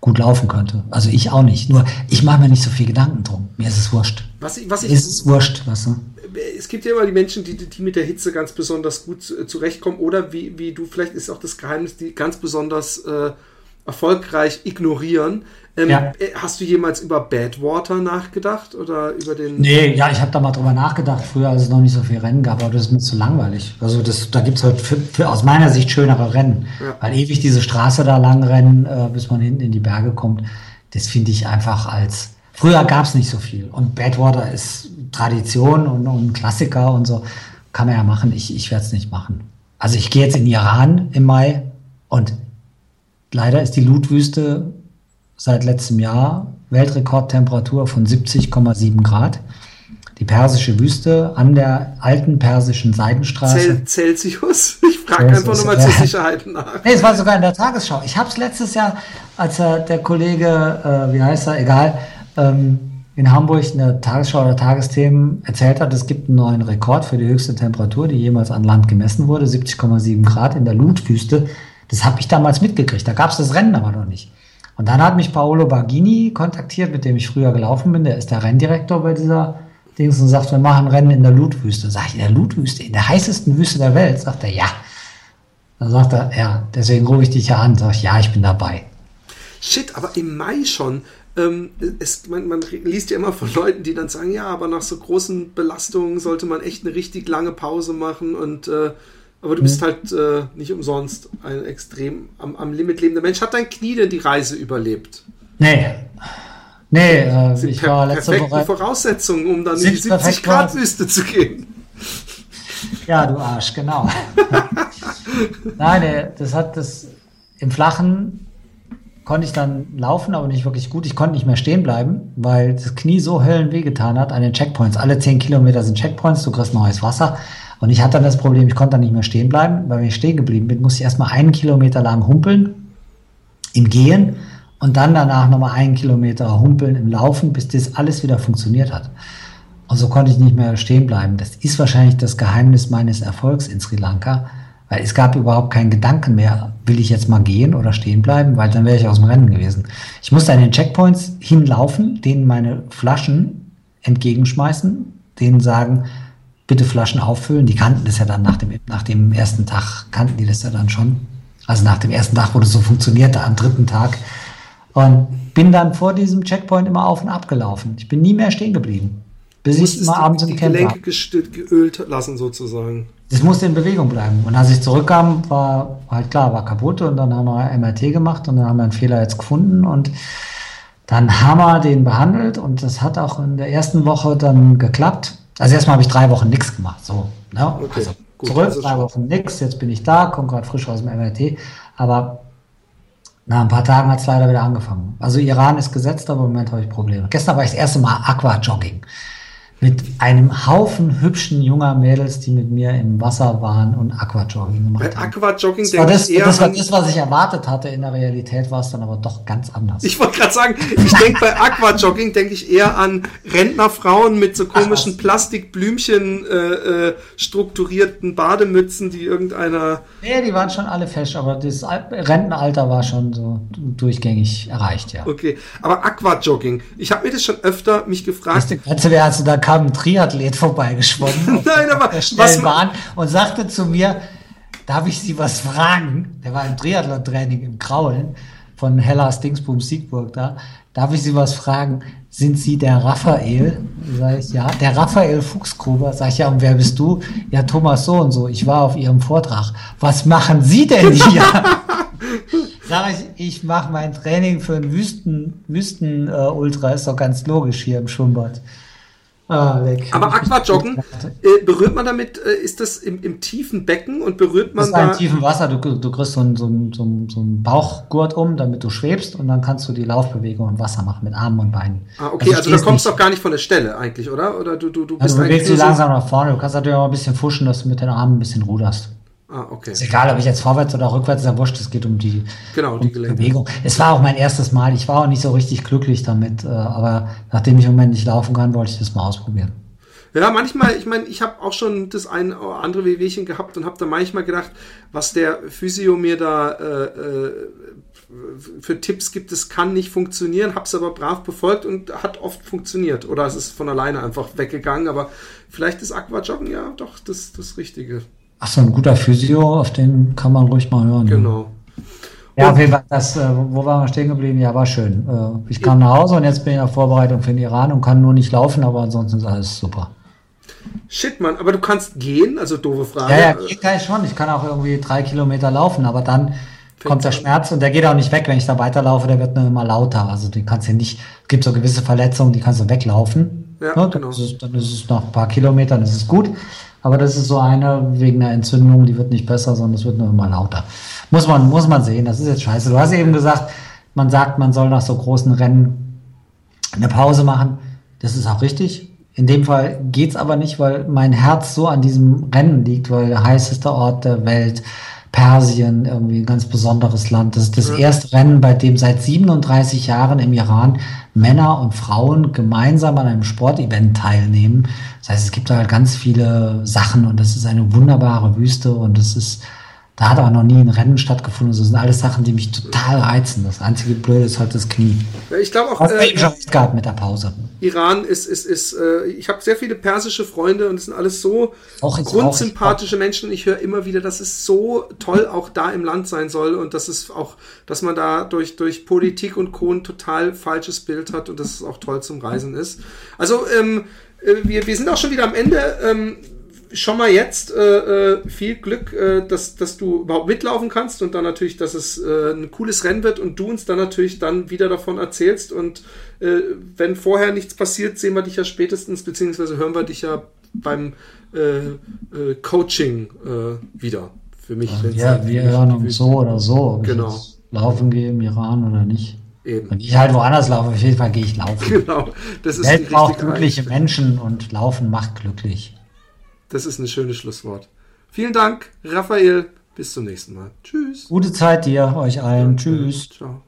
gut laufen könnte. Also ich auch nicht. Nur ich mache mir nicht so viel Gedanken drum. Mir ist es wurscht. Was, was ich, ist es wurscht, weißt du? Es gibt ja immer die Menschen, die, die mit der Hitze ganz besonders gut zu- zurechtkommen oder wie, wie du, vielleicht ist auch das Geheimnis, die ganz besonders äh, erfolgreich ignorieren. Ähm, Ja. äh, Hast du jemals über Badwater nachgedacht oder über den... Nee, ja, ich habe da mal drüber nachgedacht, früher, als es noch nicht so viel Rennen gab, aber das ist mir zu langweilig. Also das, da gibt's halt für, für aus meiner Sicht schönere Rennen. Ja. Weil ewig diese Straße da lang rennen, äh, bis man hinten in die Berge kommt, das finde ich einfach als. Früher gab's nicht so viel. Und Badwater ist Tradition und, und Klassiker und so. Kann man ja machen. Ich, ich werde es nicht machen. Also ich gehe jetzt in Iran im Mai und leider ist die Lutwüste seit letztem Jahr Weltrekordtemperatur von 70,7 Grad. Die persische Wüste an der alten persischen Seidenstraße. Cel Celsius? Ich frage einfach nur mal zur Sicherheit nach. Nee, es war sogar in der Tagesschau. Ich habe es letztes Jahr, als äh, der Kollege, äh, wie heißt er, egal, ähm, in Hamburg in der Tagesschau oder Tagesthemen erzählt hat, es gibt einen neuen Rekord für die höchste Temperatur, die jemals an Land gemessen wurde, 70,7 Grad in der Lutwüste. Das habe ich damals mitgekriegt. Da gab es das Rennen aber noch nicht. Und dann hat mich Paolo Bargini kontaktiert, mit dem ich früher gelaufen bin. Der ist der Renndirektor bei dieser Dings und sagt, wir machen Rennen in der Lutwüste. Sag ich, in der Lutwüste, in der heißesten Wüste der Welt? Sagt er, ja. Dann sagt er, ja, deswegen rufe ich dich ja an. Sag ich, ja, ich bin dabei. Shit, aber im Mai schon. Ähm, es, man, man liest ja immer von Leuten, die dann sagen, ja, aber nach so großen Belastungen sollte man echt eine richtig lange Pause machen und äh, aber du bist halt äh, nicht umsonst ein extrem am, am Limit lebender Mensch. Hat dein Knie denn die Reise überlebt? Nee. Nee, äh, Sind ich per war letzte perfekte Woche. Voraussetzungen, um dann in die Sind perfekt 70 Grad Wüste zu gehen. Ja, du Arsch, genau. *laughs* Nein, nee, das hat das im Flachen konnte ich dann laufen, aber nicht wirklich gut. Ich konnte nicht mehr stehen bleiben, weil das Knie so höllenweh getan hat an den Checkpoints. Alle 10 Kilometer sind Checkpoints, du kriegst neues Wasser. Und ich hatte dann das Problem, ich konnte dann nicht mehr stehen bleiben, weil wenn ich stehen geblieben bin, musste ich erstmal einen Kilometer lang humpeln im Gehen und dann danach nochmal einen Kilometer humpeln im Laufen, bis das alles wieder funktioniert hat. Und so konnte ich nicht mehr stehen bleiben. Das ist wahrscheinlich das Geheimnis meines Erfolgs in Sri Lanka, weil es gab überhaupt keinen Gedanken mehr, will ich jetzt mal gehen oder stehen bleiben, weil dann wäre ich aus dem Rennen gewesen. Ich musste an den Checkpoints hinlaufen, denen meine Flaschen entgegenschmeißen, denen sagen, bitte Flaschen auffüllen. Die kannten das ja dann nach dem, nach dem ersten Tag, kannten die das ja dann schon. Also nach dem ersten Tag, wo das so funktionierte, am dritten Tag. Und bin dann vor diesem Checkpoint immer auf und ab gelaufen. Ich bin nie mehr stehen geblieben. Bis ich mal abends die, im die Camp war. Gelenke geölt lassen sozusagen. Das musste in Bewegung bleiben. Und als ich zurückkam, war halt klar, war kaputt und dann haben wir MRT gemacht und dann haben wir einen Fehler jetzt gefunden und dann haben wir den behandelt und das hat auch in der ersten Woche dann geklappt. Also erstmal habe ich drei Wochen nichts gemacht. So, ne? Okay, also gut, zurück, also drei. Wochen nichts, jetzt bin ich da, komme gerade frisch aus dem MRT. Aber nach ein paar Tagen hat es leider wieder angefangen. Also Iran ist gesetzt, aber im Moment habe ich Probleme. Gestern war ich das erste Mal Aquajogging mit einem Haufen hübschen junger Mädels, die mit mir im Wasser waren und Aquajogging gemacht Bei haben. Aquajogging Das war denke das, ich eher das war an, das, was ich erwartet hatte. In der Realität war es dann aber doch ganz anders. Ich wollte gerade sagen, ich denke bei Aquajogging denke ich eher an Rentnerfrauen mit so komischen *laughs* Plastikblümchen äh, äh, strukturierten Bademützen, die irgendeiner. nee, die waren schon alle fesch, aber das Al- Rentenalter war schon so durchgängig erreicht, ja. Okay, aber Aquajogging. Ich habe mir das schon öfter mich gefragt. Weißt du, kennst du, da kam ein Triathlet *laughs* vorbeigeschwommen Nein, aber der was schnellen Bahn und sagte zu mir, darf ich Sie was fragen? Der war im Triathlon-Training im Kraulen von Hellas Dingsbum Siegburg da. Darf ich Sie was fragen? Sind Sie der Raphael? Sag ich, ja. Der Raphael Fuchsgruber. Sag ich, ja, und wer bist du? Ja, Thomas so und so. Ich war auf Ihrem Vortrag. Was machen Sie denn *laughs* hier? Sag ich, ich mache mein Training für ein Wüsten, Wüsten äh, Ultra, ist doch ganz logisch hier im Schwimmbad. Ah. Aber Aquajoggen, äh, berührt man damit, äh, ist das im, im tiefen Becken und berührt Das man ist ein da. tiefen Wasser, du, du kriegst so einen, so, so, einen Bauchgurt um, damit du schwebst und dann kannst du die Laufbewegung im Wasser machen mit Armen und Beinen. Ah, okay, also, da stehst kommst du auch gar nicht von der Stelle eigentlich, oder? Oder du, du, du Also bist du bewegst so- langsam nach vorne. Du kannst natürlich auch ein bisschen fuschen, dass du mit den Armen ein bisschen ruderst. Ah, okay. Ist egal, ob ich jetzt vorwärts oder rückwärts, ist ja wurscht, es geht um die, Genau, um die. Bewegung. Es war auch mein erstes Mal, ich war auch nicht so richtig glücklich damit, äh, aber nachdem ich im Moment nicht laufen kann, wollte ich das mal ausprobieren. Ja, manchmal, ich meine, ich habe auch schon das ein oder andere Wehwehchen gehabt und habe da manchmal gedacht, was der Physio mir da äh, äh, für Tipps gibt, es kann nicht funktionieren, habe es aber brav befolgt und hat oft funktioniert. Oder es ist von alleine einfach weggegangen, aber vielleicht ist Aquajoggen ja doch das, das Richtige. Ach so, ein guter Physio, auf den kann man ruhig mal hören. Genau. Ja, auf jeden Fall, das, äh, wo waren wir stehen geblieben? Ja, war schön. Äh, ich kam nach Hause und jetzt bin ich in der Vorbereitung für den Iran und kann nur nicht laufen, aber ansonsten ist alles super. Shit, Mann, aber du kannst gehen, also doofe Frage. Ja, ja, gehen kann ich schon. Ich kann auch irgendwie drei Kilometer laufen, aber dann kommt der Schmerz und der geht auch nicht weg, wenn ich da weiterlaufe, der wird nur immer lauter. Also den kannst du nicht, es gibt so gewisse Verletzungen, die kannst du weglaufen. Ja, Ne, dann, genau. ist es, dann ist es nach ein paar Kilometern, ist es gut. Aber das ist so eine wegen einer Entzündung, die wird nicht besser, sondern es wird nur immer lauter. Muss man, muss man sehen, das ist jetzt scheiße. Du hast eben gesagt, man sagt, man soll nach so großen Rennen eine Pause machen. Das ist auch richtig. In dem Fall geht's aber nicht, weil mein Herz so an diesem Rennen liegt, weil der heißeste Ort der Welt, Persien, irgendwie ein ganz besonderes Land. Das ist das erste Rennen, bei dem seit 37 Jahren im Iran Männer und Frauen gemeinsam an einem Sportevent teilnehmen. Das heißt, es gibt da halt ganz viele Sachen und das ist eine wunderbare Wüste und es ist, da hat auch noch nie ein Rennen stattgefunden. Das sind alles Sachen, die mich total reizen. Das einzige Blöde ist halt das Knie. Ich glaube auch, du äh, recht gehabt mit der Pause. Iran ist, ist, ist, äh, ich habe sehr viele persische Freunde und es sind alles so Auch ich grundsympathische Menschen. Ich höre immer wieder, dass es so toll auch da im Land sein soll und dass es auch, dass man da durch, durch Politik und Co. ein total falsches Bild hat und dass es auch toll zum Reisen ist. Also, ähm, äh, wir, wir sind auch schon wieder am Ende. Ähm, schon mal jetzt äh, äh, viel Glück, äh, dass, dass du überhaupt mitlaufen kannst und dann natürlich, dass es äh, ein cooles Rennen wird und du uns dann natürlich dann wieder davon erzählst und äh, wenn vorher nichts passiert, sehen wir dich ja spätestens, beziehungsweise hören wir dich ja beim äh, Coaching wieder. Für mich. wenn's Ja, wir hören uns so oder so. Genau. laufen gehe im Iran oder nicht. Eben. Wenn ich halt woanders laufe, auf jeden Fall gehe ich laufen. Genau. Das ist Welt braucht glückliche. Menschen und Laufen macht glücklich. Das ist ein schönes Schlusswort. Vielen Dank, Raphael. Bis zum nächsten Mal. Tschüss. Gute Zeit dir, euch allen. Tschüss. Ciao.